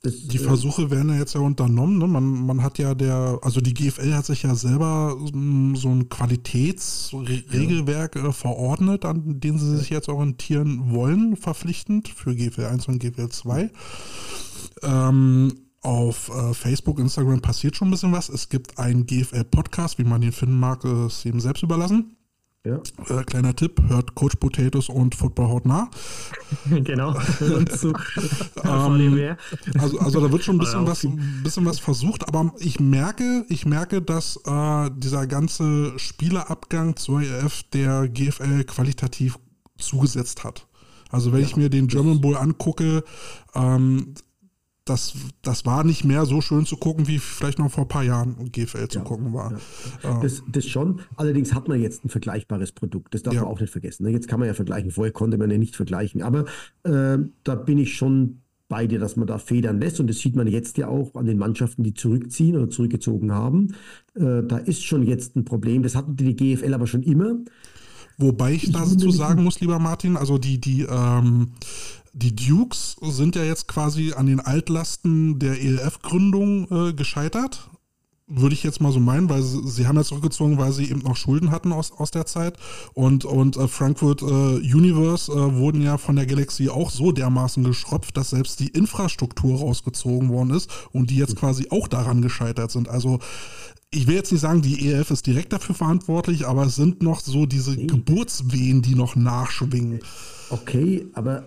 Das, die äh, Versuche werden ja jetzt ja unternommen. Ne? Man, man hat ja der, also die GFL hat sich ja selber so ein Qualitätsregelwerk ja. äh, verordnet, an dem sie sich jetzt orientieren wollen, verpflichtend für GFL 1 und GFL 2. Ähm, auf äh, Facebook, Instagram passiert schon ein bisschen was. Es gibt einen GFL-Podcast, wie man ihn finden mag, ist ihm selbst überlassen. Ja. Äh, kleiner Tipp, hört Coach Potatoes und Football hautnah. genau. zu, ähm, also, also da wird schon ein bisschen was, ein bisschen was versucht, aber ich merke, ich merke, dass äh, dieser ganze Spielerabgang zur EF der GFL qualitativ zugesetzt hat. Also wenn ja, ich mir den German Bowl angucke, ähm, das, das war nicht mehr so schön zu gucken, wie vielleicht noch vor ein paar Jahren GFL zu ja, gucken war. Ja. Das, das, schon. Allerdings hat man jetzt ein vergleichbares Produkt. Das darf ja. man auch nicht vergessen. Ne? Jetzt kann man ja vergleichen. Vorher konnte man ja nicht vergleichen. Aber äh, da bin ich schon bei dir, dass man da federn lässt. Und das sieht man jetzt ja auch an den Mannschaften, die zurückziehen oder zurückgezogen haben. Äh, da ist schon jetzt ein Problem. Das hatten die GFL aber schon immer. Wobei ich, ich dazu sagen muss, lieber Martin, also die, die, ähm, die Dukes sind ja jetzt quasi an den Altlasten der ELF-Gründung äh, gescheitert. würde ich jetzt mal so meinen, weil sie, sie haben ja zurückgezogen, weil sie eben noch Schulden hatten aus, aus der Zeit. Und, und äh, Frankfurt äh, Universe äh, wurden ja von der Galaxy auch so dermaßen geschröpft, dass selbst die Infrastruktur rausgezogen worden ist und die jetzt quasi auch daran gescheitert sind. Also ich will jetzt nicht sagen, die ELF ist direkt dafür verantwortlich, aber es sind noch so diese Nee. Geburtswehen, die noch nachschwingen. Okay, aber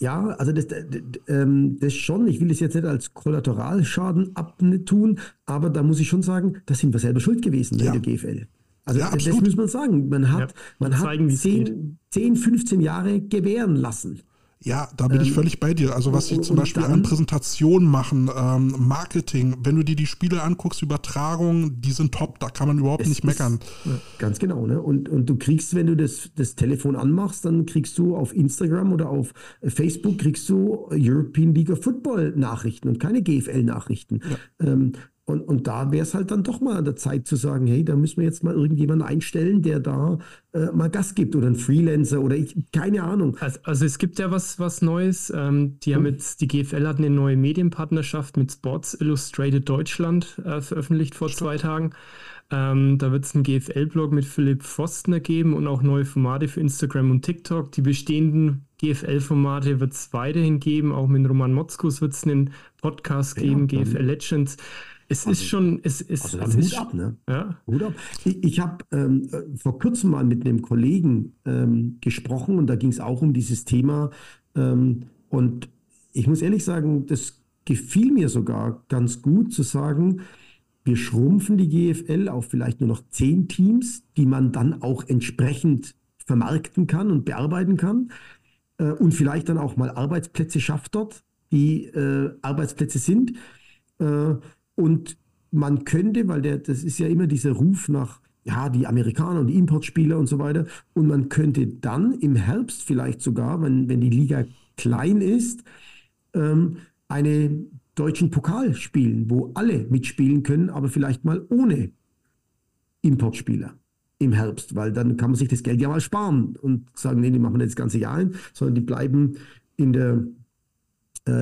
ja, also das, das, ähm, das schon, ich will es jetzt nicht als Kollateralschaden abtun, aber da muss ich schon sagen, da sind wir selber schuld gewesen Ja. in der GFL. Also Ja, das muss man sagen. Man hat, Ja, man hat wie's 10, 10, 15 Jahre gewähren lassen. Ja, da bin ich völlig bei dir. Also was sie zum Beispiel dann- an Präsentation machen, ähm, Marketing, wenn du dir die Spiele anguckst, Übertragung, die sind top, da kann man überhaupt nicht meckern. Ist, ganz genau. Ne? Und, und du kriegst, wenn du das, das Telefon anmachst, dann kriegst du auf Instagram oder auf Facebook kriegst du European League of Football Nachrichten und keine GFL Nachrichten. Ähm, und, und da wäre es halt dann doch mal an der Zeit zu sagen, hey, da müssen wir jetzt mal irgendjemanden einstellen, der da äh, mal Gas gibt oder ein Freelancer oder ich, keine Ahnung. Also, also es gibt ja was, was Neues. Ähm, die haben jetzt, die GFL hat eine neue Medienpartnerschaft mit Sports Illustrated Deutschland äh, veröffentlicht vor zwei Tagen. Ähm, da wird es einen GFL-Blog mit Philipp Forstner geben und auch neue Formate für Instagram und TikTok. Die bestehenden GFL-Formate wird es weiterhin geben. Auch mit Roman Motzkus wird es einen Podcast geben, dann- GFL Legends. Es ist schon, es ist, Also es Hut ist, ab, ne? ja, Hut ab. Ich, ich habe ähm, äh, vor kurzem mal mit einem Kollegen ähm, gesprochen und da ging es auch um dieses Thema. Ähm, und ich muss ehrlich sagen, das gefiel mir sogar ganz gut zu sagen, wir schrumpfen die GFL auf vielleicht nur noch zehn Teams, die man dann auch entsprechend vermarkten kann und bearbeiten kann äh, und vielleicht dann auch mal Arbeitsplätze schafft dort, die äh, Arbeitsplätze sind. Äh, und man könnte, weil der, das ist ja immer dieser Ruf nach, ja, die Amerikaner und die Importspieler und so weiter, und man könnte dann im Herbst vielleicht sogar, wenn, wenn die Liga klein ist, ähm, einen deutschen Pokal spielen, wo alle mitspielen können, aber vielleicht mal ohne Importspieler im Herbst, weil dann kann man sich das Geld ja mal sparen und sagen, nee, die machen wir das ganze Jahr hin, sondern die bleiben in der,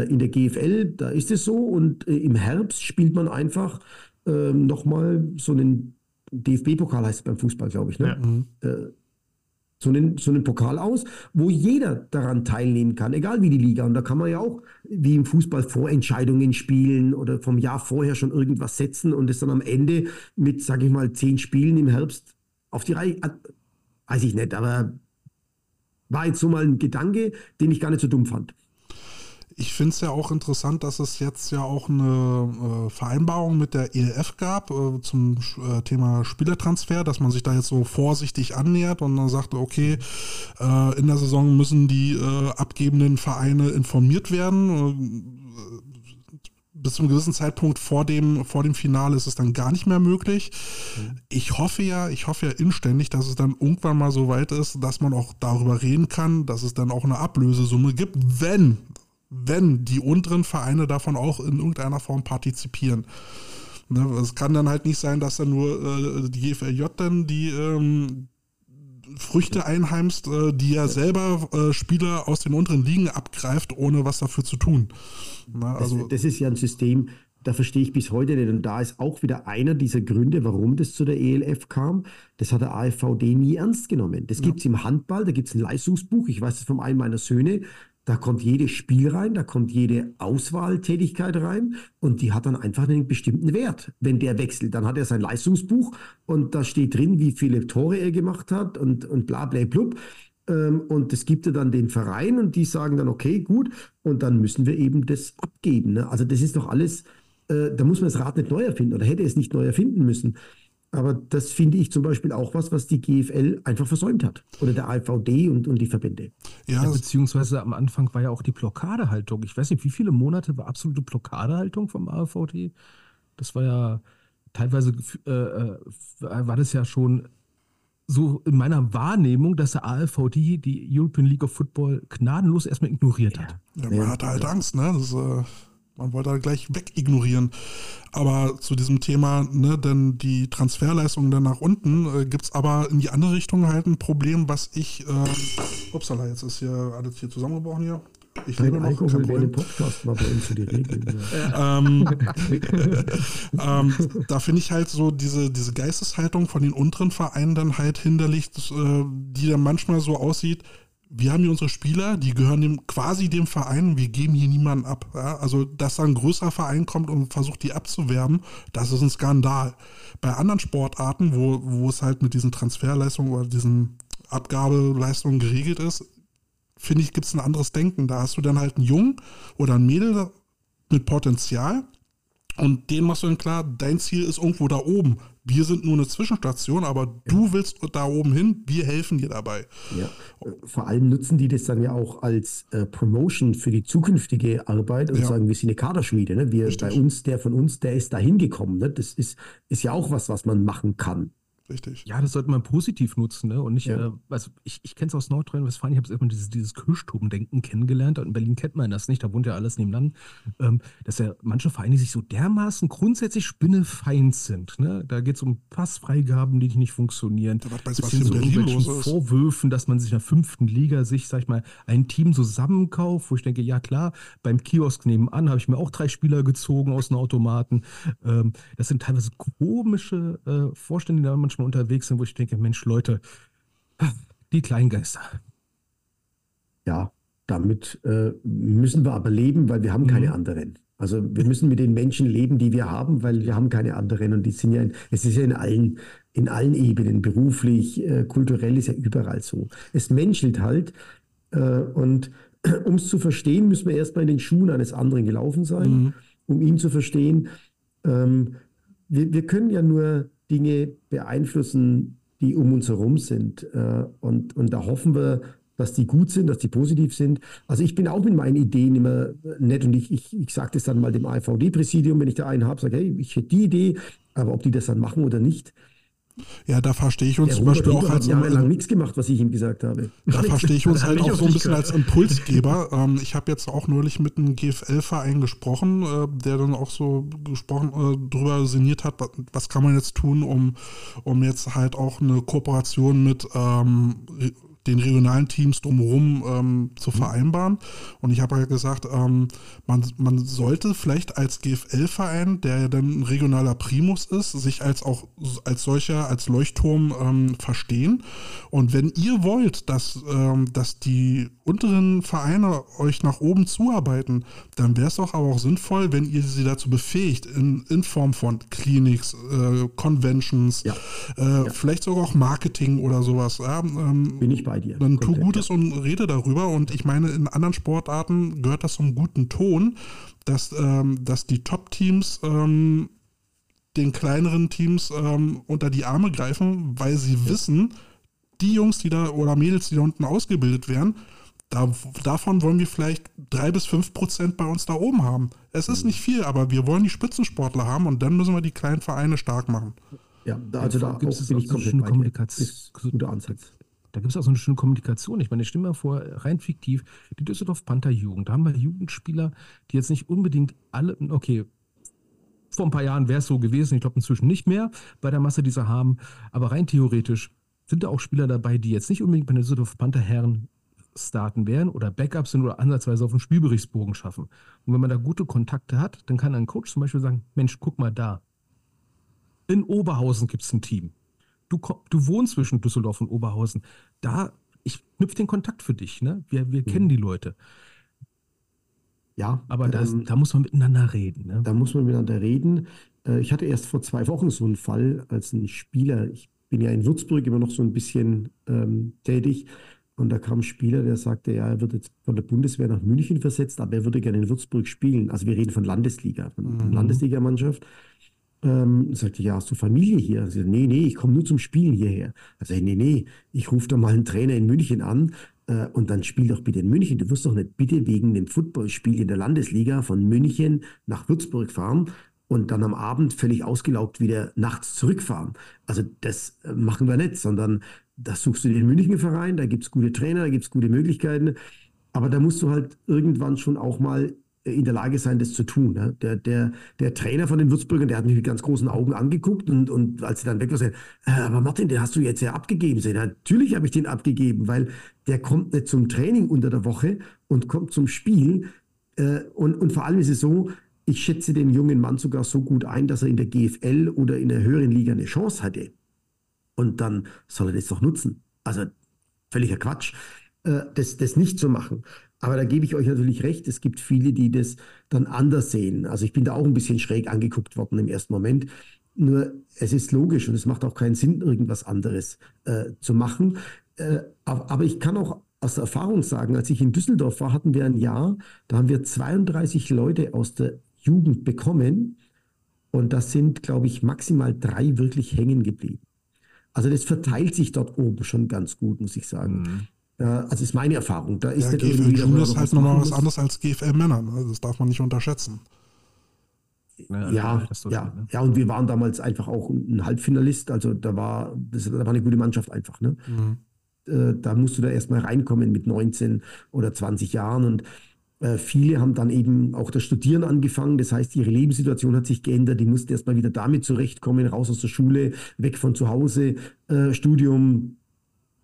in der GFL, da ist es so und äh, im Herbst spielt man einfach ähm, nochmal so einen DFB-Pokal heißt es beim Fußball, glaube ich, ne? Äh, so einen, so einen Pokal aus, wo jeder daran teilnehmen kann, egal wie die Liga. Und da kann man ja auch, wie im Fußball, Vorentscheidungen spielen oder vom Jahr vorher schon irgendwas setzen und es dann am Ende mit, sage ich mal, zehn Spielen im Herbst auf die Reihe. Weiß ich nicht, aber war jetzt so mal ein Gedanke, den ich gar nicht so dumm fand. Ich finde es ja auch interessant, dass es jetzt ja auch eine äh, Vereinbarung mit der ELF gab äh, zum äh, Thema Spielertransfer, dass man sich da jetzt so vorsichtig annähert und dann sagte, okay, äh, in der Saison müssen die äh, abgebenden Vereine informiert werden. Äh, bis zu einem gewissen Zeitpunkt vor dem, vor dem Finale ist es dann gar nicht mehr möglich. Ich hoffe ja, ich hoffe ja inständig, dass es dann irgendwann mal so weit ist, dass man auch darüber reden kann, dass es dann auch eine Ablösesumme gibt, wenn, wenn die unteren Vereine davon auch in irgendeiner Form partizipieren. Ne, es kann dann halt nicht sein, dass dann nur äh, die GFLJ dann die ähm, Früchte einheimst, äh, die ja selber äh, Spieler aus den unteren Ligen abgreift, ohne was dafür zu tun. Das, also, das ist ja ein System, da verstehe ich bis heute nicht. Und da ist auch wieder einer dieser Gründe, warum das zu der ELF kam. Das hat der AfVD nie ernst genommen. Das gibt es im Handball, da gibt es ein Leistungsbuch. Ich weiß das von einem meiner Söhne. Da kommt jedes Spiel rein, da kommt jede Auswahltätigkeit rein und die hat dann einfach einen bestimmten Wert. Wenn der wechselt, dann hat er sein Leistungsbuch und da steht drin, wie viele Tore er gemacht hat und, und bla bla blub. Ähm, und das gibt er dann den Verein und die sagen dann, okay, gut, und dann müssen wir eben das abgeben. Ne? Also das ist doch alles, äh, da muss man das Rad nicht neu erfinden oder hätte es nicht neu erfinden müssen. Aber das finde ich zum Beispiel auch was, was die GFL einfach versäumt hat. Oder der AVD und, und die Verbände. ja, Ja, beziehungsweise am Anfang war ja auch die Blockadehaltung. Ich weiß nicht, wie viele Monate war absolute Blockadehaltung vom AVT? Das war ja teilweise, äh, äh, war das ja schon so in meiner Wahrnehmung, dass der AVD die European League of Football gnadenlos erstmal ignoriert hat. Ja, man hatte halt Angst, ne? Das, äh, man wollte halt gleich wegignorieren. Aber zu diesem Thema, ne, denn die Transferleistungen dann nach unten, äh, gibt es aber in die andere Richtung halt ein Problem, was ich, äh, upsala, jetzt ist hier alles hier zusammengebrochen hier. Ich lebe noch Alkohol während dem Podcast war bei uns die Regel. ähm, ähm, da finde ich halt so diese, diese Geisteshaltung von den unteren Vereinen dann halt hinderlich, äh, die dann manchmal so aussieht, wir haben hier unsere Spieler, die gehören dem, quasi dem Verein, wir geben hier niemanden ab. Ja? Also, dass da ein größerer Verein kommt und versucht, die abzuwerben, das ist ein Skandal. Bei anderen Sportarten, wo, wo es halt mit diesen Transferleistungen oder diesen Abgabeleistungen geregelt ist, finde ich, gibt es ein anderes Denken. Da hast du dann halt einen Jungen oder ein Mädel mit Potenzial und denen machst du dann klar, dein Ziel ist irgendwo da oben. Wir sind nur eine Zwischenstation, aber ja. du willst da oben hin, wir helfen dir dabei. Ja. Vor allem nutzen die das dann ja auch als äh, Promotion für die zukünftige Arbeit und ja. sagen, wir sind eine Kaderschmiede. Ne? Wir, bei uns, der von uns, der ist da hingekommen. Ne? Das ist, ist ja auch was, was man machen kann. Richtig. Ja, das sollte man positiv nutzen, ne? Und nicht, ja. äh, also ich, ich kenne es aus Nordrhein-Westfalen, ich habe es immer dieses, dieses Kirchturmdenken kennengelernt. Und in Berlin kennt man das nicht, da wohnt ja alles nebenan. Ähm, dass ja manche Vereine sich so dermaßen grundsätzlich spinnefeind sind. Ne? Da geht es um Passfreigaben, die nicht funktionieren. Da weiß, was in so Berlin los ist. Vorwürfen, dass man sich in der fünften Liga sich, sag ich mal, ein Team zusammenkauft, wo ich denke, ja klar, beim Kiosk nebenan habe ich mir auch drei Spieler gezogen aus dem Automaten. Ähm, das sind teilweise komische äh, Vorstellungen, die da manchmal manchmal unterwegs sind, wo ich denke, Mensch, Leute, die Kleingeister. Ja, damit äh, müssen wir aber leben, weil wir haben mhm. keine anderen. Also wir müssen mit den Menschen leben, die wir haben, weil wir haben keine anderen. Und die sind ja, in, es ist ja in allen, in allen Ebenen, beruflich, äh, kulturell ist ja überall so. Es menschelt halt. Äh, und um es zu verstehen, müssen wir erstmal in den Schuhen eines anderen gelaufen sein, mhm. um ihn zu verstehen. Ähm, wir, wir können ja nur Dinge beeinflussen, die um uns herum sind. Äh, und, und da hoffen wir, dass die gut sind, dass die positiv sind. Also ich bin auch mit meinen Ideen immer nett und ich, ich, ich sage das dann mal dem AVD-Präsidium, wenn ich da einen habe, sage, hey, ich hätte die Idee, aber ob die das dann machen oder nicht, ja, da verstehe ich uns zum Beispiel auch als. jahrelang nichts gemacht, was ich ihm gesagt habe. Da verstehe ich uns halt auch so ein bisschen als Impulsgeber. ähm, ich habe jetzt auch neulich mit einem GFL-Verein gesprochen, äh, der dann auch so gesprochen, äh, drüber sinniert hat, was, was, kann man jetzt tun, um, um jetzt halt auch eine Kooperation mit ähm, den regionalen Teams drumherum ähm, zu mhm. vereinbaren. Und ich habe halt gesagt, ähm, man, man sollte vielleicht als GFL-Verein, der ja dann ein regionaler Primus ist, sich als auch als solcher, als Leuchtturm ähm, verstehen. Und wenn ihr wollt, dass, ähm, dass die unteren Vereine euch nach oben zuarbeiten, dann wäre es doch aber auch sinnvoll, wenn ihr sie dazu befähigt, in, in Form von Clinics, äh, Conventions, ja. Äh, ja. vielleicht sogar auch Marketing oder sowas. Ja, ähm, Bin ich bei dir. Dann tu Gutes ja. und rede darüber. Und ich meine, in anderen Sportarten gehört das zum guten Ton, dass, ähm, dass die Top-Teams ähm, den kleineren Teams ähm, unter die Arme greifen, weil sie wissen, die Jungs, die da oder Mädels, die da unten ausgebildet werden, da, davon wollen wir vielleicht drei bis fünf Prozent bei uns da oben haben. Es ist mhm. nicht viel, aber wir wollen die Spitzensportler haben und dann müssen wir die kleinen Vereine stark machen. Ja, da, also da gibt es auch komplett Kommunikation. Guter Ansatz. Da gibt es auch so eine schöne Kommunikation. Ich meine, ich stelle mir vor, rein fiktiv, die Düsseldorf Panther Jugend. Da haben wir Jugendspieler, die jetzt nicht unbedingt alle, okay, vor ein paar Jahren wäre es so gewesen, ich glaube inzwischen nicht mehr bei der Masse, die sie haben, aber rein theoretisch sind da auch Spieler dabei, die jetzt nicht unbedingt bei den Düsseldorf Panther Herren starten werden oder Backups sind oder ansatzweise auf den Spielberichtsbogen schaffen. Und wenn man da gute Kontakte hat, dann kann ein Coach zum Beispiel sagen, Mensch, guck mal da. In Oberhausen gibt es ein Team. Du, du wohnst zwischen Düsseldorf und Oberhausen. Da, ich knüpfe den Kontakt für dich. Ne? Wir, wir mhm. kennen die Leute. Ja. Aber das, ähm, da muss man miteinander reden. Ne? Da muss man miteinander reden. Äh, ich hatte erst vor zwei Wochen so einen Fall als ein Spieler. Ich bin ja in Würzburg immer noch so ein bisschen ähm, tätig. Und da kam ein Spieler, der sagte, ja, er wird jetzt von der Bundeswehr nach München versetzt, aber er würde gerne in Würzburg spielen. Also wir reden von Landesliga, von mhm. Landesligamannschaft. Ähm, sagte, ja, hast du Familie hier? Sie sagte, nee, nee, ich komme nur zum Spielen hierher. Also, nee, nee, ich rufe da mal einen Trainer in München an äh, und dann spiel doch bitte in München. Du wirst doch nicht bitte wegen dem Footballspiel in der Landesliga von München nach Würzburg fahren und dann am Abend völlig ausgelaugt wieder nachts zurückfahren. Also das äh, machen wir nicht, sondern das suchst du dir in München Verein, da gibt es gute Trainer, da gibt es gute Möglichkeiten. Aber da musst du halt irgendwann schon auch mal in der Lage sein, das zu tun. Ne? Der, der, der Trainer von den Würzburgern, der hat mich mit ganz großen Augen angeguckt und, und als sie dann weg war, sagte, äh, aber Martin, den hast du jetzt ja abgegeben. Sag, natürlich habe ich den abgegeben, weil der kommt nicht zum Training unter der Woche und kommt zum Spiel. Äh, und, und vor allem ist es so, ich schätze den jungen Mann sogar so gut ein, dass er in der GFL oder in der höheren Liga eine Chance hatte. Und dann soll er das doch nutzen. Also völliger Quatsch, äh, das, das nicht zu machen. Aber da gebe ich euch natürlich recht, es gibt viele, die das dann anders sehen. Also ich bin da auch ein bisschen schräg angeguckt worden im ersten Moment. Nur es ist logisch und es macht auch keinen Sinn, irgendwas anderes äh, zu machen. Äh, aber ich kann auch aus der Erfahrung sagen, als ich in Düsseldorf war, hatten wir ein Jahr, da haben wir 32 Leute aus der Jugend bekommen. Und das sind, glaube ich, maximal drei wirklich hängen geblieben. Also das verteilt sich dort oben schon ganz gut, muss ich sagen. Mhm. Also ist meine Erfahrung. Da ist ja, GFL Junior ist halt nochmal was anderes als GFL Männer. Ne? Das darf man nicht unterschätzen. Ja, ja, ja, ne? ja, und wir waren damals einfach auch ein Halbfinalist. Also da war, das, da war eine gute Mannschaft einfach. Ne? Mhm. Äh, da musst du da erstmal reinkommen mit 19 oder 20 Jahren. Und äh, viele haben dann eben auch das Studieren angefangen. Das heißt, ihre Lebenssituation hat sich geändert. Die mussten erstmal wieder damit zurechtkommen, raus aus der Schule, weg von zu Hause, äh, Studium.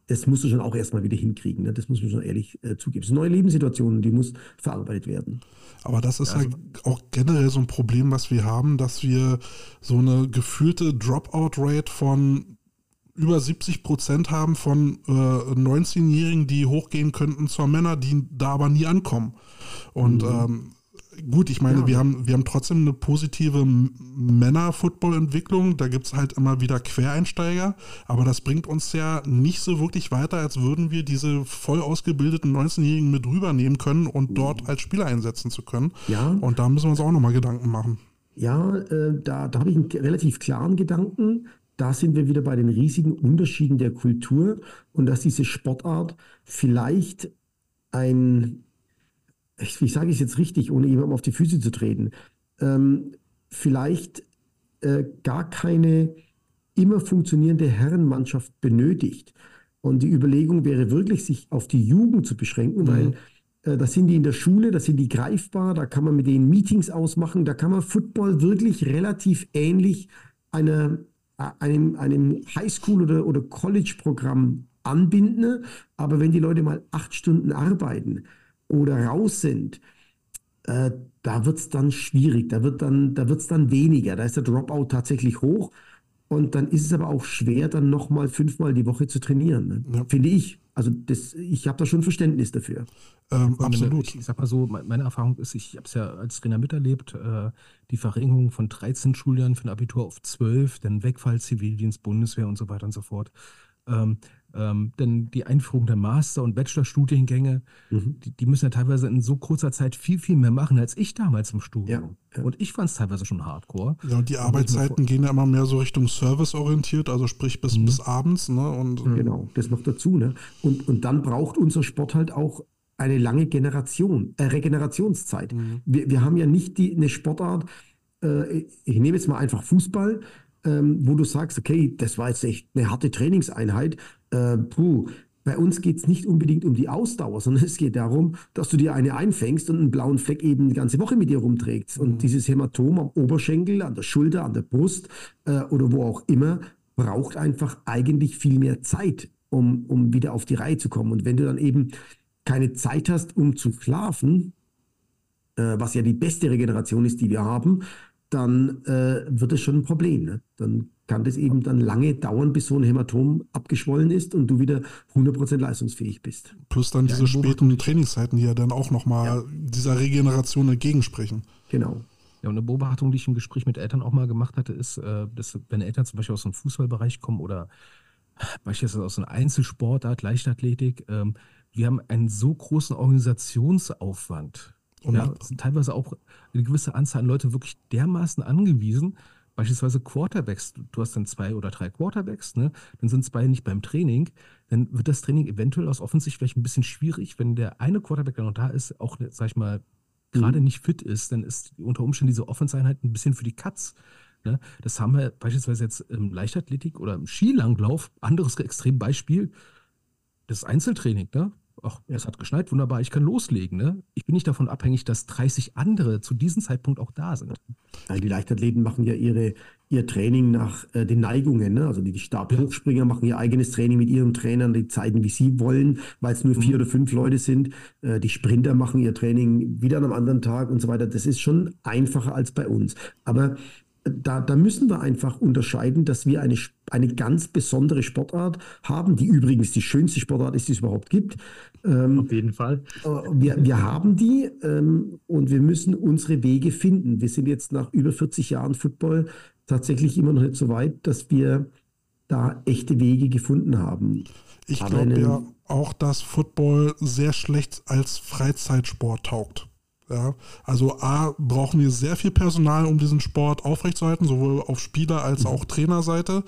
Das musst du schon auch erstmal wieder hinkriegen. Ne? Das muss man schon ehrlich äh, zugeben. Das sind neue Lebenssituationen, die muss verarbeitet werden. Aber das ist ja, halt auch generell so ein Problem, was wir haben, dass wir so eine gefühlte Dropout-Rate von über 70 Prozent haben von äh, 19-Jährigen, die hochgehen könnten zur Männer, die da aber nie ankommen. Und mhm. ähm, gut, ich meine, ja. wir, haben, wir haben trotzdem eine positive Männer-Football-Entwicklung. Da gibt es halt immer wieder Quereinsteiger, aber das bringt uns ja nicht so wirklich weiter, als würden wir diese voll ausgebildeten 19-Jährigen mit rübernehmen können und dort als Spieler einsetzen zu können. Ja. Und da müssen wir uns auch nochmal Gedanken machen. Ja, äh, da, da habe ich einen relativ klaren Gedanken da sind wir wieder bei den riesigen Unterschieden der Kultur und dass diese Sportart vielleicht ein, ich, ich sage es jetzt richtig, ohne jemandem auf die Füße zu treten, ähm, vielleicht äh, gar keine immer funktionierende Herrenmannschaft benötigt. Und die Überlegung wäre wirklich, sich auf die Jugend zu beschränken, mhm. weil äh, da sind die in der Schule, da sind die greifbar, da kann man mit denen Meetings ausmachen, da kann man Football wirklich relativ ähnlich einer einem, einem Highschool- oder, oder College-Programm anbinden. Aber wenn die Leute mal acht Stunden arbeiten oder raus sind, äh, da wird es dann schwierig, da wird dann, da wird's dann weniger. Da ist der Dropout tatsächlich hoch. Und dann ist es aber auch schwer, dann nochmal fünfmal die Woche zu trainieren, ne? ja. finde ich. Also das, ich habe da schon Verständnis dafür. Ähm, absolut. Ich, ich, sag mal so, meine Erfahrung ist, ich habe es ja als Trainer miterlebt, äh, die Verringerung von 13 Schuljahren für ein Abitur auf 12, dann Wegfall, Zivildienst, Bundeswehr und so weiter und so fort. Ähm, ähm, denn die Einführung der Master- und Bachelorstudiengänge, mhm. die, die, müssen ja teilweise in so kurzer Zeit viel, viel mehr machen als ich damals im Studium. Ja, ja. Und ich fand es teilweise schon hardcore. Ja, und die Arbeitszeiten gehen ja immer mehr so Richtung serviceorientiert, also sprich bis, mhm. bis abends. Ne? Und, ähm, genau, das noch dazu. Ne? Und, und dann braucht unser Sport halt auch eine lange Generation, äh, Regenerationszeit. Mhm. Wir, wir haben ja nicht die, eine Sportart, äh, ich nehme jetzt mal einfach Fußball, ähm, wo du sagst, okay, das war jetzt echt eine harte Trainingseinheit. Äh, puh, bei uns geht es nicht unbedingt um die Ausdauer, sondern es geht darum, dass du dir eine einfängst und einen blauen Fleck eben eine ganze Woche mit dir rumträgst. Und mhm. dieses Hämatom am Oberschenkel, an der Schulter, an der Brust äh, oder wo auch immer, braucht einfach eigentlich viel mehr Zeit, um, um wieder auf die Reihe zu kommen. Und wenn du dann eben keine Zeit hast, um zu schlafen, äh, was ja die beste Regeneration ist, die wir haben, dann äh, wird es schon ein Problem. Ne? Dann kann das eben dann lange dauern, bis so ein Hämatom abgeschwollen ist und du wieder 100% leistungsfähig bist. Plus dann ja, diese späten Trainingszeiten, die ja dann auch nochmal ja. dieser Regeneration entgegensprechen. Genau. Ja, und eine Beobachtung, die ich im Gespräch mit Eltern auch mal gemacht hatte, ist, äh, dass wenn Eltern zum Beispiel aus dem Fußballbereich kommen oder beispielsweise aus einer Einzelsportart, Leichtathletik, ähm, wir haben einen so großen Organisationsaufwand und ja, sind teilweise auch eine gewisse Anzahl an Leute wirklich dermaßen angewiesen, beispielsweise Quarterbacks, du hast dann zwei oder drei Quarterbacks, ne? dann sind zwei nicht beim Training, dann wird das Training eventuell aus Offensicht vielleicht ein bisschen schwierig, wenn der eine Quarterback, der noch da ist, auch, sag ich mal, gerade mhm. nicht fit ist, dann ist unter Umständen diese Offense-Einheit ein bisschen für die Katz. Ne? Das haben wir beispielsweise jetzt im Leichtathletik oder im Skilanglauf, anderes Extrembeispiel, das Einzeltraining, ne? Ach, es hat geschneit, wunderbar, ich kann loslegen. Ne? Ich bin nicht davon abhängig, dass 30 andere zu diesem Zeitpunkt auch da sind. Nein, die Leichtathleten machen ja ihre, ihr Training nach äh, den Neigungen. Ne? Also die Stabhochspringer machen ihr eigenes Training mit ihren Trainern, die zeigen, wie sie wollen, weil es nur vier oder fünf Leute sind. Äh, die Sprinter machen ihr Training wieder an einem anderen Tag und so weiter. Das ist schon einfacher als bei uns. Aber da, da müssen wir einfach unterscheiden, dass wir eine, eine ganz besondere Sportart haben, die übrigens die schönste Sportart ist, die es überhaupt gibt. Ähm, Auf jeden Fall. Äh, wir, wir haben die ähm, und wir müssen unsere Wege finden. Wir sind jetzt nach über 40 Jahren Football tatsächlich immer noch nicht so weit, dass wir da echte Wege gefunden haben. Ich glaube ja auch, dass Football sehr schlecht als Freizeitsport taugt. Ja, also A, brauchen wir sehr viel Personal, um diesen Sport aufrechtzuerhalten, sowohl auf Spieler- als auch Trainerseite.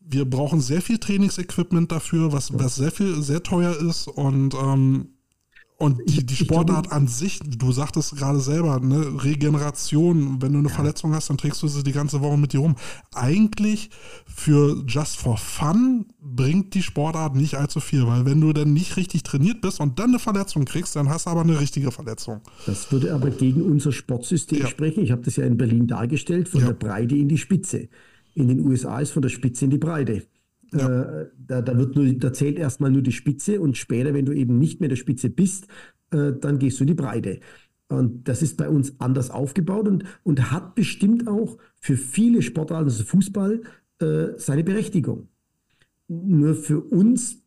Wir brauchen sehr viel Trainingsequipment dafür, was, was sehr viel, sehr teuer ist und ähm, und die, die Sportart an sich, du sagtest gerade selber, ne, Regeneration, wenn du eine ja. Verletzung hast, dann trägst du sie die ganze Woche mit dir rum. Eigentlich für Just for Fun bringt die Sportart nicht allzu viel, weil wenn du dann nicht richtig trainiert bist und dann eine Verletzung kriegst, dann hast du aber eine richtige Verletzung. Das würde aber gegen unser Sportsystem ja. sprechen. Ich habe das ja in Berlin dargestellt, von ja. der Breite in die Spitze. In den USA ist von der Spitze in die Breite. Ja. Äh, da, da, wird nur, da zählt erstmal nur die Spitze und später, wenn du eben nicht mehr der Spitze bist, äh, dann gehst du in die Breite. Und das ist bei uns anders aufgebaut und, und hat bestimmt auch für viele Sportarten, also Fußball, äh, seine Berechtigung. Nur für uns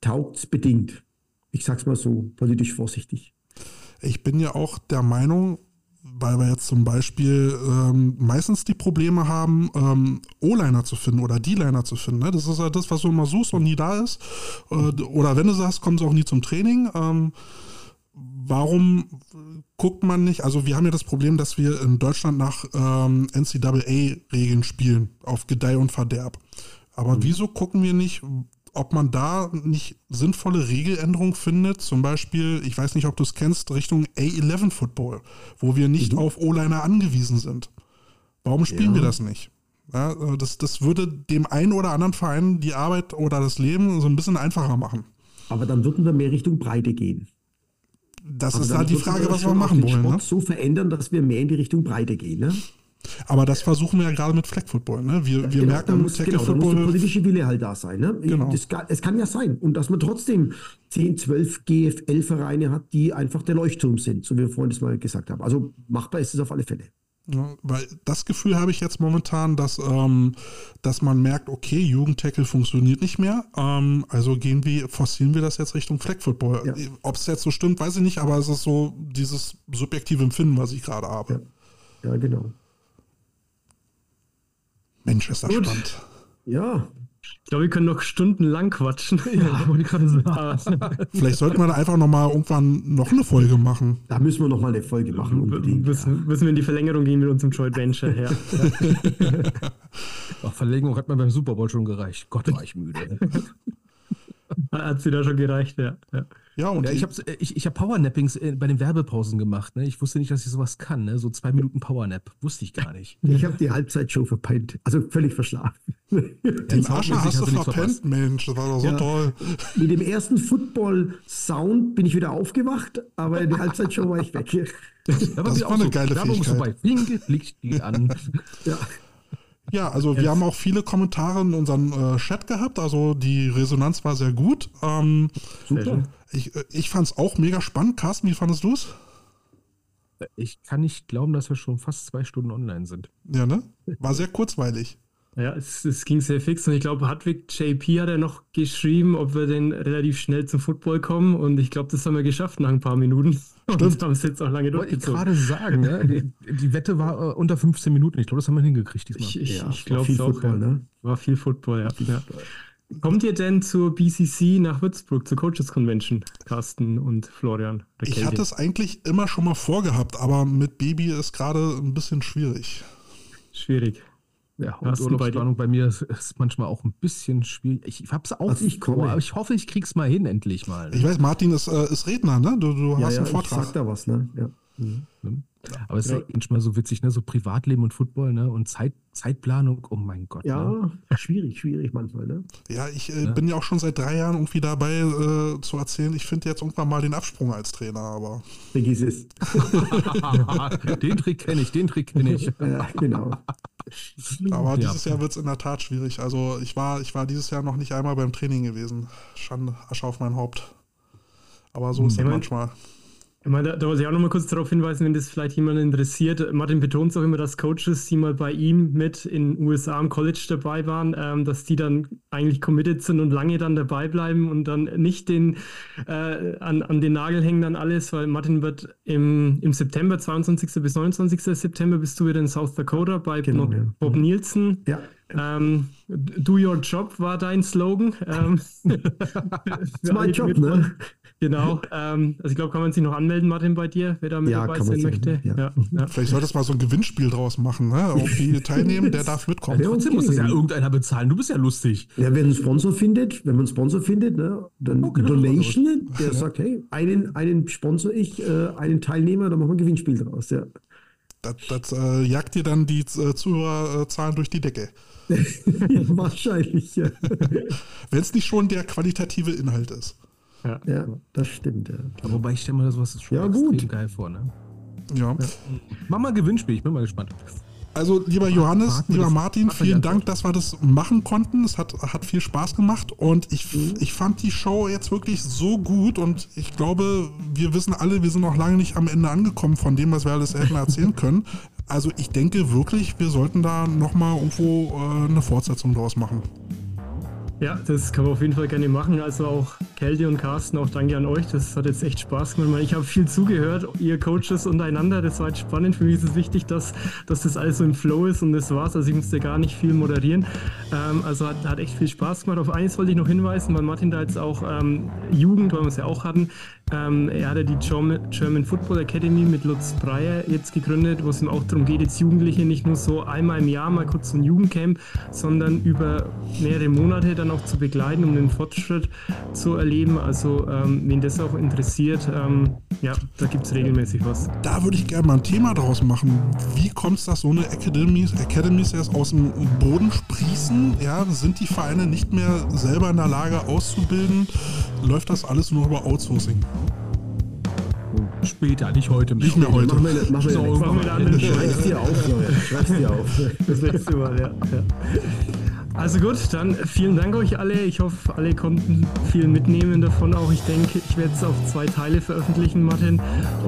taugt es bedingt. Ich sag's mal so politisch vorsichtig. Ich bin ja auch der Meinung, weil wir jetzt zum Beispiel ähm, meistens die Probleme haben, ähm, O-Liner zu finden oder D-Liner zu finden. Ne? Das ist ja das, was du immer suchst und nie da ist. Äh, oder wenn du sagst, kommen sie auch nie zum Training. Ähm, warum guckt man nicht? Also wir haben ja das Problem, dass wir in Deutschland nach ähm, NCAA-Regeln spielen, auf Gedeih und Verderb. Aber mhm. wieso gucken wir nicht, ob man da nicht sinnvolle Regeländerungen findet, zum Beispiel, ich weiß nicht, ob du es kennst, Richtung A11 Football, wo wir nicht mhm. auf O-Liner angewiesen sind. Warum spielen ja. wir das nicht? Ja, äh, das, das würde dem einen oder anderen Verein die Arbeit oder das Leben so ein bisschen einfacher machen. Aber dann würden wir mehr Richtung Breite gehen. Das also ist halt die Frage, was wir machen wollen. Sport ne? so verändern, dass wir mehr in die Richtung Breite gehen. Ne? Aber das versuchen wir ja gerade mit Flag Football. Ne? Wir, wir genau, merken, muss, Tackle genau, Football. Da muss der politische Wille halt da sein. Ne? Genau. Das, es kann ja sein. Und dass man trotzdem 10, 12 GFL-Vereine hat, die einfach der Leuchtturm sind, so wie wir vorhin das mal gesagt haben. Also machbar ist es auf alle Fälle. Ja, weil das Gefühl habe ich jetzt momentan, dass, ähm, dass man merkt, okay, Jugendtackle funktioniert nicht mehr. Ähm, also gehen wir, forcieren wir das jetzt Richtung Flag Football. Ja. Ob es jetzt so stimmt, weiß ich nicht, aber es ist so dieses subjektive Empfinden, was ich gerade habe. Ja, ja genau. Mensch, ist das Gut. spannend. Ja. Ich glaube, wir können noch stundenlang quatschen. Ja, wollte ich gerade sagen. Vielleicht sollten wir da einfach noch mal irgendwann noch eine Folge machen. Da müssen wir noch mal eine Folge machen. Unbedingt, müssen, ja. müssen wir in die Verlängerung gehen mit unserem Joint Venture. Ja. Ach, Verlängerung hat mir beim Super Bowl schon gereicht. Gott, war ich müde. Hat sie da schon gereicht, ja. ja. Ja, und ja, ich habe ich, ich hab Powernappings äh, bei den Werbepausen gemacht. Ne? Ich wusste nicht, dass ich sowas kann. Ne? So zwei Minuten Powernap. Wusste ich gar nicht. Ich habe die Halbzeitshow verpennt. Also völlig verschlafen. Den Asche hast du verpennt, Mensch. Das war doch so ja. toll. Mit dem ersten Football-Sound bin ich wieder aufgewacht, aber in der Halbzeitshow war ich weg. das war eine so. geile Werbung Fähigkeit. Vorbei. Licht, Licht an. ja. Ja, also yes. wir haben auch viele Kommentare in unserem äh, Chat gehabt, also die Resonanz war sehr gut. Ähm, Super. Ich, äh, ich fand es auch mega spannend. Carsten, wie fandest du es? Ich kann nicht glauben, dass wir schon fast zwei Stunden online sind. Ja, ne? War sehr kurzweilig. Ja, es, es, ging sehr fix und ich glaube, Hartwig JP hat ja noch geschrieben, ob wir denn relativ schnell zum Football kommen und ich glaube, das haben wir geschafft nach ein paar Minuten. Stimmt. Und haben es jetzt auch lange durchgezogen. Ich gerade sagen, ne? die, die, Wette war äh, unter 15 Minuten. Ich glaube, das haben wir hingekriegt diesmal. Ich, ich, ja, ich glaube es auch. Football, ja. ne? War viel Football, ja. Viel. Football. Kommt ihr denn zur BCC nach Würzburg, zur Coaches Convention, Carsten und Florian? Ich hatte es eigentlich immer schon mal vorgehabt, aber mit Baby ist gerade ein bisschen schwierig. Schwierig. Ja, und Urlaubsplanung bei, bei mir ist, ist, manchmal auch ein bisschen schwierig. Ich hab's auch also ich komme. aber ich hoffe, ich krieg's mal hin, endlich mal. Ich weiß, Martin ist, äh, ist Redner, ne? Du, du ja, hast ja, einen Vortrag. Ich sag da was, ne? Ja. Mhm. Aber es ist ja manchmal so witzig, ne? So Privatleben und Football, ne? Und Zeit, Zeitplanung, oh mein Gott. Ja, ne? schwierig, schwierig manchmal, ne? Ja, ich äh, bin ja auch schon seit drei Jahren irgendwie dabei äh, zu erzählen, ich finde jetzt irgendwann mal den Absprung als Trainer, aber. Vergiss es. den Trick kenne ich, den Trick kenne ich. Ja, genau. Aber Ja. dieses Jahr wird es in der Tat schwierig. Also ich war, ich war dieses Jahr noch nicht einmal beim Training gewesen. Schande, Asche auf mein Haupt. Aber so ist es Ja, man- manchmal. Ich meine, da, da muss ich auch noch mal kurz darauf hinweisen, wenn das vielleicht jemand interessiert. Martin betont auch immer, dass Coaches, die mal bei ihm mit in den USA am College dabei waren, ähm, dass die dann eigentlich committed sind und lange dann dabei bleiben und dann nicht den, äh, an, an den Nagel hängen dann alles, weil Martin wird im, im September, 22. bis 29. September, bist du wieder in South Dakota bei Genau, Bob, ja. Bob Nielsen. Ja, Ähm, do your job war dein Slogan. Ähm, ist mein Job, ne? Genau. Ähm, also ich glaube, kann man sich noch anmelden, Martin, bei dir, wer da mit Ja, dabei sein möchte. ja. Ja, ja. Vielleicht solltest du mal so ein Gewinnspiel draus machen. Ne? Irgendwie teilnehmen, der darf mitkommen. Ja, Trotzdem muss das ja irgendeiner bezahlen. Du bist ja lustig. Ja, wenn ein Sponsor findet, wenn man einen Sponsor findet, ne, dann Oh, genau. Donation, der sagt, hey, einen, einen sponsor ich, äh, einen Teilnehmer, dann machen wir ein Gewinnspiel draus. Ja. Das, das äh, jagt dir dann die äh, Zuhörerzahlen durch die Decke. ja, wahrscheinlich, ja. Wenn es nicht schon der qualitative Inhalt ist. Ja. ja, das stimmt, ja. Aber wobei ich stelle mir das was schon Ja, extrem gut. geil vor, ne? Ja. Mach mal Gewinnspiel, ich bin mal gespannt. Also, lieber Johannes, lieber Martin, vielen Dank, dass wir das machen konnten. Es hat, hat viel Spaß gemacht und ich, Mhm. ich fand die Show jetzt wirklich so gut und ich glaube, wir wissen alle, wir sind noch lange nicht am Ende angekommen von dem, was wir alles hätten erzählen können. Also, ich denke wirklich, wir sollten da nochmal irgendwo äh, eine Fortsetzung draus machen. Ja, das kann man auf jeden Fall gerne machen. Also auch Kälte und Carsten, auch danke an euch. Das hat jetzt echt Spaß gemacht. Ich habe viel zugehört, ihr Coaches untereinander. Das war jetzt spannend. Für mich ist es wichtig, dass, dass das alles so im Flow ist und das war's. Also ich musste gar nicht viel moderieren. Ähm, also hat, hat echt viel Spaß gemacht. Auf eines wollte ich noch hinweisen, weil Martin da jetzt auch ähm, Jugend, weil wir es ja auch hatten, ähm, er hat ja die German, Football Academy mit Lutz Breyer jetzt gegründet, wo es ihm auch darum geht, jetzt Jugendliche nicht nur so einmal im Jahr mal kurz so ein Jugendcamp, sondern über mehrere Monate dann auch zu begleiten, um den Fortschritt zu erleben. Also ähm, wen das auch interessiert, ähm, ja, da gibt es regelmäßig was. Da würde ich gerne mal ein Thema draus machen. Wie kommt es, dass so eine Academies, Academies erst aus dem Boden sprießen? Ja, sind die Vereine nicht mehr selber in der Lage auszubilden? Läuft das alles nur über Outsourcing? Später, nicht heute mehr. Nicht mehr heute. Machen wir, machen wir, So, wir da einen Schreib's dir auf, Florian. Schreib's dir auf. Das letzte Mal, ja. ja. Also gut, dann vielen Dank euch alle. Ich hoffe, alle konnten viel mitnehmen davon auch. Ich denke, ich werde es auf zwei Teile veröffentlichen, Martin.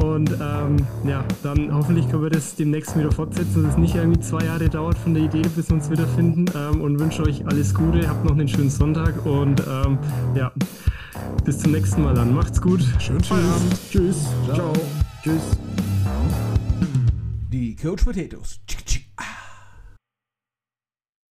Und ähm, ja, dann hoffentlich können wir das demnächst wieder fortsetzen, dass es nicht irgendwie zwei Jahre dauert von der Idee, bis wir uns wiederfinden. Ähm, und wünsche euch alles Gute. Habt noch einen schönen Sonntag und ähm, ja, bis zum nächsten Mal dann. Macht's gut. Schönen Feierabend. Tschüss. Ciao. Tschüss. Die Coach Potatoes.